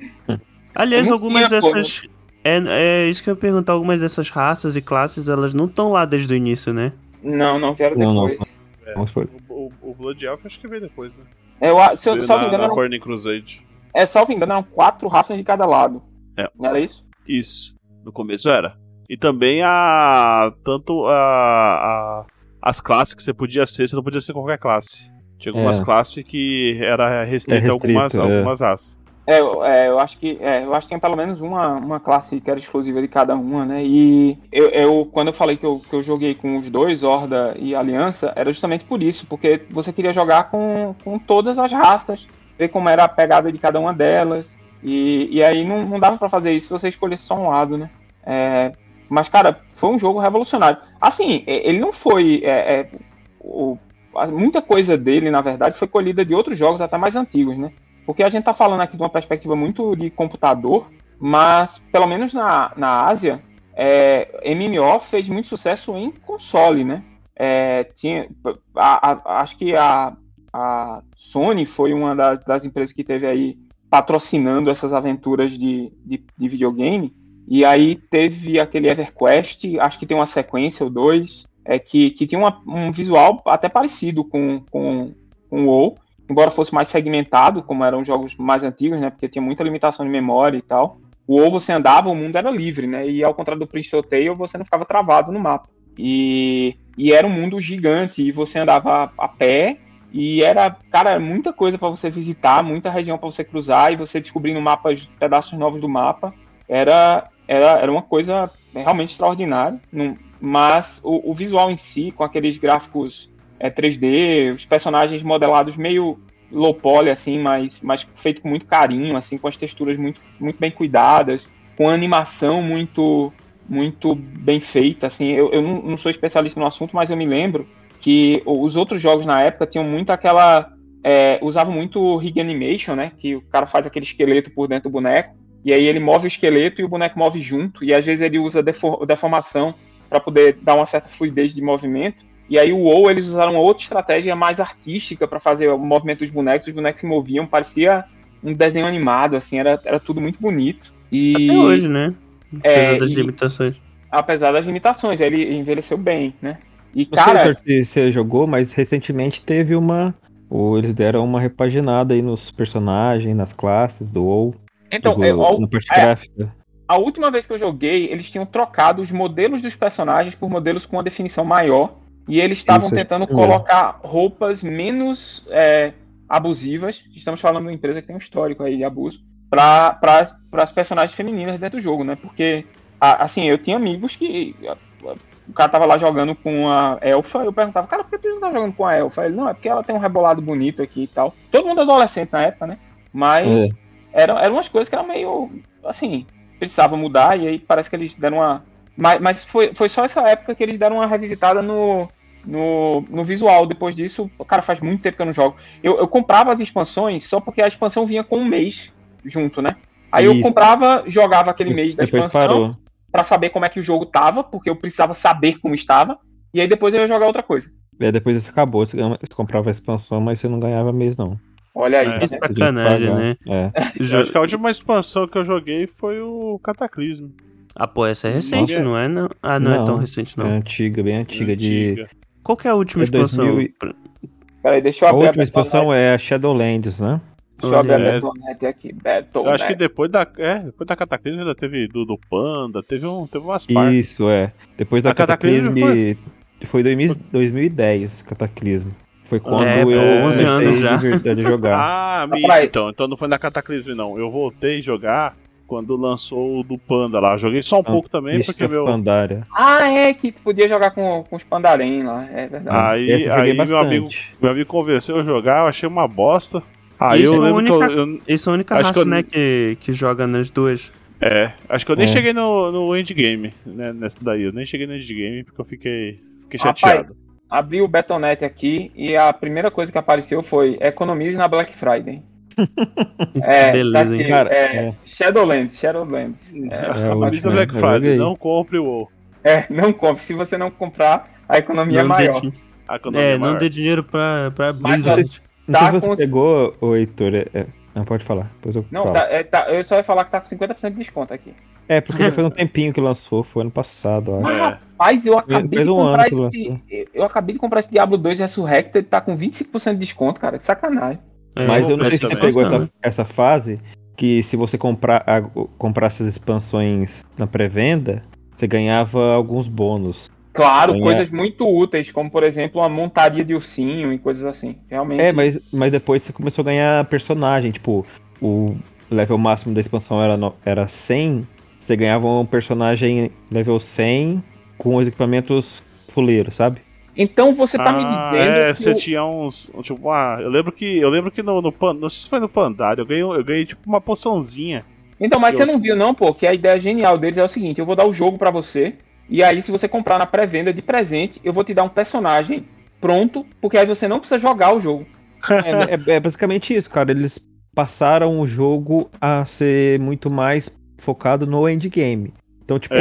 Aliás, Não algumas como. dessas. É, é isso que eu ia perguntar. Algumas dessas raças e classes, elas não estão lá desde o início, né? Não, não quero Não, não. depois. Vamos por- O, o, o Blood Elf acho que veio depois, né? Eu, a- se eu Veio salvo na, engano, na eram, Burning Crusade. é, salvo engano, eram quatro raças de cada lado. É. Não era isso? Isso. No começo era. E também a. Tanto a. a- as classes que você podia ser, você não podia ser qualquer classe. Tinha algumas É. classes que era restrita É a algumas, restrito, é. algumas raças. É, eu- é, eu acho que é, eu acho que tem pelo menos uma, uma classe que era exclusiva de cada uma, né? E eu, eu- quando eu falei que eu, que eu joguei com os dois, Horda e Aliança, era justamente por isso, porque você queria jogar com, com todas as raças, ver como era a pegada de cada uma delas. E, e aí não, não dava pra fazer isso se você escolhesse só um lado, né? É, mas, cara, foi um jogo revolucionário. Assim, ele não foi. é, é, o- muita coisa dele, na verdade, foi colhida de outros jogos até mais antigos, né? Porque a gente tá falando aqui de uma perspectiva muito de computador, mas pelo menos na, na Ásia, é, MMO fez muito sucesso em console, né? É, tinha, a- a- acho que a, a Sony foi uma das, das empresas que teve aí patrocinando essas aventuras de, de, de videogame. E aí teve aquele EverQuest, acho que tem uma sequência ou dois, é, que, que tinha uma- um visual até parecido com, com, com o WoW, embora fosse mais segmentado, como eram jogos mais antigos, né? Porque tinha muita limitação de memória e tal. O WoW você andava, o mundo era livre, né? E ao contrário do Prince of Tale, você não ficava travado no mapa. E, e era um mundo gigante, e você andava a, pé, e era, cara, muita coisa para você visitar, muita região para você cruzar, e você descobrindo mapas, pedaços novos do mapa. Era, era, era uma coisa realmente extraordinária. Não- mas o, o visual em si, com aqueles gráficos é, 3D, os personagens modelados meio low poly, assim, mas, mas feito com muito carinho, assim, com as texturas muito, muito bem cuidadas, com a animação muito muito bem feita, assim, eu, eu não, sou especialista no assunto, mas eu me lembro que os outros jogos na época tinham muito aquela é, usavam muito rig animation, né, que o cara faz aquele esqueleto por dentro do boneco, e aí ele move o esqueleto e o boneco move junto, e às vezes ele usa defor- deformação para poder dar uma certa fluidez de movimento, e aí o WoW eles usaram uma outra estratégia mais artística para fazer o movimento dos bonecos, os bonecos se moviam, parecia um desenho animado, assim, era, era tudo muito bonito. E Até hoje, né? É, Apesar das e- limitações. apesar das limitações, ele envelheceu bem, né? E Não sei, cara, Heitor, se você jogou, mas recentemente teve uma. Ou eles deram uma repaginada aí nos personagens, nas classes do WoW, então, do, é, na parte é, gráfica. A última vez que eu joguei, eles tinham trocado os modelos dos personagens por modelos com uma definição maior. E eles estavam é tentando é. colocar roupas menos é, abusivas. Estamos falando de uma empresa que tem um histórico aí de abuso. Para as personagens femininas dentro do jogo, né? Porque, assim, eu tinha amigos que. O cara tava lá jogando com a elfa, eu perguntava, cara, por que tu não tá jogando com a elfa? Ele, não, é porque ela tem um rebolado bonito aqui e tal. Todo mundo adolescente na época, né? Mas É. eram, eram umas coisas que eram meio, assim, precisava mudar, e aí parece que eles deram uma. Mas, mas foi, foi só essa época que eles deram uma revisitada no, no, no visual. Depois disso, cara, faz muito tempo que eu não jogo. Eu, eu comprava as expansões só porque a expansão vinha com um mês junto, né? Aí eu Isso. comprava, jogava aquele mês da Depois expansão parou. pra saber como é que o jogo tava, porque eu precisava saber como estava, e aí depois eu ia jogar outra coisa. É, depois isso acabou. Você comprava a expansão, mas você não ganhava mês, não. Olha aí. É. né? Que sacanagem, né? É. Eu acho que a última expansão que eu joguei foi o Cataclismo. Ah, pô, essa é recente, Nossa. não é? Não? Ah, não, é Não, tão recente, não. É antiga, bem antiga. De... Antiga. Qual que é a última É expansão? 2000 e- Peraí, deixa eu A abrir última a expansão é a Shadowlands, né? Deixa eu abrir a é. Battle.net aqui. Eu acho que depois da, é, depois da Cataclismo ainda teve do, do Panda, teve, um, teve umas partes. Isso, é. Depois da A Cataclismo Cataclisme. Foi 2000 2010, Cataclismo. Foi quando É, eu 11 comecei anos já. de jogar. Ah, me... então, então não foi na Cataclisme não. Eu voltei a jogar quando lançou o do Panda lá. Joguei só um Ah, pouco também, porque of meu. Pandaria. Ah, é, que tu podia jogar com, com os pandarém lá, é verdade. Aí, Essa eu joguei aí meu bastante. amigo, meu amigo convenceu eu a jogar, eu achei uma bosta. Aí Isso eu é a lembro que única- eu, eu- Essa é a única Acho raça, que eu- né, que, que joga nas duas. É, acho que eu nem É. cheguei no, no endgame, né, nessa daí. Eu nem cheguei no endgame porque eu fiquei, fiquei Rapaz, chateado. Abri o Battle.net aqui e a primeira coisa que apareceu foi economize na Black Friday. É, Beleza, tá aqui, hein? Cara, é, é. Shadowlands, Shadowlands. É, É, a o Marisa último, Black né? Eu Friday, não compre o WoW. é, não compre. Se você não comprar, a economia é Não dê, maior. A economia é, é não maior. dê dinheiro pra, pra Mas Blizzard. Não Tá sei se você com- pegou, ô Heitor. É, é- não, pode falar. Depois eu Não, falo. tá, é, tá, eu só ia falar que tá com 50% de desconto aqui. É, porque já faz um tempinho que lançou, foi ano passado, ó. Mas, É. rapaz, eu acabei de um comprar esse. Eu acabei de comprar esse Diablo 2 Resurrected, tá com 25% de desconto, cara. Que sacanagem. É, Mas eu não sei se você pegou não, essa, essa fase que se você comprar, a- comprasse as expansões na pré-venda, você ganhava alguns bônus. Claro, Ganha- coisas muito úteis, como por exemplo uma montaria de ursinho e coisas assim. Realmente. É, mas, mas depois você começou a ganhar personagem. Tipo, o level máximo da expansão era, no- era 100. Você ganhava um personagem level 100 com os equipamentos fuleiros, sabe? Então você tá me Ah, dizendo é, que você o- tinha uns. Tipo, ah, eu lembro que. Eu lembro que no, no Pan- Não sei se foi no Pandaria, eu ganhei, eu ganhei tipo uma poçãozinha. Então, mas Eu- você não viu não, pô, que a ideia genial deles é o seguinte, eu vou dar o jogo pra você, e aí se você comprar na pré-venda de presente, eu vou te dar um personagem pronto, porque aí você não precisa jogar o jogo. É, é- é basicamente isso, cara. Eles passaram o jogo a ser muito mais focado no endgame. Então, tipo,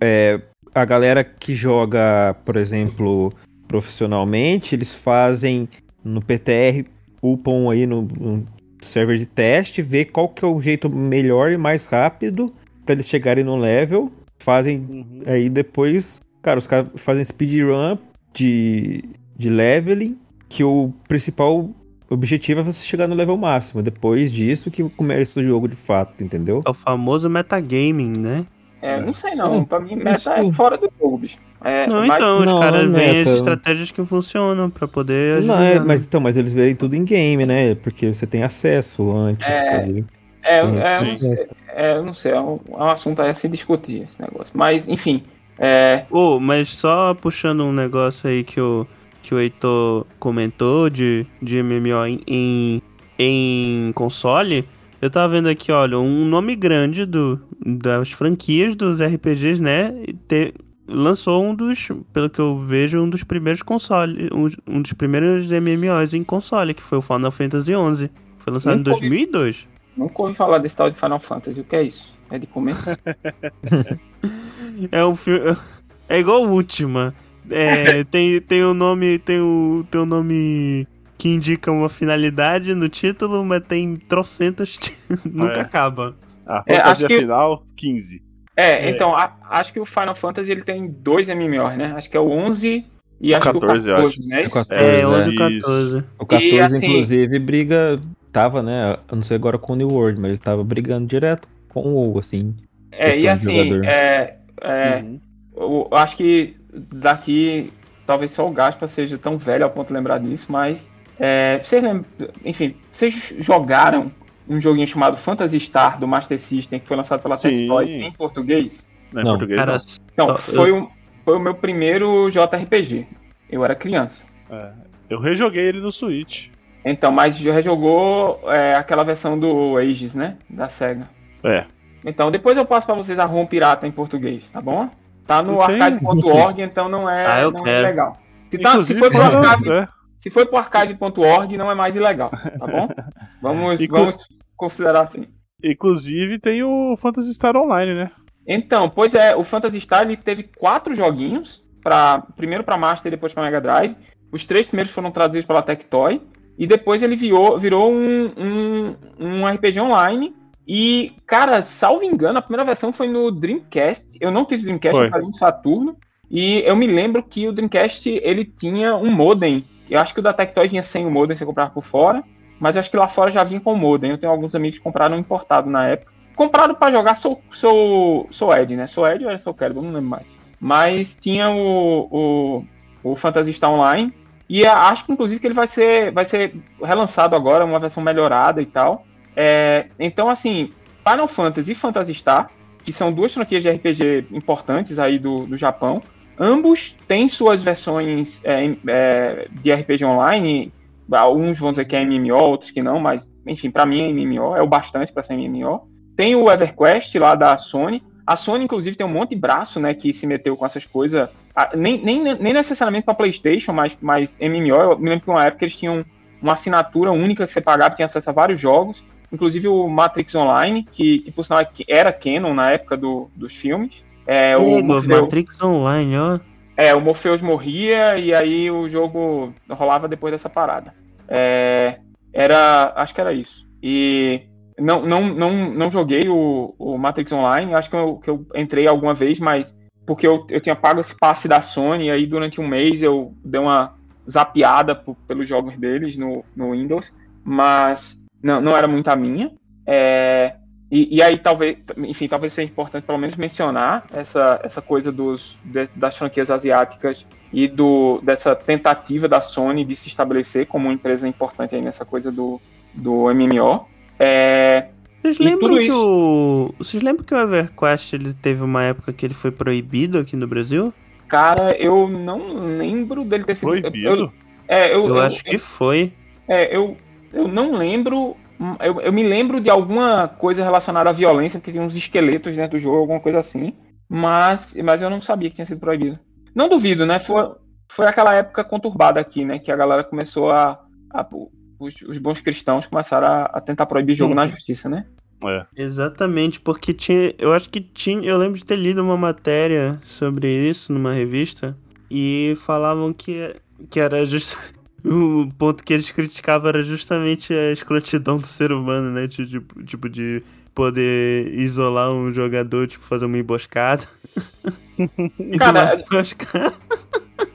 é, a galera que joga, por exemplo, profissionalmente, eles fazem no PTR, upam aí no, no server de teste, vê qual que é o jeito melhor e mais rápido pra eles chegarem no level, fazem Uhum. Aí depois, cara, os caras fazem speedrun de, de leveling, que o principal objetivo é você chegar no level máximo. Depois disso que começa o jogo de fato, entendeu? É o famoso metagaming, né? É, não sei não, Hum, pra mim meta isso. é fora do jogo, bicho. É, não, mas- então, os Não, caras não veem meta. as estratégias que funcionam pra poder Não, ajudar. é, né? mas então, mas eles verem tudo em game, né? Porque você tem acesso antes. É. É, é, Sim. eu não sei, é, não sei, é um, é um assunto aí a se discutir esse negócio. Mas, enfim, é, Ô, mas só puxando um negócio aí que o, que o Heitor comentou de, de MMO em, em, em console, eu tava vendo aqui, olha, um nome grande do, das franquias dos RPGs, né? e te- lançou um dos, pelo que eu vejo, um dos primeiros consoles, um, um dos primeiros MMOs em console, que foi o Final Fantasy XI. Foi lançado em Nunca ouvi. 2002. Nunca ouvi falar desse tal de Final Fantasy. O que é isso? É de comer? É um filme. É igual o Última. É, tem, tem o nome. Tem o, tem o nome que indica uma finalidade no título, mas tem trocentas. Nunca É. acaba. A É, fantasia acho que- final, 15. É, É. então, a- acho que o Final Fantasy ele tem dois MMOs, né? Acho que é o 11 e acho 14, que eu o acho. 14, né? É o Isso? 14, É, é. 11 e Isso. 14. O 14, assim- inclusive, briga. Tava, né? Eu não sei agora com o New World, mas ele tava brigando direto com o WoW, assim. É, e assim, é, é, Uhum. eu, acho que daqui talvez só o Gaspa seja tão velho ao ponto de lembrar disso, mas é, vocês lembram, enfim, vocês jogaram um joguinho chamado Phantasy Star do Master System que foi lançado pela. Tectoy em português? Não, em Não, português Cara, Então, Só- foi, o, foi o meu primeiro JRPG. Eu era criança. não. É. Eu rejoguei ele no Switch. Então, mas já rejogou é, aquela versão do Aegis, né? Da SEGA. É. Então, depois eu passo pra vocês a ROM pirata em português, tá bom? Tá no arcade.org, então não é, Ah, eu não é quero. legal. Se, tá, se foi pro arcade, é. se foi pro arcade.org, não é mais ilegal, tá bom? Vamos, Inclu- vamos considerar assim. Inclusive tem o Phantasy Star Online, né? Então, pois é, o Phantasy Star ele teve quatro joguinhos, pra, primeiro para Master e depois para Mega Drive. Os três primeiros foram traduzidos pela Tectoy. E depois ele virou, virou um, um, um RPG online. E, cara, salvo engano, a primeira versão foi no Dreamcast. Eu não tive Dreamcast, Foi. eu fazia no Saturno. E eu me lembro que o Dreamcast ele tinha um modem. Eu acho que o da Tectoy vinha sem o modem, você comprava por fora. Mas eu acho que lá fora já vinha com o modem. Eu tenho alguns amigos que compraram importado na época. Compraram pra jogar Soul, Soul, Soul Edge, né? Soul Edge ou era Soul Calibur, não lembro mais. Mas tinha o, o, o Phantasy Star Online. E a- acho que inclusive que ele vai ser, vai ser relançado agora, uma versão melhorada e tal. É, então, assim, Final Fantasy e Phantasy Star, que são duas franquias de RPG importantes aí do, do Japão, ambos têm suas versões é, é, de RPG online. Alguns vão dizer que é MMO, outros que não, mas enfim, pra mim é MMO, é o bastante pra ser MMO. Tem o EverQuest lá da Sony. A Sony, inclusive, tem um monte de braço, né, que se meteu com essas coisas. Ah, Nem, nem, nem necessariamente para PlayStation, mas, mas MMO. Eu me lembro que uma época eles tinham uma assinatura única que você pagava, tinha acesso a vários jogos, inclusive o Matrix Online, que, que por sinal era canon na época do, dos filmes. É, o Ego, Morpheu- Matrix Online, ó. é, o Morpheus morria e aí o jogo rolava depois dessa parada. É, era, acho que era isso. E não, não, não, não joguei o, o Matrix Online, acho que eu, que eu entrei alguma vez, mas porque eu, eu tinha pago esse passe da Sony, e aí durante um mês eu dei uma zapeada por- pelos jogos deles no, no Windows, mas não, não era muito a minha. É, e, e aí talvez, enfim, talvez seja importante pelo menos mencionar essa, essa coisa dos, de- das franquias asiáticas e do, dessa tentativa da Sony de se estabelecer como uma empresa importante aí nessa coisa do, do MMO. É, Vocês E lembram que isso- o. Vocês lembram que o EverQuest ele teve uma época que ele foi proibido aqui no Brasil? cara, eu não lembro dele ter sido. Proibido? Eu, é, eu, Eu, eu- acho que foi. É, eu, eu não lembro. Eu, eu me lembro de alguma coisa relacionada à violência, porque tinha uns esqueletos dentro do jogo, alguma coisa assim. Mas, mas eu não sabia que tinha sido proibido. Não duvido, né? Foi, foi aquela época conturbada aqui, né? Que a galera começou a. a- os, os bons cristãos começaram a, a tentar proibir jogo na justiça, né? É. Exatamente, porque tinha. Eu acho que tinha. Eu lembro de ter lido uma matéria sobre isso numa revista. E falavam que, que era just... O ponto que eles criticavam era justamente a escrotidão do ser humano, né? Tipo, tipo de poder isolar um jogador, tipo, fazer uma emboscada. Cara, os caras.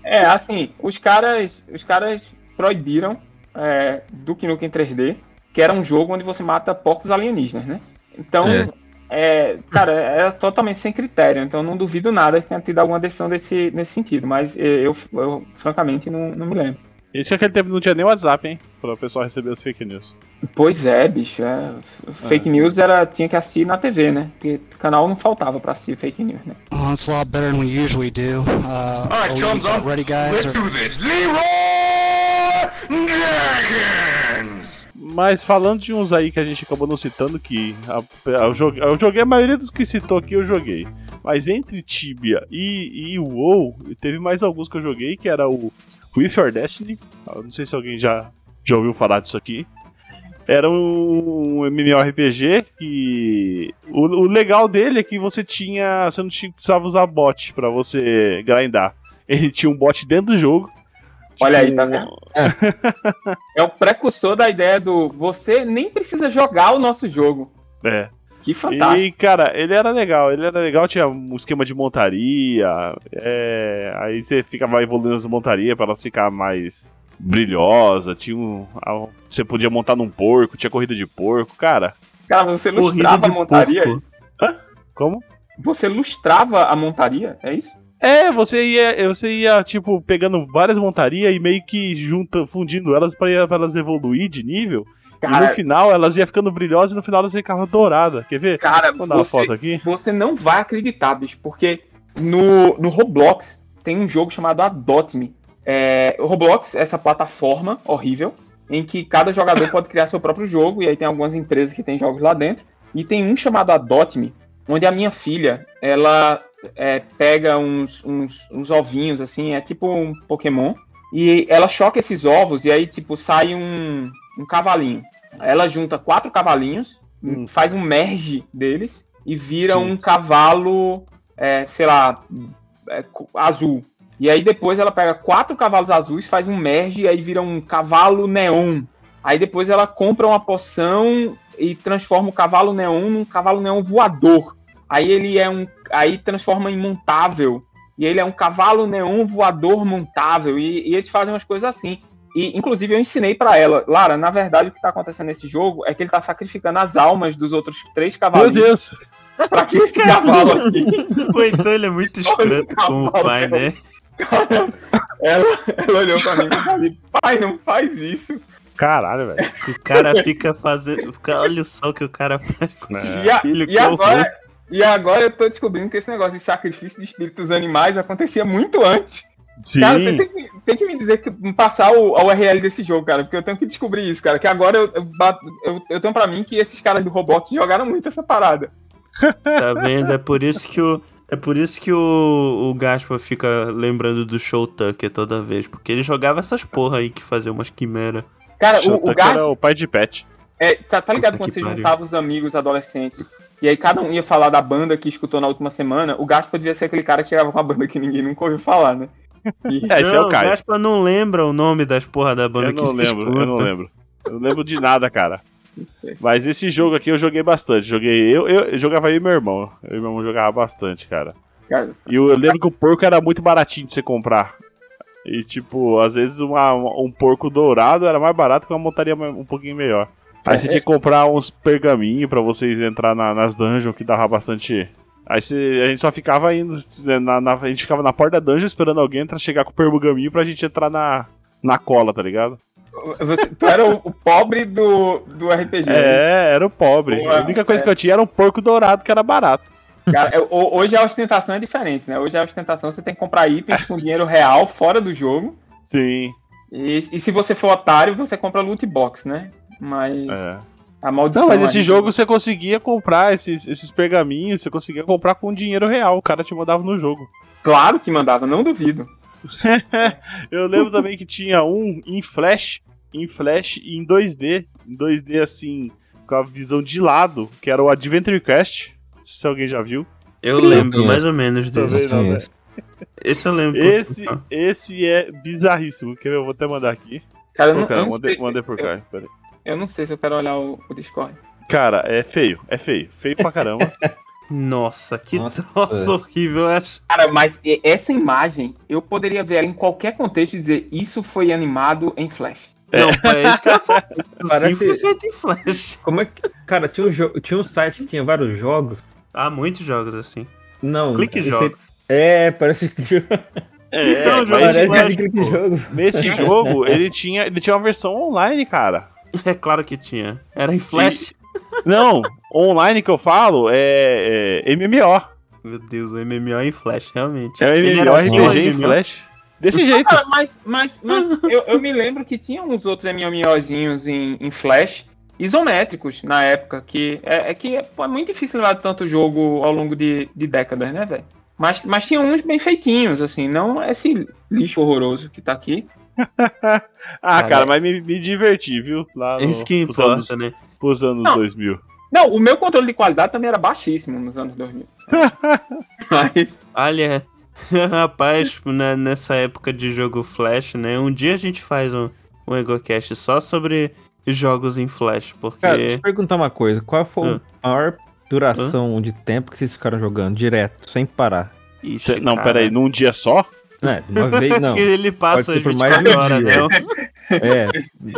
É, assim, os caras, os caras proibiram é, Duke Nukem 3D, que era um jogo onde você mata porcos alienígenas, né? Então, É. é, cara, era totalmente sem critério. Então, não duvido nada que tenha tido alguma decisão desse, nesse sentido. Mas eu, eu, francamente, não, não me lembro. Esse aquele tempo não tinha nem WhatsApp, hein? Pra o pessoal receber as fake news. Pois é, bicho. é. Fake news era, tinha que assistir na TV, né? Porque canal não faltava pra assistir fake news, né? Oh, it's a lot better than we usually do. Uh, All right, are we chums up. ready, guys? Let's or- do this. Leroy Jenkins. Mas falando de uns aí que a gente acabou não citando, que a- eu, joguei, eu joguei a maioria dos que citou aqui, eu joguei. Mas entre Tibia e, e WoW, teve mais alguns que eu joguei, que era o With Your Destiny. Eu não sei se alguém já, já ouviu falar disso aqui. Era um MMORPG que. O, o legal dele é que você tinha. Você não tinha, precisava usar bot pra você grindar. Ele tinha um bot dentro do jogo. Olha aí, Tipo, tá vendo? É o precursor da ideia do você nem precisa jogar o nosso jogo. É. Que fantástico. E, cara, ele era legal, ele era legal, tinha um esquema de montaria, é, aí você ficava evoluindo as montarias pra ela ficar mais brilhosa, tinha um, você podia montar num porco, tinha corrida de porco, cara, Cara, você lustrava a montaria? é como? Você lustrava a montaria? É isso? É, você ia, você ia, tipo, pegando várias montarias e meio que junta, fundindo elas pra, elas evoluir de nível, e no Cara, final elas iam ficando brilhosas e no final elas ficavam douradas, quer ver? cara Vou dar uma você, foto aqui. você não vai acreditar, bicho, porque no, no Roblox tem um jogo chamado Adopt Me. É, o Roblox é essa plataforma horrível em que cada jogador pode criar seu próprio jogo, e aí tem algumas empresas que têm jogos lá dentro. E tem um chamado Adopt Me, onde a minha filha, ela é, pega uns, uns, uns ovinhos, assim, é tipo um Pokémon, e ela choca esses ovos, e aí, tipo, sai um, um cavalinho. Ela junta quatro cavalinhos, Hum. faz um merge deles, e vira Sim. um cavalo, é, sei lá, é, azul. E aí depois ela pega quatro cavalos azuis, faz um merge, e aí vira um cavalo neon. Aí depois ela compra uma poção e transforma o cavalo neon num cavalo neon voador. Aí ele é um. Aí transforma em montável. E ele é um cavalo neon voador montável. E, e eles fazem umas coisas assim. E, inclusive, eu ensinei pra ela, Lara, na verdade, o que tá acontecendo nesse jogo é que ele tá sacrificando as almas dos outros três Meu cavalinhos Deus! pra que esse cavalo aqui. Ou então ele é muito escroto com o pai, né? Ela, ela olhou pra mim e falou: pai, não faz isso. Caralho, velho. O cara fica fazendo. Olha só o que o cara faz com É. E, a- filho, e que agora, e agora eu tô descobrindo que esse negócio de sacrifício de espíritos animais acontecia muito antes. Sim. Cara, você tem que, tem que me dizer que me passar o, a URL desse jogo, cara, porque eu tenho que descobrir isso, cara. Que agora eu, eu, eu, eu tenho pra mim que esses caras do Roblox jogaram muito essa parada. Tá vendo? É por isso que o. É por isso que o, o Gaspa fica lembrando do Show Tucker toda vez. Porque ele jogava essas porra aí que fazia umas quimeras. Cara, o, o Gart, era o pai de pet. é, tá, tá ligado Puta quando você pariu. juntava os amigos adolescentes e aí cada um ia falar da banda que escutou na última semana? O Gaspa devia ser aquele cara que chegava com uma banda que ninguém nunca ouviu falar, né? E- É, esse é não, o Caio. Gaspa não lembra o nome das porra da banda Eu que não lembro, escuta. eu não lembro. Eu não lembro de nada, cara. Mas esse jogo aqui eu joguei bastante. Joguei. Eu, eu, eu jogava aí e meu irmão. Eu e meu irmão jogava bastante, cara. cara, E eu, lembro que o porco era muito baratinho de você comprar. E tipo, às vezes uma- um porco dourado era mais barato que uma montaria um pouquinho melhor. Aí você tinha que comprar uns pergaminhos pra vocês entrar na- nas dungeons que dava bastante. Aí você- a gente só ficava indo. né, Na, na- a gente ficava na porta da dungeon esperando alguém entrar, chegar com o pergaminho pra gente entrar na, na cola, tá ligado? Você, tu era o, o pobre do, do RPG. É, era o pobre. Boa, a única coisa é. que eu tinha era um porco dourado que era barato. Cara, é, ho- hoje a ostentação é diferente, né? Hoje a ostentação você tem que comprar itens com dinheiro real fora do jogo. Sim. E, e se você for otário, você compra loot box, né? Mas É. a maldição. Não, mas esse aí- jogo você conseguia comprar esses, esses pergaminhos, você conseguia comprar com dinheiro real. O cara te mandava no jogo. Claro que mandava, não duvido. Eu lembro também que tinha um em flash, em flash e em 2D, em 2D assim, com a visão de lado, que era o Adventure Quest. Não sei se alguém já viu. Eu lembro mais ou menos Também desse. não, né? esse. Eu lembro. Esse, esse é bizarríssimo. Quer ver? Eu vou até mandar aqui. Cara, Pô, não, cara, mandei, mandei por cá. Pera aí. Eu não sei se eu quero olhar o, o Discord. Cara, é feio, é feio. Feio pra caramba. Nossa, que Nossa. troço horrível. eu acho. Cara, mas essa imagem, eu poderia ver ela em qualquer contexto e dizer isso foi animado em Flash. Não, é isso que eu falo. Sim, Parece- foi feito em Flash. Como é que. Cara, tinha um, jo- tinha um site que tinha vários jogos. Há muitos jogos assim. Não. Clique esse- jogo. É, parece que. É, Então, jogo parece Flash, clique jogo. nesse jogo, ele tinha, ele tinha uma versão online, cara. É claro que tinha. Era em Flash. Não, online que eu falo é, é MMO. Meu Deus, o MMO em Flash, realmente. É Ele MMO RPG o em MMO? Flash. Desse jeito. Cara, mas, mas, mas eu, eu me lembro que tinha uns outros MMOzinhos em, em Flash isométricos na época, que é, é que é, pô, é muito difícil levar tanto jogo ao longo de, de décadas, né, velho? Mas, mas tinha uns bem feitinhos, assim, não esse lixo horroroso que tá aqui. Ah, cara, mas me, me diverti, viu? Lá É no, isso que pros anos, importa, né? pros anos Não. 2000. Não, o meu controle de qualidade também era baixíssimo nos anos 2000. mas, Olha, rapaz, né, nessa época de jogo Flash, né? Um dia a gente faz um, um EgoCast só sobre jogos em Flash, porque. Cara, deixa eu perguntar uma coisa. Qual foi Ah. a maior duração de tempo que vocês ficaram jogando direto, sem parar? Ixi, Cê- não, cara. peraí, num dia só? É, de uma vez não. que ele passa Pode por mais de 24 horas, dia. não? É.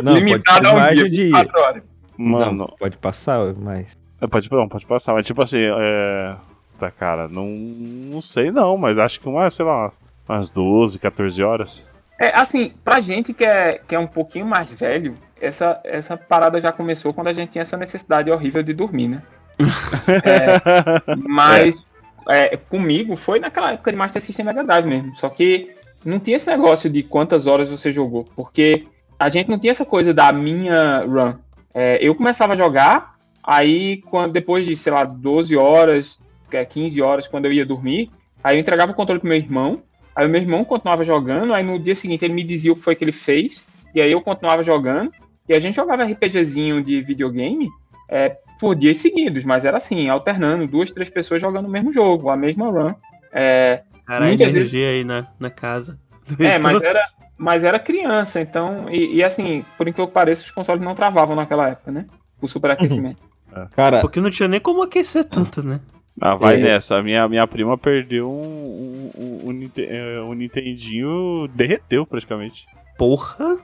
Não, limitado a um mais dia, de dia. 24 horas. Mano, Não, pode passar, mas. é, pode, não, pode passar, mas tipo assim, é. Tá, cara, não, não sei não, mas acho que uma, sei lá, umas 12, 14 horas. É, assim, pra gente que é, que é um pouquinho mais velho, essa, essa parada já começou quando a gente tinha essa necessidade horrível de dormir, né? É, mas é, comigo foi naquela época de Master System Mega Drive mesmo. Só que não tinha esse negócio de quantas horas você jogou, porque a gente não tinha essa coisa da minha run. É, eu começava a jogar, aí quando, depois de, sei lá, 12 horas, é, 15 horas, quando eu ia dormir, aí eu entregava o controle pro meu irmão, aí o meu irmão continuava jogando, aí no dia seguinte ele me dizia o que foi que ele fez, e aí eu continuava jogando, e a gente jogava RPGzinho de videogame é, por dias seguidos, mas era assim, alternando, duas, três pessoas jogando o mesmo jogo, a mesma run. É, Caralho, Muitas energia aí na, na casa. é, mas era, mas era criança, então. E, e assim, por incrível que pareça, os consoles não travavam naquela época, né? O superaquecimento. Cara, Porque não tinha nem como aquecer tanto, né? Ah, vai É. nessa. A minha, minha prima perdeu um, um, um, um é, um Nintendinho, derreteu praticamente. Porra!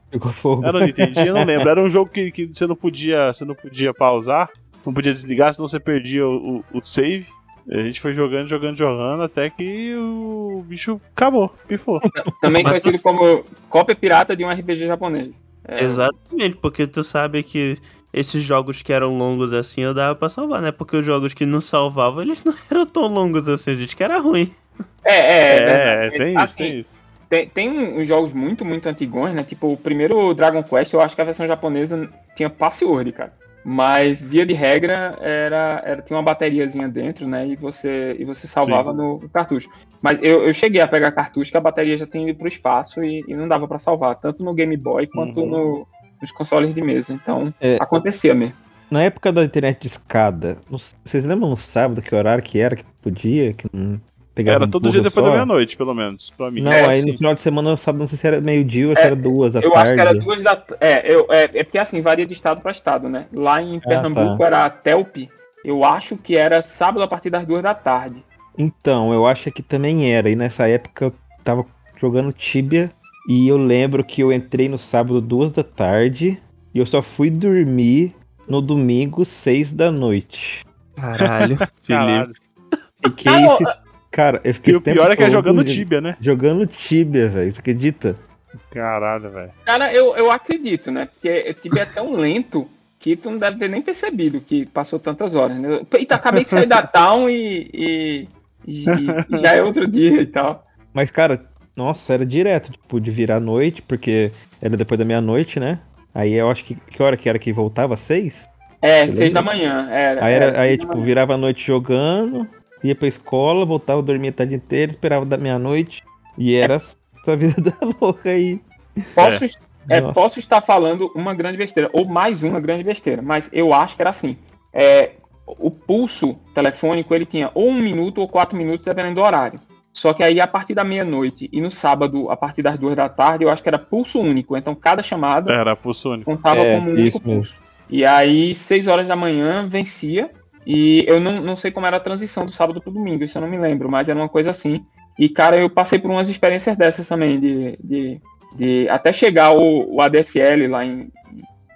Era um Nintendinho, eu não lembro. Era um jogo que, que você não podia, você não podia pausar, não podia desligar, senão você perdia o, o, o save. A gente foi jogando, jogando, jogando, até que o bicho acabou, pifou. Também conhecido como cópia pirata de um RPG japonês. É, Exatamente, porque tu sabe que esses jogos que eram longos assim eu dava pra salvar, né? Porque os jogos que não salvavam, eles não eram tão longos assim, a gente que era ruim. é, é, É, verdade. tem isso, Assim, tem isso. Tem, tem uns jogos muito, muito antigões, né? Tipo, o primeiro Dragon Quest, eu acho que a versão japonesa tinha password, cara. Mas, via de regra, era, era, tinha uma bateriazinha dentro, né? E você, e você salvava Sim. no, no cartucho. Mas eu, eu cheguei a pegar cartucho que a bateria já tinha ido pro espaço e, e não dava pra salvar, tanto no Game Boy quanto Uhum. no- nos consoles de mesa. Então, É. acontecia mesmo. Na época da internet de escada, vocês lembram no sábado que horário que era, que podia, que não pegava Era todo dia depois só? da meia-noite, pelo menos, pra mim. Não, É, aí sim. no final de semana, eu sábado, não sei se era meio-dia ou se É, era duas da Eu tarde. acho que era duas da. É, eu, é, é porque assim, varia de estado para estado, né? Lá em Ah, Pernambuco era a Telp. Eu acho que era sábado a partir das duas da tarde. Então, eu acho que também era. E nessa época eu tava jogando Tibia. E eu lembro que eu entrei no sábado duas da tarde. E eu só fui dormir no domingo, 6 da noite. Caralho, Caralho. Felipe. Fiquei Cara, esse... Cara, eu fiquei E o pior é que é jogando jo- Tibia, né? Jogando Tibia, velho. Você acredita? Caralho, velho. Cara, eu, eu acredito, né? Porque o Tibia é tão lento que tu não deve ter nem percebido que passou tantas horas, né? Eita, acabei de sair da town e, e, e- e já é outro dia e tal. Mas, cara, nossa, era direto, tipo, de virar noite, porque era depois da meia-noite, né? Aí eu acho que. Que hora que era que voltava? Seis? É, seis da manhã. Era, Aí, era, era aí tipo, manhã. virava a noite jogando, ia pra escola, voltava, dormia a tarde inteira, esperava da meia-noite. E era essa vida da louca aí. Posso, é, Nossa. posso estar falando uma grande besteira, ou mais uma grande besteira, mas eu acho que era assim. É, o pulso telefônico ele tinha ou um minuto ou quatro minutos, dependendo do horário. Só que aí a partir da meia-noite e no sábado, a partir das duas da tarde, eu acho que era pulso único. Então cada chamada Era pulso único. contava É, como um único isso mesmo. pulso. E aí, seis horas da manhã, vencia. E eu não, não sei como era a transição do sábado pro domingo, isso eu não me lembro, mas era uma coisa assim. E, cara, eu passei por umas experiências dessas também, de, de, de até chegar o, o ADSL lá em,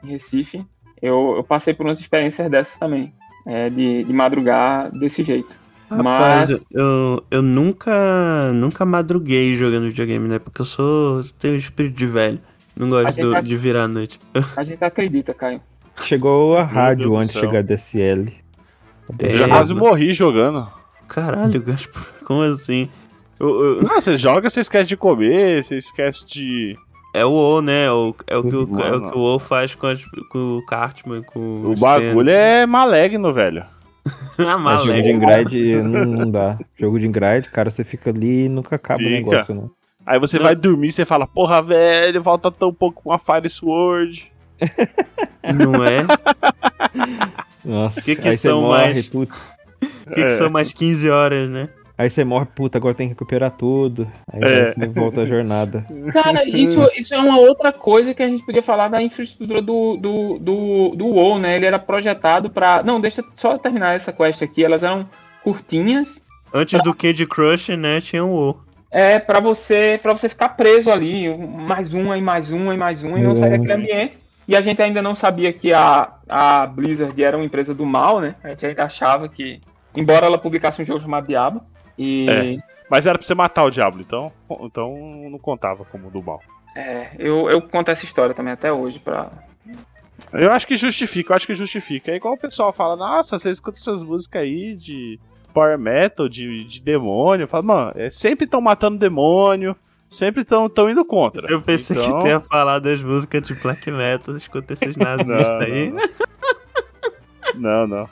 em Recife, eu, eu passei por umas experiências dessas também, é, de, de madrugar desse jeito. Rapaz, Mas- eu, eu nunca, nunca madruguei jogando videogame, né? Porque eu sou. tenho espírito de velho. Não A gosto do- de virar à noite. A gente acredita, Caio. Chegou a rádio antes de chegar a DSL. Eu já É, quase mano. morri jogando. Caralho, Gaspar, como assim? Eu- eu- Não, você joga, você esquece de comer, você esquece de. é o WoW, né? O- é, o que o, é o que o WoW faz com, as- com o Cartman, com O bagulho é maligno, velho. Ah, Mas jogo de Ingride não, não dá. Jogo de Ingride, cara, você fica ali e nunca acaba o Fica. negócio, né? Aí você Não. vai dormir, você fala, porra, velho, falta tão pouco com a Fire Sword. Não é? Nossa, Que que aí você são morre, mais- puta. O que, que É. são mais 15 horas, né? Aí você morre, puta, agora tem que recuperar tudo. Aí É. você volta a jornada. Cara, isso, isso é uma outra coisa que a gente podia falar da infraestrutura do, do, do, do WoW, né? Ele era projetado pra. Não, deixa só terminar essa quest aqui. Elas eram curtinhas. Antes do Candy Crush, né, tinha o WoW. É pra você para você ficar preso ali, mais uma e mais uma e mais uma e não sair Uhum. daquele ambiente. E a gente ainda não sabia que a, a Blizzard era uma empresa do mal, né? A gente ainda achava que, embora ela publicasse um jogo chamado Diablo, e É. Mas era pra você matar o diabo, então, então não contava como do mal. é, eu, eu conto essa história também até hoje pra. Eu acho que justifica, eu acho que justifica. É igual o pessoal fala, nossa, você escuta essas músicas aí de power metal, de, de demônio. Fala, mano, é, sempre estão matando demônio, sempre estão tão indo contra. Eu pensei Então- que tu ia falar das músicas de black metal, escuta esses nazistas Não, aí. não, Não, não.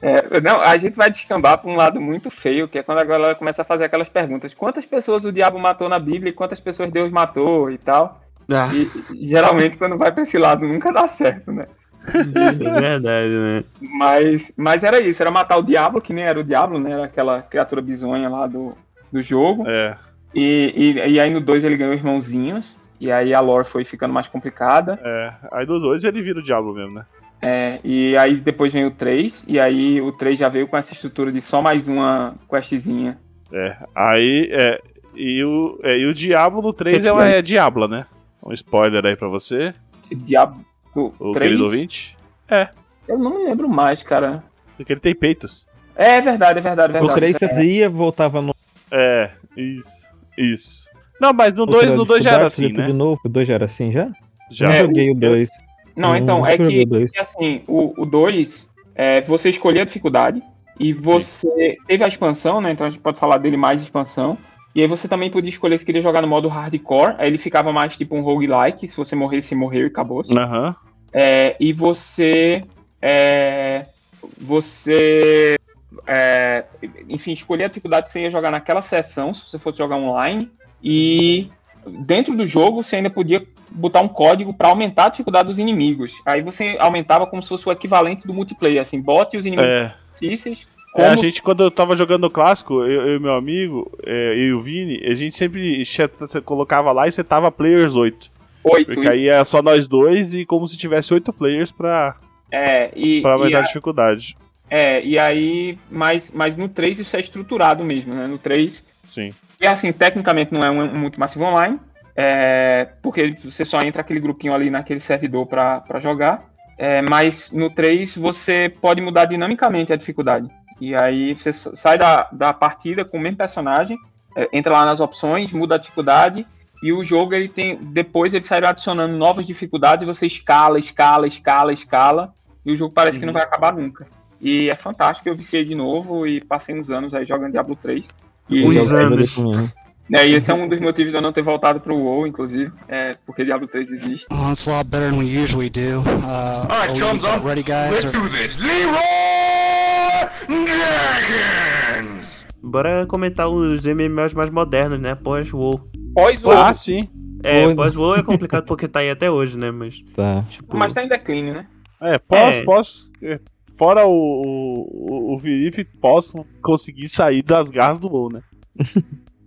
É, não, a gente vai descambar pra um lado muito feio, que é quando a galera começa a fazer aquelas perguntas: quantas pessoas o diabo matou na Bíblia e quantas pessoas Deus matou e tal. Ah, E geralmente quando vai pra esse lado nunca dá certo, né? isso é verdade, né? Mas, mas era isso, era matar o diabo, que nem era o diabo, né? Era aquela criatura bizonha lá do, do jogo. É. E, e, e aí no 2 ele ganhou irmãozinhos. E aí a lore foi ficando mais complicada. É, aí do 2 ele vira o diabo mesmo, né? É, e aí depois veio o 3. E aí o 3 já veio com essa estrutura de só mais uma questzinha. É, aí, é, e o, é, e o Diablo no 3 Que é, que é Diabla, né? Um spoiler aí pra você, Diabo. O o 3, querido ouvinte. eu não me lembro mais, cara. Porque ele tem peitos. É verdade, é verdade, é O verdade. 3 você ia, voltava no. É, isso, isso. Não, mas no outra 2 no dois já era assim, né? de novo. O 2 já era assim já? Já. Não É, joguei o 2. Não, então, é que dois. que, assim, o 2, é, você escolhia a dificuldade e você teve a expansão, né? Então a gente pode falar dele mais de expansão. E aí você também podia escolher se queria jogar no modo hardcore, aí ele ficava mais tipo um roguelike, se você morresse, morreu e acabou. Aham. É, e você. é, você. É, enfim, escolher a dificuldade que você ia jogar naquela sessão, se você fosse jogar online. E dentro do jogo você ainda podia botar um código para aumentar a dificuldade dos inimigos. Aí você aumentava como se fosse o equivalente do multiplayer, assim, bote os inimigos É. difíceis. É, a Como gente, quando eu tava jogando o clássico, eu, e meu amigo, é, eu e o Vini, a gente sempre colocava lá e você tava players 8. oito. Porque aí é só nós dois e como se tivesse 8 players pra, É, e, pra e aumentar a- a dificuldade. É, e aí, mas, mas no 3 isso é estruturado mesmo, né? No 3 Sim. E assim, tecnicamente não é um, um multimassivo online, é, porque você só entra aquele grupinho ali naquele servidor pra pra jogar. É, mas no 3 você pode mudar dinamicamente a dificuldade. E aí você sa- sai da, da partida com o mesmo personagem, é, entra lá nas opções, muda a dificuldade, e o jogo ele tem. Depois ele sai adicionando novas dificuldades, você escala, escala, escala, escala, e o jogo parece que não vai acabar nunca. E é fantástico, eu viciei de novo e passei uns anos aí jogando Diablo 3. E, Uns anos. é, e esse é um dos motivos de eu não ter voltado pro WoW, inclusive, é porque Diablo 3 existe. Oh, it's a lot better than we usually do. Uh, All right, are we chums up. ready, guys? Let's or- do this. Leroy Jenkins. Bora comentar os MMOs mais modernos, né? Pós-WoW. Pós o Ah, sim. É, Oi. pós-WoW é complicado porque tá aí até hoje, né? Mas, Tá. tipo... mas tá em declínio, né? É, posso, É. posso. é, Fora o, o, o Felipe, posso conseguir sair das garras do WoW, né?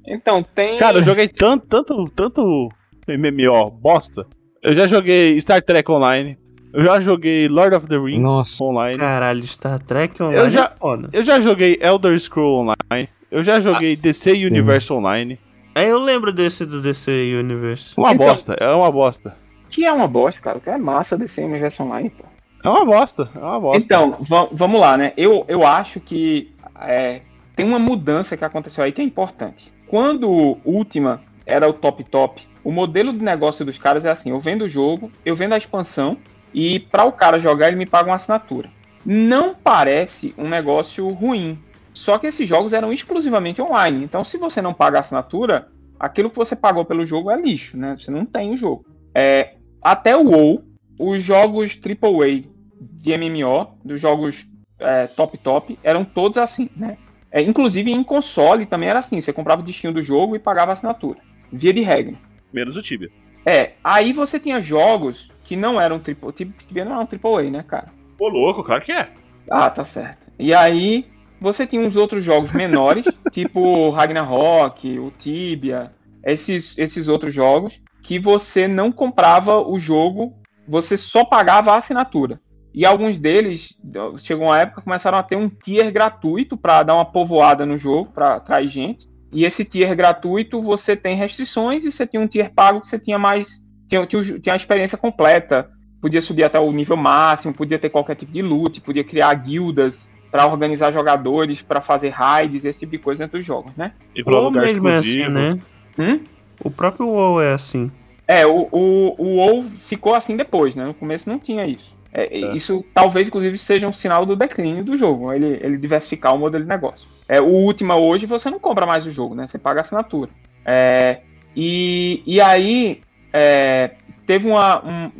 Então, tem. Cara, eu joguei tanto, tanto, tanto MMO bosta. Eu já joguei Star Trek Online. Eu já joguei Lord of the Rings Nossa. Online. Caralho, Star Trek online Eu já- é foda. Eu já joguei Elder Scroll Online. Eu já joguei DC Universe Online. É, eu lembro desse do DC Universe. Uma Então- bosta, é uma bosta. Que é uma bosta, cara. Que é massa desse universo online, pô. É uma bosta, é uma bosta. Então, va- vamos lá, né? Eu, eu acho que é, tem uma mudança que aconteceu aí que é importante. Quando o Ultima era o top top, o modelo de negócio dos caras é assim: eu vendo o jogo, eu vendo a expansão, e para o cara jogar, ele me paga uma assinatura. Não parece um negócio ruim. Só que esses jogos eram exclusivamente online. Então, se você não paga a assinatura, aquilo que você pagou pelo jogo é lixo, né? Você não tem o jogo. É, até o WoW, os jogos AAA de MMO, dos jogos é, top top, eram todos assim, né? É, inclusive em console também era assim, você comprava o destino do jogo e pagava a assinatura. Via de regra. Menos o Tibia. É, aí você tinha jogos que não eram triple, Tibia não era um AAA, né, cara? Ô, louco, claro que é. Ah, tá certo. E aí você tinha uns outros jogos menores, tipo Ragnarok, o Tibia, esses, esses outros jogos, que você não comprava o jogo, você só pagava a assinatura. E alguns deles, chegou uma época, começaram a ter um tier gratuito para dar uma povoada no jogo, para atrair gente. E esse tier gratuito você tem restrições e você tinha um tier pago que você tinha mais. Tinha, tinha, tinha a experiência completa. Podia subir até o nível máximo, podia ter qualquer tipo de loot, podia criar guildas para organizar jogadores, para fazer raids, esse tipo de coisa dentro dos jogos, né? E pra lugar mesmo é assim, né? Hum? O próprio WoW é assim. É, o, o, o WoW ficou assim depois, né? No começo não tinha isso. É, É. Isso talvez, inclusive, seja um sinal do declínio do jogo, ele, ele diversificar o modelo de negócio. É, o Ultima hoje você não compra mais o jogo, né? Você paga a assinatura. É, e, e aí é, teve uma. um-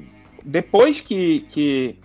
depois que, que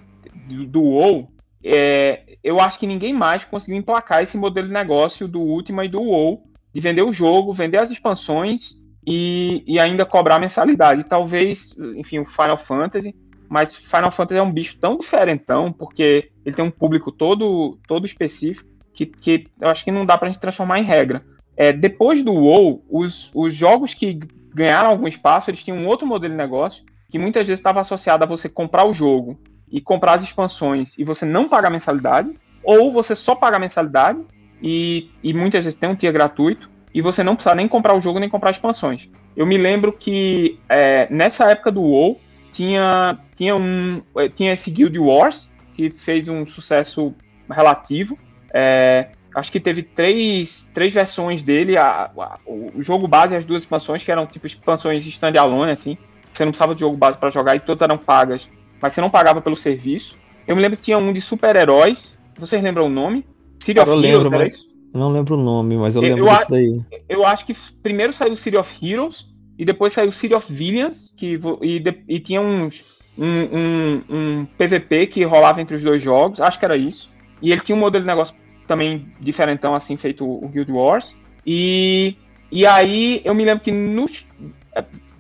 do WoW, é, eu acho que ninguém mais conseguiu emplacar esse modelo de negócio do Ultima e do WoW, de vender o jogo, vender as expansões e, e ainda cobrar mensalidade. Talvez, enfim, o Final Fantasy, mas Final Fantasy é um bicho tão diferentão, porque ele tem um público todo, todo específico, que, que eu acho que não dá pra gente transformar em regra. É, depois do WoW, os, os jogos que ganharam algum espaço, eles tinham um outro modelo de negócio, que muitas vezes estava associado a você comprar o jogo e comprar as expansões e você não pagar mensalidade, ou você só paga mensalidade e, e muitas vezes tem um tier gratuito e você não precisa nem comprar o jogo nem comprar expansões. Eu me lembro que é, nessa época do WoW tinha, tinha, um, eh, tinha esse Guild Wars que fez um sucesso relativo. É, acho que teve três, três versões dele. A, a- o jogo base e as duas expansões, que eram tipo expansões standalone, assim. Você não precisava de jogo base para jogar e todas eram pagas, mas você não pagava pelo serviço. Eu me lembro que tinha um de super-heróis. Vocês lembram o nome? City Cara, of eu Heroes, lembro, mas-? Não lembro o nome, mas eu lembro eu disso daí. eu acho que primeiro saiu o City of Heroes e depois saiu City of Villains, que, e, de- e tinha uns, um, um, um PVP que rolava entre os dois jogos, acho que era isso. E ele tinha um modelo de negócio também diferentão, assim, feito o Guild Wars. E, e aí eu me lembro que nos,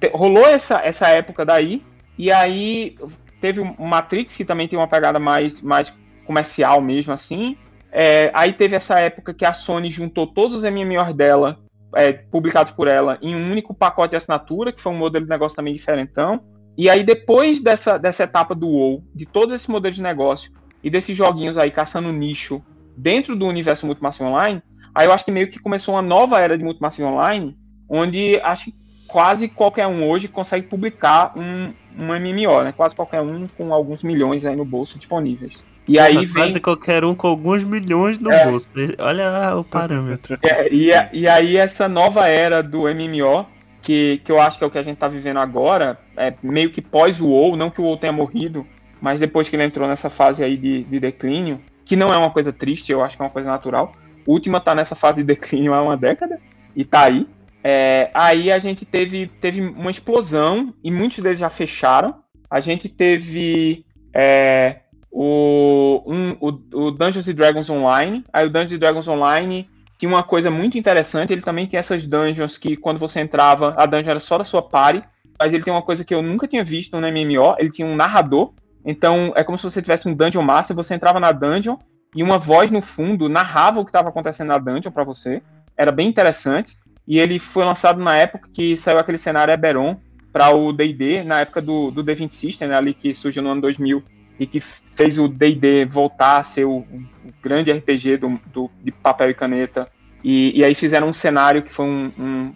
te- rolou essa, essa época daí, e aí teve o Matrix, que também tem uma pegada mais, mais comercial mesmo, assim. É, aí teve essa época que a Sony juntou todos os MMOs dela, é, publicados por ela, em um único pacote de assinatura, que foi um modelo de negócio também diferentão. E aí, depois dessa, dessa etapa do WoW, de todos esses modelos de negócio e desses joguinhos aí caçando nicho dentro do universo Multimassive Online, aí eu acho que meio que começou uma nova era de Multimassive Online, onde acho que quase qualquer um hoje consegue publicar um, um MMO, né? Quase qualquer um com alguns milhões aí no bolso disponíveis. E aí vem. Quase qualquer um com alguns milhões no É. bolso. Olha o parâmetro. É, e, a- e aí essa nova era do MMO, que, que eu acho que é o que a gente tá vivendo agora, é meio que pós o WoW, não que o WoW tenha morrido, mas depois que ele entrou nessa fase aí de, de declínio, que não é uma coisa triste, eu acho que é uma coisa natural. O Ultima tá nessa fase de declínio há uma década, e tá aí. É, aí a gente teve, teve uma explosão, e muitos deles já fecharam. A gente teve é, o, um- o, o Dungeons Dragons Online. Aí o Dungeons Dragons Online tinha uma coisa muito interessante. Ele também tem essas dungeons que quando você entrava, a dungeon era só da sua party. Mas ele tem uma coisa que eu nunca tinha visto no MMO. Ele tinha um narrador. Então é como se você tivesse um Dungeon Master. Você entrava na dungeon e uma voz no fundo narrava o que estava acontecendo na dungeon para você. Era bem interessante. E ele foi lançado na época que saiu aquele cenário Eberron para o D&D, na época do, do D20 System, né, ali que surgiu no ano 2000 e que fez o D&D voltar a ser o, o grande RPG do, do- de papel e caneta. E, e aí fizeram um cenário que foi um- um-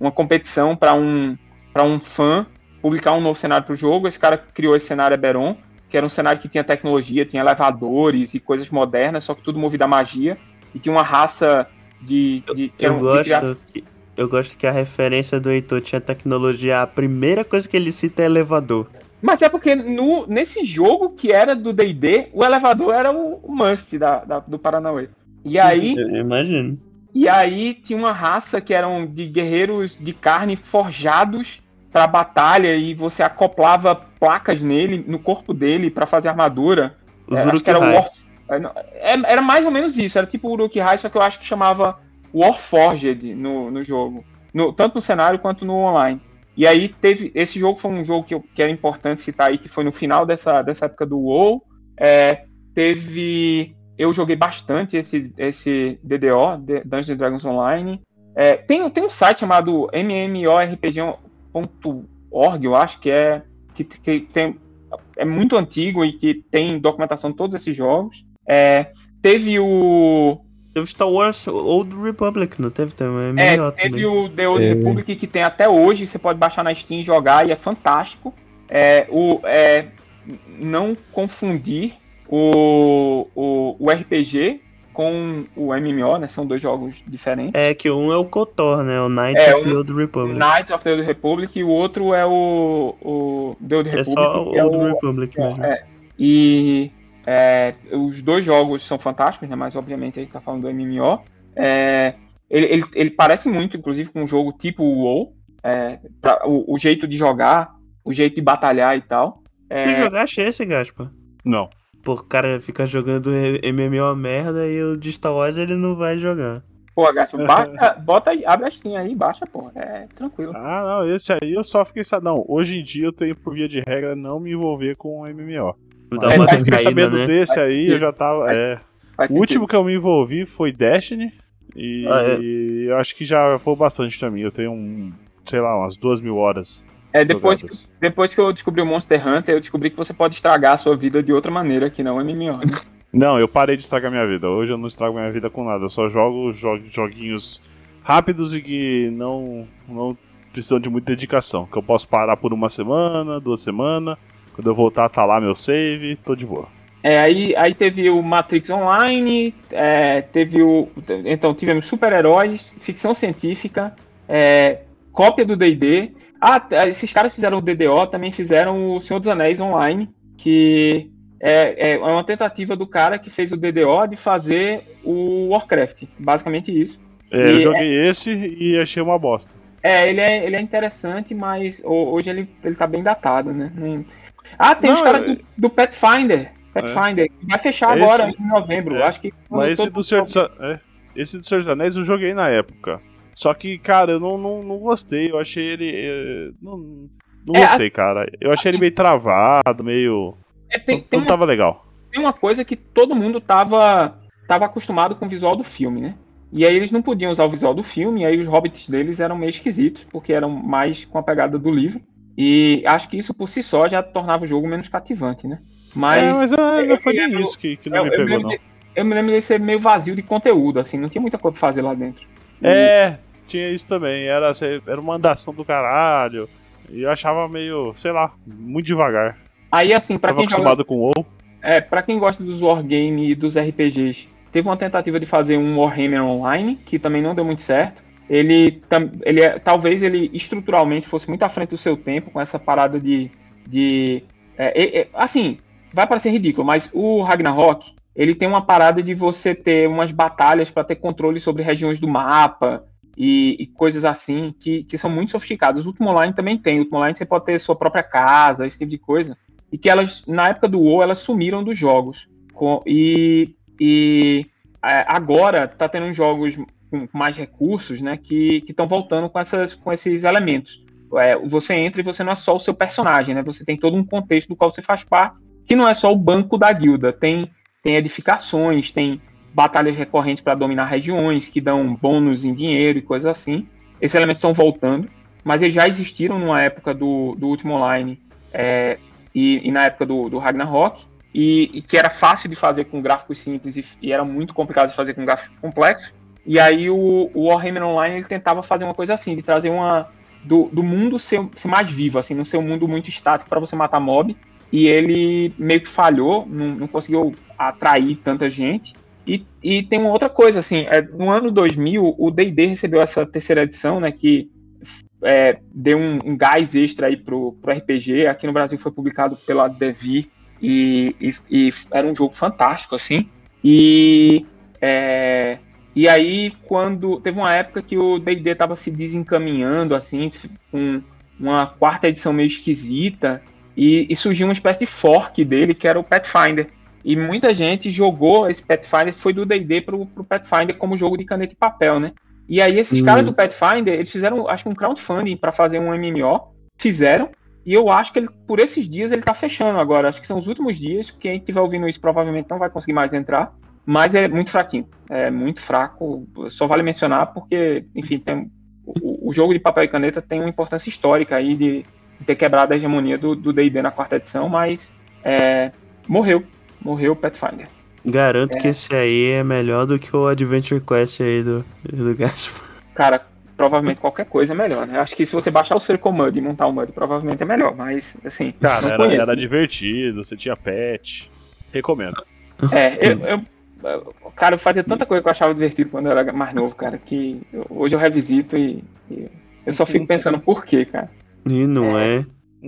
uma competição para um, pra um fã publicar um novo cenário para o jogo. Esse cara criou esse cenário Eberron, que era um cenário que tinha tecnologia, tinha elevadores e coisas modernas, só que tudo movido a magia. E tinha uma raça de... de Eu de criaturas- gosto, que, eu gosto que a referência do Heitor tinha tecnologia. A primeira coisa que ele cita é elevador. Mas é porque no, nesse jogo que era do D&D, o elevador era o, o must da, da- do Paranauê. E aí, Eu imagino. e aí tinha uma raça que eram de guerreiros de carne forjados pra batalha e você acoplava placas nele, no corpo dele pra fazer armadura. Os É, era. War... é, é- Era mais ou menos isso, era tipo o Uruk-hai, só que eu acho que chamava Warforged no, no jogo. No- tanto no cenário quanto no online. E aí teve. Esse jogo foi um jogo que, eu- que era importante citar aí, que foi no final dessa, dessa época do WoW. É, teve. Eu joguei bastante esse, esse DDO, Dungeons and Dragons Online. É, tem, tem um site chamado mmorpg.org, eu acho, que é. Que, que tem, é muito antigo e que tem documentação de todos esses jogos. É, teve o. Teve Star Wars Old Republic, não teve também? É, melhor teve também. o The Old Teve. Republic que tem até hoje, você pode baixar na Steam e jogar e é fantástico. É, o, é, não confundir o, o, o RPG com o MMO, né? São dois jogos diferentes. É que um é o KOTOR, né? O Knight É, of the Old Republic. Knights of the Old Republic e o outro é o, o The Old É Republic. só que é Old o- Republic mesmo. é, e é, os dois jogos são fantásticos, né? Mas obviamente a gente tá falando do MMO. É, ele, ele, ele parece muito, inclusive, com um jogo tipo o WoW. É, pra- o, o jeito de jogar, o jeito de batalhar e tal. É, Tu jogaste esse, Gaspa? Não. Pô, o cara fica jogando MMO merda e o de Star Wars ele não vai jogar. Pô, Gasto, baixa, bota, abre a Steam aí, baixa, pô. É tranquilo. Ah, não, esse aí eu só fiquei sabendo. Não, hoje em dia eu tenho, por via de regra, não me envolver com o MMO. Dá uma eu fiquei caída, sabendo né? desse aí, eu já tava. É. O último que eu me envolvi foi Destiny. E Ah, é. eu acho que já foi bastante pra mim. Eu tenho um, sei lá, umas duas mil horas. É, depois, jogadas. depois que eu descobri o Monster Hunter, eu descobri que você pode estragar a sua vida de outra maneira que não MMO. Né? Não, eu parei de estragar minha vida. Hoje eu não estrago minha vida com nada. Eu só jogo jo- joguinhos rápidos e que não, não precisam de muita dedicação. Que eu posso parar por uma semana, duas semanas. Quando eu voltar, tá lá meu save, tô de boa. É, aí, aí teve o Matrix Online, é, teve o. Então, tivemos super-heróis, ficção científica, é, cópia do DD. Ah, t- esses caras fizeram o DDO, também fizeram o Senhor dos Anéis Online, que é, é uma tentativa do cara que fez o DDO de fazer o Warcraft. Basicamente isso. É, eu E joguei esse e achei uma bosta. É, ele é, ele é interessante, mas ho- hoje ele, ele tá bem datado, né? Não- Ah, tem os Não, caras é- do, do Pathfinder. Pathfinder. Vai fechar Esse- agora, em novembro. é. Acho que. Mas esse do Senhor dos, A- é, esse do Senhor dos Anéis eu joguei na época. Só que, cara, eu não, não, não gostei. Eu achei ele. eh, Não, não É, gostei, cara. Eu achei ele meio travado, meio. É, tem, Não, tem, não uma, tava legal. tem uma coisa que todo mundo tava, tava acostumado com o visual do filme, né? E aí eles não podiam usar o visual do filme, e aí os hobbits deles eram meio esquisitos, porque eram mais com a pegada do livro. E acho que isso por si só já tornava o jogo menos cativante, né? Mas. é, mas ah, não eu foi nem isso que, que não eu, me eu me pegou, lembro não. eu me lembro de ser meio vazio de conteúdo, assim, não tinha muita coisa pra fazer lá dentro. É, tinha isso também. Era, era uma andação do caralho. E eu achava meio, sei lá, muito devagar. Aí, assim, pra Tava quem joga acostumado com o WoW. É, pra quem gosta dos wargame e dos RPGs, teve uma tentativa de fazer um Warhammer Online, que também não deu muito certo. Ele, ele é- talvez ele estruturalmente fosse muito à frente do seu tempo, com essa parada de. de é, é, assim, vai parecer ridículo, mas o Ragnarok, ele tem uma parada de você ter umas batalhas para ter controle sobre regiões do mapa e, e coisas assim, que, que são muito sofisticadas. O Ultima Online também tem. O Ultima Online você pode ter sua própria casa, esse tipo de coisa e que elas, na época do WoW, elas sumiram dos jogos. Com- e, e é, agora tá tendo jogos com mais recursos, né, que estão voltando com, essas, com esses elementos. É, você entra e você não é só o seu personagem, né, você tem todo um contexto do qual você faz parte, que não é só o banco da guilda, tem, tem edificações, tem batalhas recorrentes para dominar regiões, que dão bônus em dinheiro e coisas assim. Esses elementos estão voltando, mas eles já existiram numa época do, do Ultima Online, é, e, e na época do, do Ragnarok, e, e que era fácil de fazer com gráficos simples e, e era muito complicado de fazer com gráficos complexos. E aí o, o Warhammer Online ele tentava fazer uma coisa assim, de trazer uma do, do mundo ser, ser mais vivo, assim, não ser um mundo muito estático para você matar mob. E ele meio que falhou, não, não conseguiu atrair tanta gente. E, e tem uma outra coisa, assim, é, no ano 2000, o D&D recebeu essa terceira edição, né, que é, deu um, um gás extra aí pro, pro RPG. Aqui no Brasil foi publicado pela Devi e, e, e era um jogo fantástico, assim. E, é, e aí, quando. Teve uma época que o DD estava se desencaminhando, assim, com uma quarta edição meio esquisita. E, e surgiu uma espécie de fork dele, que era o Pathfinder. E muita gente jogou esse Pathfinder, foi do D&D pro, pro Pathfinder como jogo de caneta e papel, né? E aí esses Hum. caras do Pathfinder, eles fizeram, acho que um crowdfunding para fazer um MMO, fizeram, e eu acho que ele, por esses dias ele tá fechando agora, acho que são os últimos dias, quem estiver ouvindo isso provavelmente não vai conseguir mais entrar, mas é muito fraquinho, é muito fraco, só vale mencionar porque, enfim, tem, o, o jogo de papel e caneta tem uma importância histórica aí de, de ter quebrado a hegemonia do D&D na quarta edição, mas é, morreu, morreu o Pathfinder. Garanto que esse aí é melhor do que o Adventure Quest aí do, do Gaspar. Cara, provavelmente qualquer coisa é melhor, né? Acho que se você baixar o Circle Mud e montar o Mud, provavelmente é melhor, mas, assim, Cara, não era, conheço. era divertido, você tinha pet. Recomendo. É, eu- eu- Cara, eu fazia tanta coisa que eu achava divertido quando eu era mais novo, cara, que eu- hoje eu revisito e, e eu só fico pensando por quê, cara. E não é.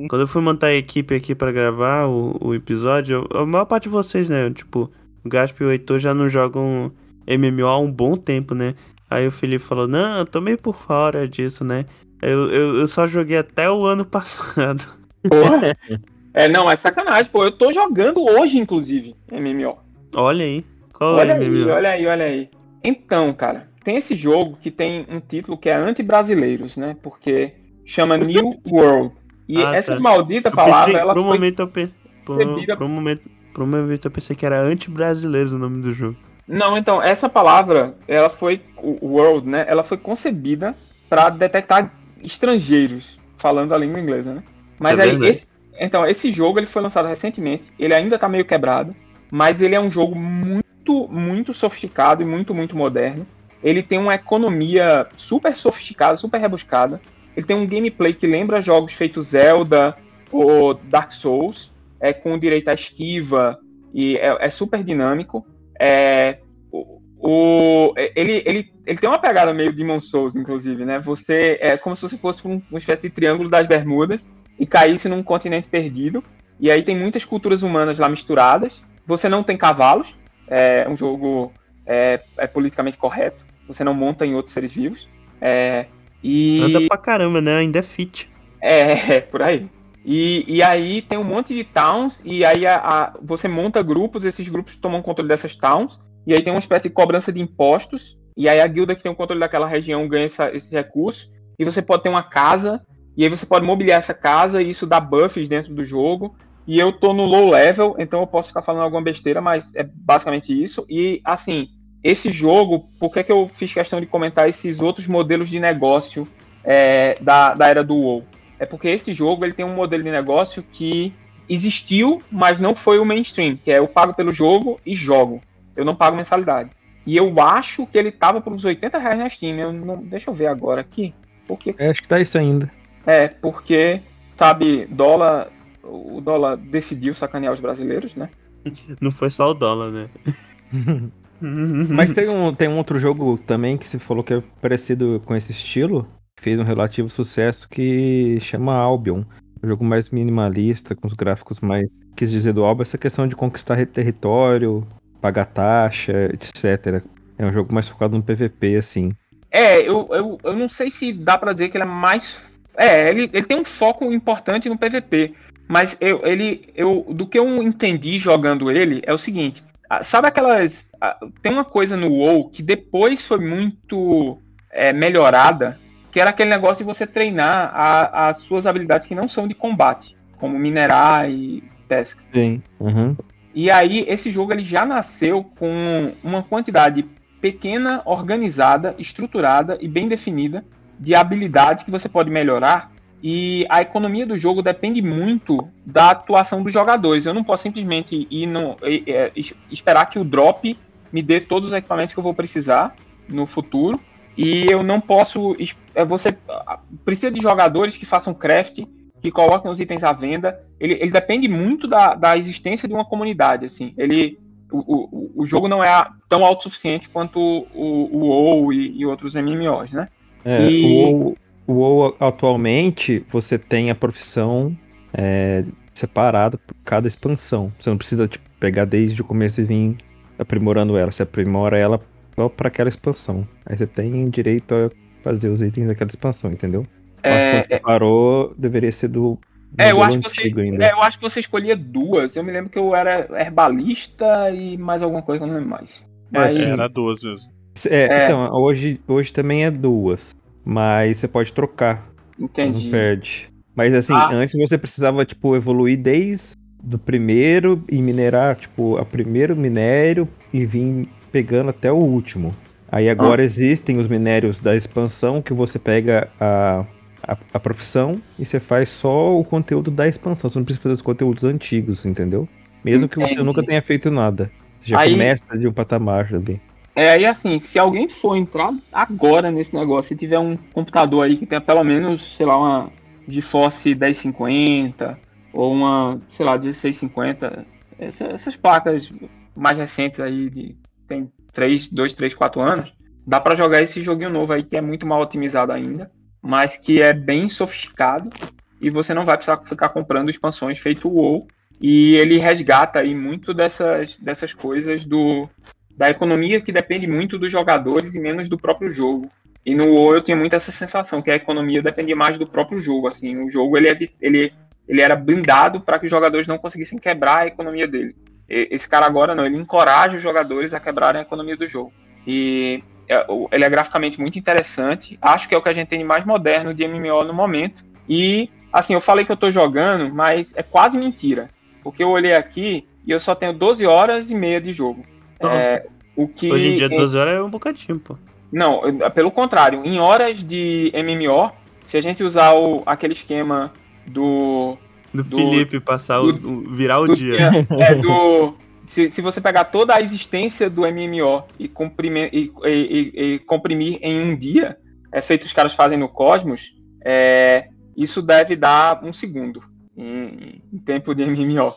Quando eu fui montar a equipe aqui pra gravar o, o episódio, a maior parte de vocês, né? Tipo, o Gasp e o Heitor já não jogam MMO há um bom tempo, né? Aí o Felipe falou, não, eu tô meio por fora disso, né? Eu, eu, eu só joguei até o ano passado. Porra. É, não, é sacanagem, pô. Eu tô jogando hoje, inclusive, MMO. Olha aí. Qual Olha é aí, olha aí, olha aí. Então, cara, tem esse jogo que tem um título que é anti-brasileiros, né? Porque chama New World. E Ah, essa tá. maldita Eu palavra, pensei, ela por um foi momento eu pe... por, por um momento, por um momento eu pensei que era anti-brasileiros o nome do jogo. Não, então, essa palavra, ela foi, o world, né, ela foi concebida para detectar estrangeiros falando a língua inglesa, né? Mas É aí, verdade. esse, então, esse jogo, ele foi lançado recentemente, ele ainda tá meio quebrado, mas ele é um jogo muito, muito sofisticado e muito, muito moderno. Ele tem uma economia super sofisticada, super rebuscada. Ele tem um gameplay que lembra jogos feitos Zelda ou Dark Souls, é, com direito à esquiva, e é, é super dinâmico. É, o, o- ele, ele, ele tem uma pegada meio Demon Souls, inclusive, né? Você é como se você fosse um, uma espécie de triângulo das Bermudas e caísse num continente perdido. E aí tem muitas culturas humanas lá misturadas. Você não tem cavalos. É um jogo é, é politicamente correto. Você não monta em outros seres vivos. É, e Anda pra caramba, né? Ainda é fit. é, por aí. E, e aí tem um monte de towns, e aí a- a- você monta grupos, esses grupos tomam controle dessas towns, e aí tem uma espécie de cobrança de impostos, e aí a guilda que tem o controle daquela região ganha essa- esses recursos, e você pode ter uma casa, e aí você pode mobiliar essa casa, e isso dá buffs dentro do jogo. E eu tô no low level, então eu posso estar falando alguma besteira, mas é basicamente isso. E assim, esse jogo, por que, que eu fiz questão de comentar esses outros modelos de negócio é, da, da era do WoW? É porque esse jogo ele tem um modelo de negócio que existiu, mas não foi o mainstream, que é eu pago pelo jogo e jogo. Eu não pago mensalidade. E eu acho que ele tava por uns 80 reais na Steam. Eu não, deixa eu ver agora aqui. Porque É, acho que tá isso ainda. É, porque, sabe, dólar. O dólar decidiu sacanear os brasileiros, né? Não foi só o dólar, né? Mas tem um, tem um outro jogo também que você falou que é parecido com esse estilo, fez um relativo sucesso que chama Albion. Um jogo mais minimalista, com os gráficos mais. Quis dizer do Albion, essa questão de conquistar território, pagar taxa, etc. É um jogo mais focado no PVP, assim. É, eu, eu, eu não sei se dá pra dizer que ele é mais. É, ele, ele tem um foco importante no PVP. Mas eu, ele, eu, do que eu entendi jogando ele é o seguinte: sabe aquelas. Tem uma coisa no WoW que depois foi muito é, melhorada, que era aquele negócio de você treinar a- as suas habilidades que não são de combate, como minerar e pesca. Sim. Uhum. E aí, esse jogo ele já nasceu com uma quantidade pequena, organizada, estruturada e bem definida de habilidades que você pode melhorar. E a economia do jogo depende muito da atuação dos jogadores. Eu não posso simplesmente ir no, é, es- esperar que o drop me dê todos os equipamentos que eu vou precisar no futuro. E eu não posso. é, Você precisa de jogadores que façam craft, que coloquem os itens à venda. Ele, ele depende muito da, da existência de uma comunidade. Assim, ele, o, o, o jogo não é tão autossuficiente quanto o, o WoW e, e outros MMOs, né? É, E- o, WoW, o WoW atualmente você tem a profissão é, separada por cada expansão. Você não precisa tipo, pegar desde o começo e vir aprimorando ela. Você aprimora ela só para aquela expansão. Aí você tem direito a fazer os itens daquela expansão, entendeu? Eu acho que É, quando você parou, deveria ser do. É, eu acho, que você, é, eu acho que você escolhia duas. Eu me lembro que eu era herbalista e mais alguma coisa que eu não lembro mais. É, Mas, sim. Era duas mesmo. É, É. então, hoje, hoje também é duas. Mas você pode trocar. entendi. Não perde. Mas assim, Ah. antes você precisava, tipo, evoluir desde do primeiro e minerar, tipo, o primeiro minério e vir pegando até o último. Aí agora existem os minérios da expansão que você pega a, a, a profissão e você faz só o conteúdo da expansão. Você não precisa fazer os conteúdos antigos, entendeu? Mesmo que você Entendi. nunca tenha feito nada. Você já Aí- começa de um patamar ali. É, aí assim, se alguém for entrar agora nesse negócio e tiver um computador aí que tenha pelo menos, sei lá, uma GeForce 1050 ou uma, sei lá, 1650, essa- essas placas mais recentes aí, de, tem 3, 2, 3, 4 anos, dá pra jogar esse joguinho novo aí que é muito mal otimizado ainda, mas que é bem sofisticado e você não vai precisar ficar comprando expansões feito o WoW e ele resgata aí muito dessas, dessas coisas do, da economia que depende muito dos jogadores e menos do próprio jogo. E no WoW eu tinha muito essa sensação que a economia dependia mais do próprio jogo. Assim, o jogo ele, é- ele, ele era blindado para que os jogadores não conseguissem quebrar a economia dele. E- Esse cara agora não, ele encoraja os jogadores a quebrarem a economia do jogo. E é, ele é graficamente muito interessante. Acho que é o que a gente tem de mais moderno de MMO no momento. E assim, eu falei que eu tô jogando, mas é quase mentira. Porque eu olhei aqui e eu só tenho 12 horas e meia de jogo. É, o que Hoje em dia, em- 12 horas é um bocadinho, pô. não, é pelo contrário, em horas de MMO, se a gente usar o, aquele esquema do. Do, Do- Felipe passar o, do- o- virar o do dia. é, do se, se você pegar toda a existência do MMO e comprimir, e- e- e comprimir em um dia, é feito os caras fazem no Cosmos, é, isso deve dar um segundo em, em tempo de MMO.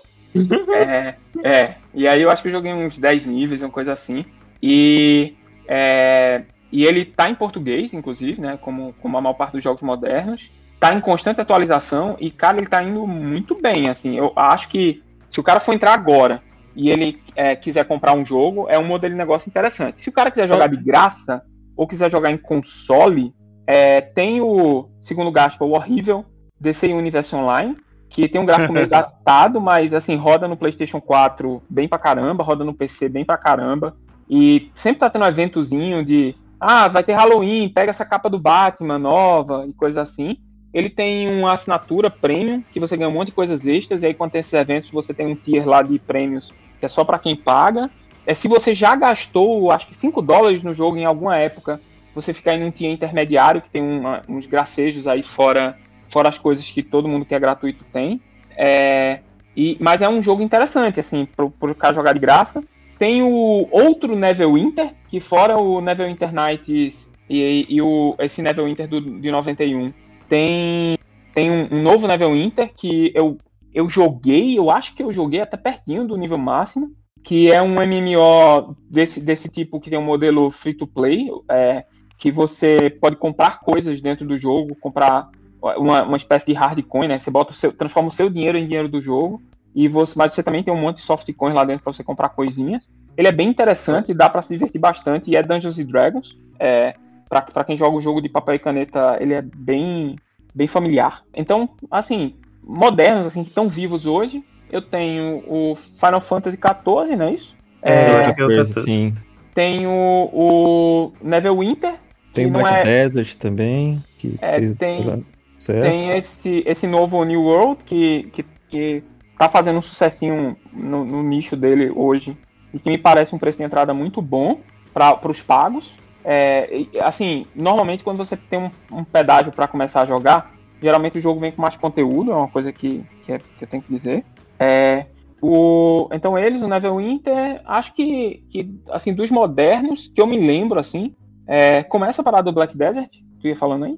É, é, e aí eu acho que eu joguei uns 10 níveis, uma coisa assim. E, é, e ele tá em português, inclusive, né? Como, como a maior parte dos jogos modernos. Tá em constante atualização e, cara, ele tá indo muito bem, assim. Eu acho que se o cara for entrar agora e ele é, quiser comprar um jogo, é um modelo de negócio interessante. Se o cara quiser jogar de graça ou quiser jogar em console, é, tem o, segundo o Gaspa, o horrível DC Universe Online, que tem um gráfico meio datado, mas assim, roda no PlayStation 4 bem pra caramba, roda no PC bem pra caramba. E sempre tá tendo um eventozinho de ah, vai ter Halloween, pega essa capa do Batman nova e coisas assim. Ele tem uma assinatura premium, que você ganha um monte de coisas extras, e aí quando tem esses eventos, você tem um tier lá de prêmios, que é só pra quem paga. É se você já gastou, acho que 5 dólares no jogo em alguma época, você fica aí num tier intermediário, que tem uma- uns gracejos aí fora, fora as coisas que todo mundo que é gratuito tem. É, e, mas é um jogo interessante, assim, pro, pro cara jogar de graça. Tem o outro Neverwinter, que fora o Neverwinter Nights e, e o, esse Neverwinter do, de 91, tem tem um, um novo Neverwinter que eu, eu joguei, eu acho que eu joguei até pertinho do nível máximo, que é um MMO desse, desse tipo que tem um modelo free to play, é, que você pode comprar coisas dentro do jogo, comprar uma, uma espécie de hardcoin, né? Você bota o seu, transforma o seu dinheiro em dinheiro do jogo e você, mas você também tem um monte de softcoins lá dentro para você comprar coisinhas. Ele é bem interessante, dá para se divertir bastante e é Dungeons and Dragons. É, para quem joga o jogo de papel e caneta, ele é bem bem familiar. Então, assim, modernos assim que estão vivos hoje, eu tenho o Final Fantasy XIV, não é isso? É, eu É, acho que é o Coisa 14. assim. tenho o Neverwinter, Tem o não Black é- Desert também, que É, fez tem- sucesso. Tem esse, esse novo New World que, que, que tá fazendo um sucessinho no, no nicho dele hoje e que me parece um preço de entrada muito bom para os pagos. É, assim, normalmente quando você tem um, um pedágio para começar a jogar, geralmente o jogo vem com mais conteúdo, é uma coisa que, que, é- que eu tenho que dizer. É, o, então eles, o Neverwinter, acho que, que assim, dos modernos, que eu me lembro, assim, é, começa a parada do Black Desert, tu ia falando aí?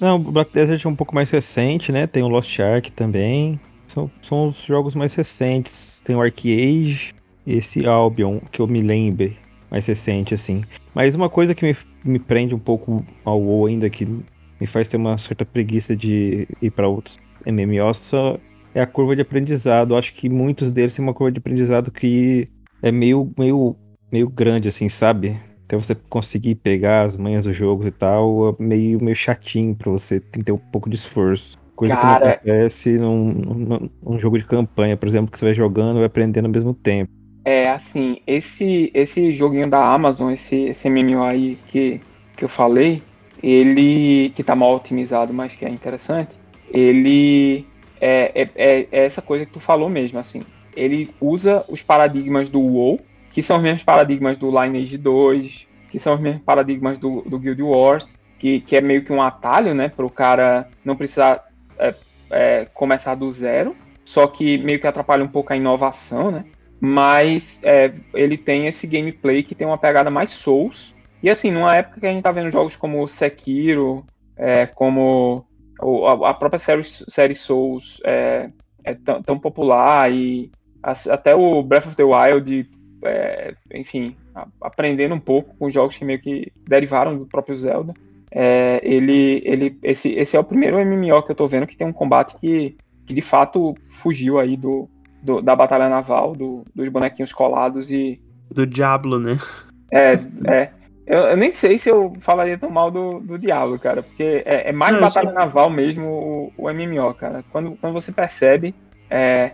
Não, Black Desert é um pouco mais recente, né? Tem o Lost Ark também. São, são os jogos mais recentes. Tem o Arcade, esse Albion, que eu me lembre, mais recente, assim. Mas uma coisa que me, me prende um pouco ao WoW ainda, que me faz ter uma certa preguiça de ir para outros MMOs, é a curva de aprendizado. Acho que muitos deles têm uma curva de aprendizado que é meio, meio, meio grande, assim, sabe? Até você conseguir pegar as manhas dos jogos e tal, é meio, meio chatinho pra você tem que ter um pouco de esforço. Coisa que não Cara- acontece num, num, num jogo de campanha, por exemplo, que você vai jogando e vai aprendendo ao mesmo tempo. É, assim, esse esse joguinho da Amazon, esse, esse MMO aí que, que eu falei, ele, que tá mal otimizado, mas que é interessante, ele é, é, é, é essa coisa que tu falou mesmo, assim. Ele usa os paradigmas do WoW, que são os mesmos paradigmas do Lineage 2, que são os mesmos paradigmas do, do Guild Wars, que, que é meio que um atalho, né, pro cara não precisar é, é, começar do zero, só que meio que atrapalha um pouco a inovação, né? mas é, ele tem esse gameplay que tem uma pegada mais Souls. E assim, numa época que a gente tá vendo jogos como Sekiro, é, como o- a, própria série, série Souls é, é tão, tão popular e até o Breath of the Wild, é, enfim, a- aprendendo um pouco com jogos que meio que derivaram do próprio Zelda. é, ele, ele, esse, esse é o primeiro MMO que eu tô vendo que tem um combate que, que de fato fugiu aí do, do- da batalha naval, do- dos bonequinhos colados e. Do Diablo, né? É, é. Eu, eu nem sei se eu falaria tão mal do, do Diablo, cara, porque é, é mais Não, batalha sei. naval mesmo o, o MMO, cara. Quando, quando você percebe, é,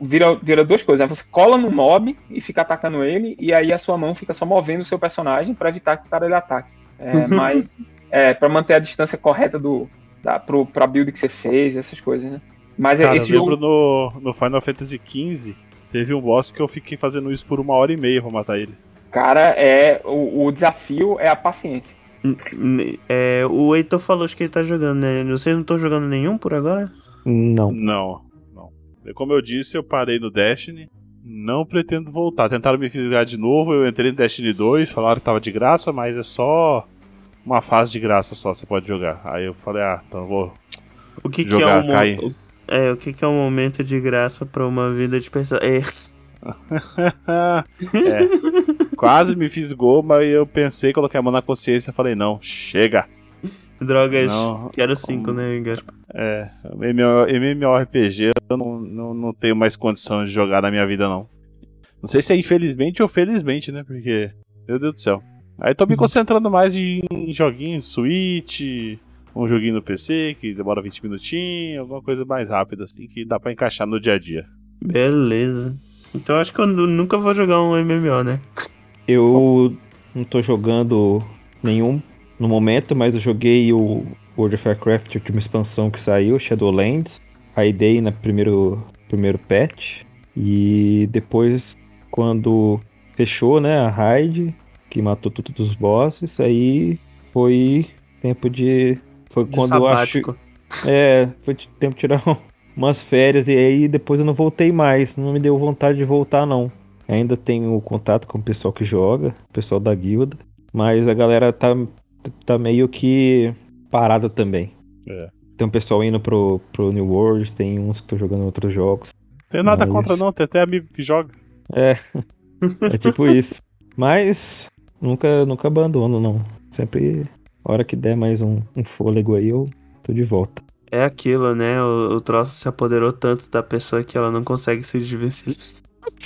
vira, vira duas coisas. né? Você cola no mob e fica atacando ele, e aí a sua mão fica só movendo o seu personagem pra evitar que o cara ele ataque. É, mas é, para manter a distância correta do, da, pro, pra build que você fez, essas coisas, né? Mas é Cara, eu esse lembro jogo. no, no Final Fantasy XV, teve um boss que eu fiquei fazendo isso por uma hora e meia pra matar ele. Cara, é o, o desafio é a paciência. É, o Heitor falou acho que ele tá jogando, né? Vocês não estão jogando nenhum por agora? Não, não. Como eu disse, eu parei no Destiny. Não pretendo voltar. Tentaram me fisgar de novo, eu entrei no Destiny 2, falaram que tava de graça, mas é só uma fase de graça só, você pode jogar. Aí eu falei, ah, então eu vou. O que, que é Jogar, um mo- cai. o- É, o que, que é um momento de graça pra uma vida de pessoa? É, É. Quase me fisgou, mas eu pensei, coloquei a mão na consciência e falei, não, chega. Drogas. Não, Quero cinco, né, Gaspar? É, MMO MMORPG eu não, não, não tenho mais condição de jogar na minha vida, não. Não sei se é infelizmente ou felizmente, né? Porque, meu Deus do céu. Aí tô me concentrando mais em joguinhos, Switch, um joguinho no PC que demora 20 minutinhos, alguma coisa mais rápida, assim, que dá pra encaixar no dia a dia. Beleza. Então acho que eu nu- nunca vou jogar um MMO, né? Eu não tô jogando nenhum no momento, mas eu joguei o World of Warcraft, a última expansão que saiu, Shadowlands. Raidei na primeiro, primeiro patch. E depois, quando fechou, né, a raid, que matou todos os bosses, aí foi tempo de... Foi De quando eu acho... sabático. É, foi tempo de tirar um- umas férias e aí depois eu não voltei mais. Não me deu vontade de voltar, não. Ainda tenho contato com o pessoal que joga, o pessoal da guilda, mas a galera tá, tá meio que parada também. Tem um pessoal indo pro, pro New World, tem uns que estão jogando outros jogos. Tem nada Mas- contra, não, tem até amigo que joga. É, é tipo isso. Mas nunca, nunca abandono, não. Sempre, a hora que der mais um, um fôlego aí, eu tô de volta. É aquilo, né? O, o troço se apoderou tanto da pessoa que ela não consegue se desvencilhar.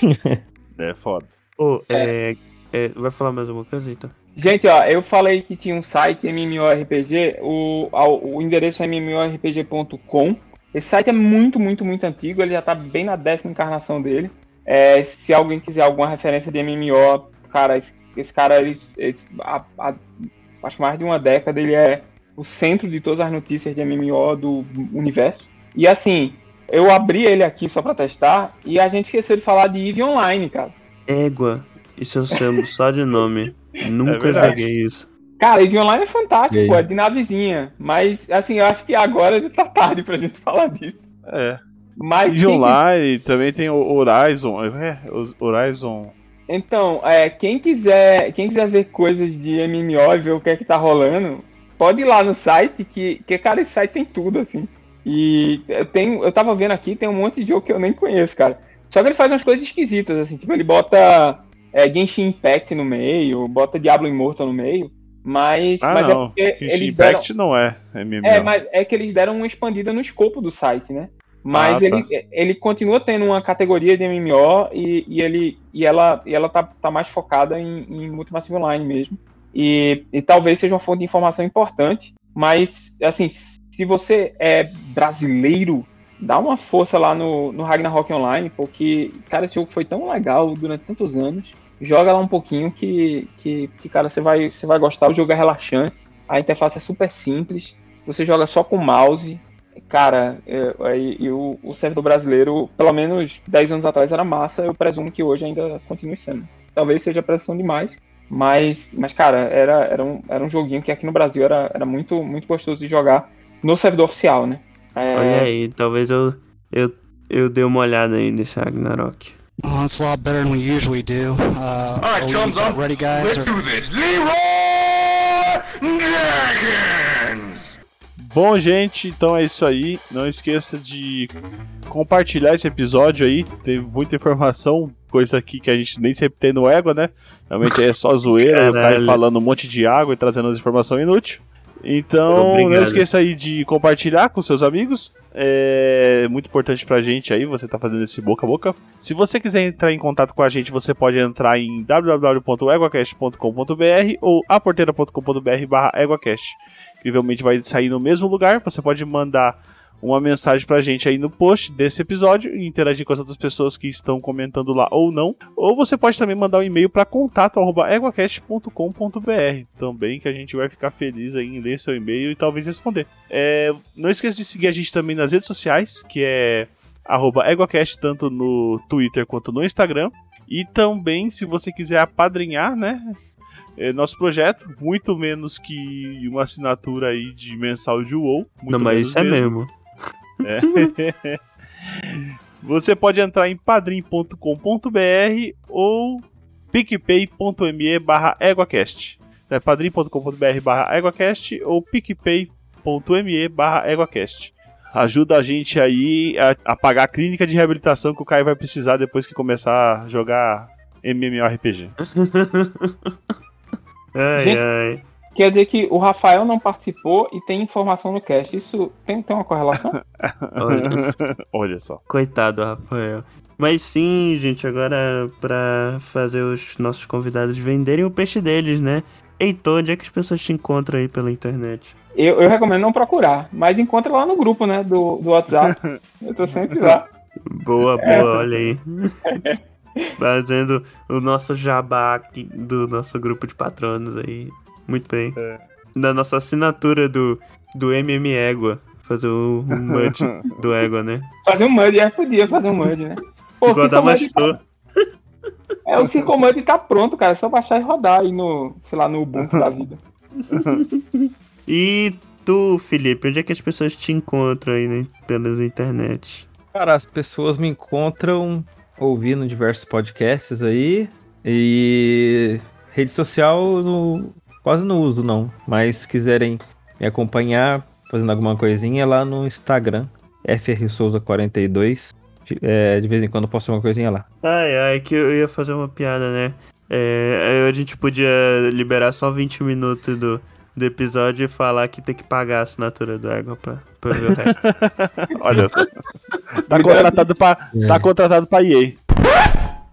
É foda. Ô, é, é, Vai falar mais alguma coisa, então? Gente, ó, eu falei que tinha um site MMORPG, o, o endereço é mmorpg.com. Esse site é muito, muito, muito antigo, ele já tá bem na décima encarnação dele. É, se alguém quiser alguma referência de MMO, cara, esse, esse cara, ele, ele- há- há- acho que mais de uma década, ele é o centro de todas as notícias de MMO do universo. E assim, eu abri ele aqui só pra testar e a gente esqueceu de falar de EVE Online, cara. Égua. Isso eu sei só de nome. Nunca verdade. joguei isso. Cara, EVE Online é fantástico, pô, é de navezinha. Mas, assim, eu acho que agora já tá tarde pra gente falar disso. É. Mas, E quem- online também tem o Horizon. É, Horizon. então, é, quem quiser quem quiser ver coisas de MMO e ver o que é que tá rolando, pode ir lá no site, que, que cara, esse site tem tudo, assim. E eu tenho, eu tava vendo aqui, tem um monte de jogo que eu nem conheço, cara. Só que ele faz umas coisas esquisitas, assim, tipo, ele bota é, Genshin Impact no meio, bota Diablo Immortal no meio, mas, Ah, mas não. é porque Genshin eles deram... Impact não é MMO. É, mas é que eles deram uma expandida no escopo do site, né? Mas Ah, tá. ele, ele continua tendo uma categoria de MMO e, e, ele, e ela, e ela tá, tá mais focada em, em Multimassive Online mesmo. E, e talvez seja uma fonte de informação importante, mas, assim, se você é brasileiro, dá uma força lá no, no Ragnarok Online, porque, cara, esse jogo foi tão legal durante tantos anos. Joga lá um pouquinho que, que, que cara, você vai, você vai gostar. O jogo é relaxante, a interface é super simples, você joga só com mouse. Cara, é, aí- e o, o servidor brasileiro, pelo menos 10 anos atrás era massa, eu presumo que hoje ainda continue sendo. Talvez seja pressão demais, mas, mas cara, era, era, um, era um joguinho que aqui no Brasil era, era muito, muito gostoso de jogar no servidor oficial, né? É, Olha aí, talvez eu, eu, eu dê uma olhada aí nesse Ragnarok. Oh, it's a lot better than we usually do. Uh, Alright, are we thumbs up. ready, guys? Let's or- do this. Leroy Dragons! Bom, gente, então é isso aí. Não esqueça de compartilhar esse episódio aí. Teve muita informação, coisa aqui que a gente nem sempre tem no Égua, né? Realmente é só zoeira, o cara falando um monte de água e trazendo as informações inúteis. Então, Obrigado. não esqueça aí de compartilhar com seus amigos. É muito importante pra gente aí, você tá fazendo esse boca a boca. Se você quiser entrar em contato com a gente, você pode entrar em www.eguacast.com.br ou aporteira.com.br barra eguacast. Incrivelmente vai sair no mesmo lugar, você pode mandar uma mensagem pra gente aí no post desse episódio e interagir com as outras pessoas que estão comentando lá ou não. Ou você pode também mandar um e-mail para contato@eguacast.com.br também, que a gente vai ficar feliz aí em ler seu e-mail e talvez responder. É, não esqueça de seguir a gente também nas redes sociais, que é arroba EguaCast, tanto no Twitter quanto no Instagram. E também, se você quiser apadrinhar, né? é, nosso projeto, muito menos que uma assinatura aí de mensal de muito Não, mas isso é mesmo. É. Você pode entrar em padrim.com.br ou picpay.me barra eguacast. É padrim.com.br barra eguacast ou picpay.me barra eguacast. Ajuda a gente aí a, a pagar a clínica de reabilitação que o Caio vai precisar depois que começar a jogar MMORPG. Ai, ai. Quer dizer que o Rafael não participou e tem informação no cast. Isso tem, tem uma correlação? Olha, Olha só. coitado, Rafael. Mas sim, gente, agora pra fazer os nossos convidados venderem o peixe deles, né? Heitor, onde é que as pessoas te encontram aí pela internet? Eu, eu recomendo não procurar, mas encontra lá no grupo, né, do, do WhatsApp. Eu tô sempre lá. Boa, boa, olha aí. Fazendo o nosso jabá aqui do nosso grupo de patronos aí. Muito bem. Da nossa assinatura do, do MM Égua. Fazer o, o MUD do Égua, né? Fazer um MUD, é, podia fazer um MUD, né? Pô, Igual o da Mastor. tá, é, o Circomud tá pronto, cara. É só baixar e rodar aí no, sei lá, no Ubuntu da vida. E tu, Felipe, onde é que as pessoas te encontram aí né, pelas internet? Cara, as pessoas me encontram ouvindo diversos podcasts aí. E rede social não- quase não uso, não. Mas se quiserem me acompanhar, fazendo alguma coisinha lá no Instagram, FRSouza42. De, é, de vez em quando eu posto uma coisinha lá. Ai, ai, que eu ia fazer uma piada, né? É, aí a gente podia liberar só 20 minutos do, do episódio e falar que tem que pagar a assinatura do Égua pra, pra ver o resto. Olha só. Tá contratado pra, tá contratado pra EA.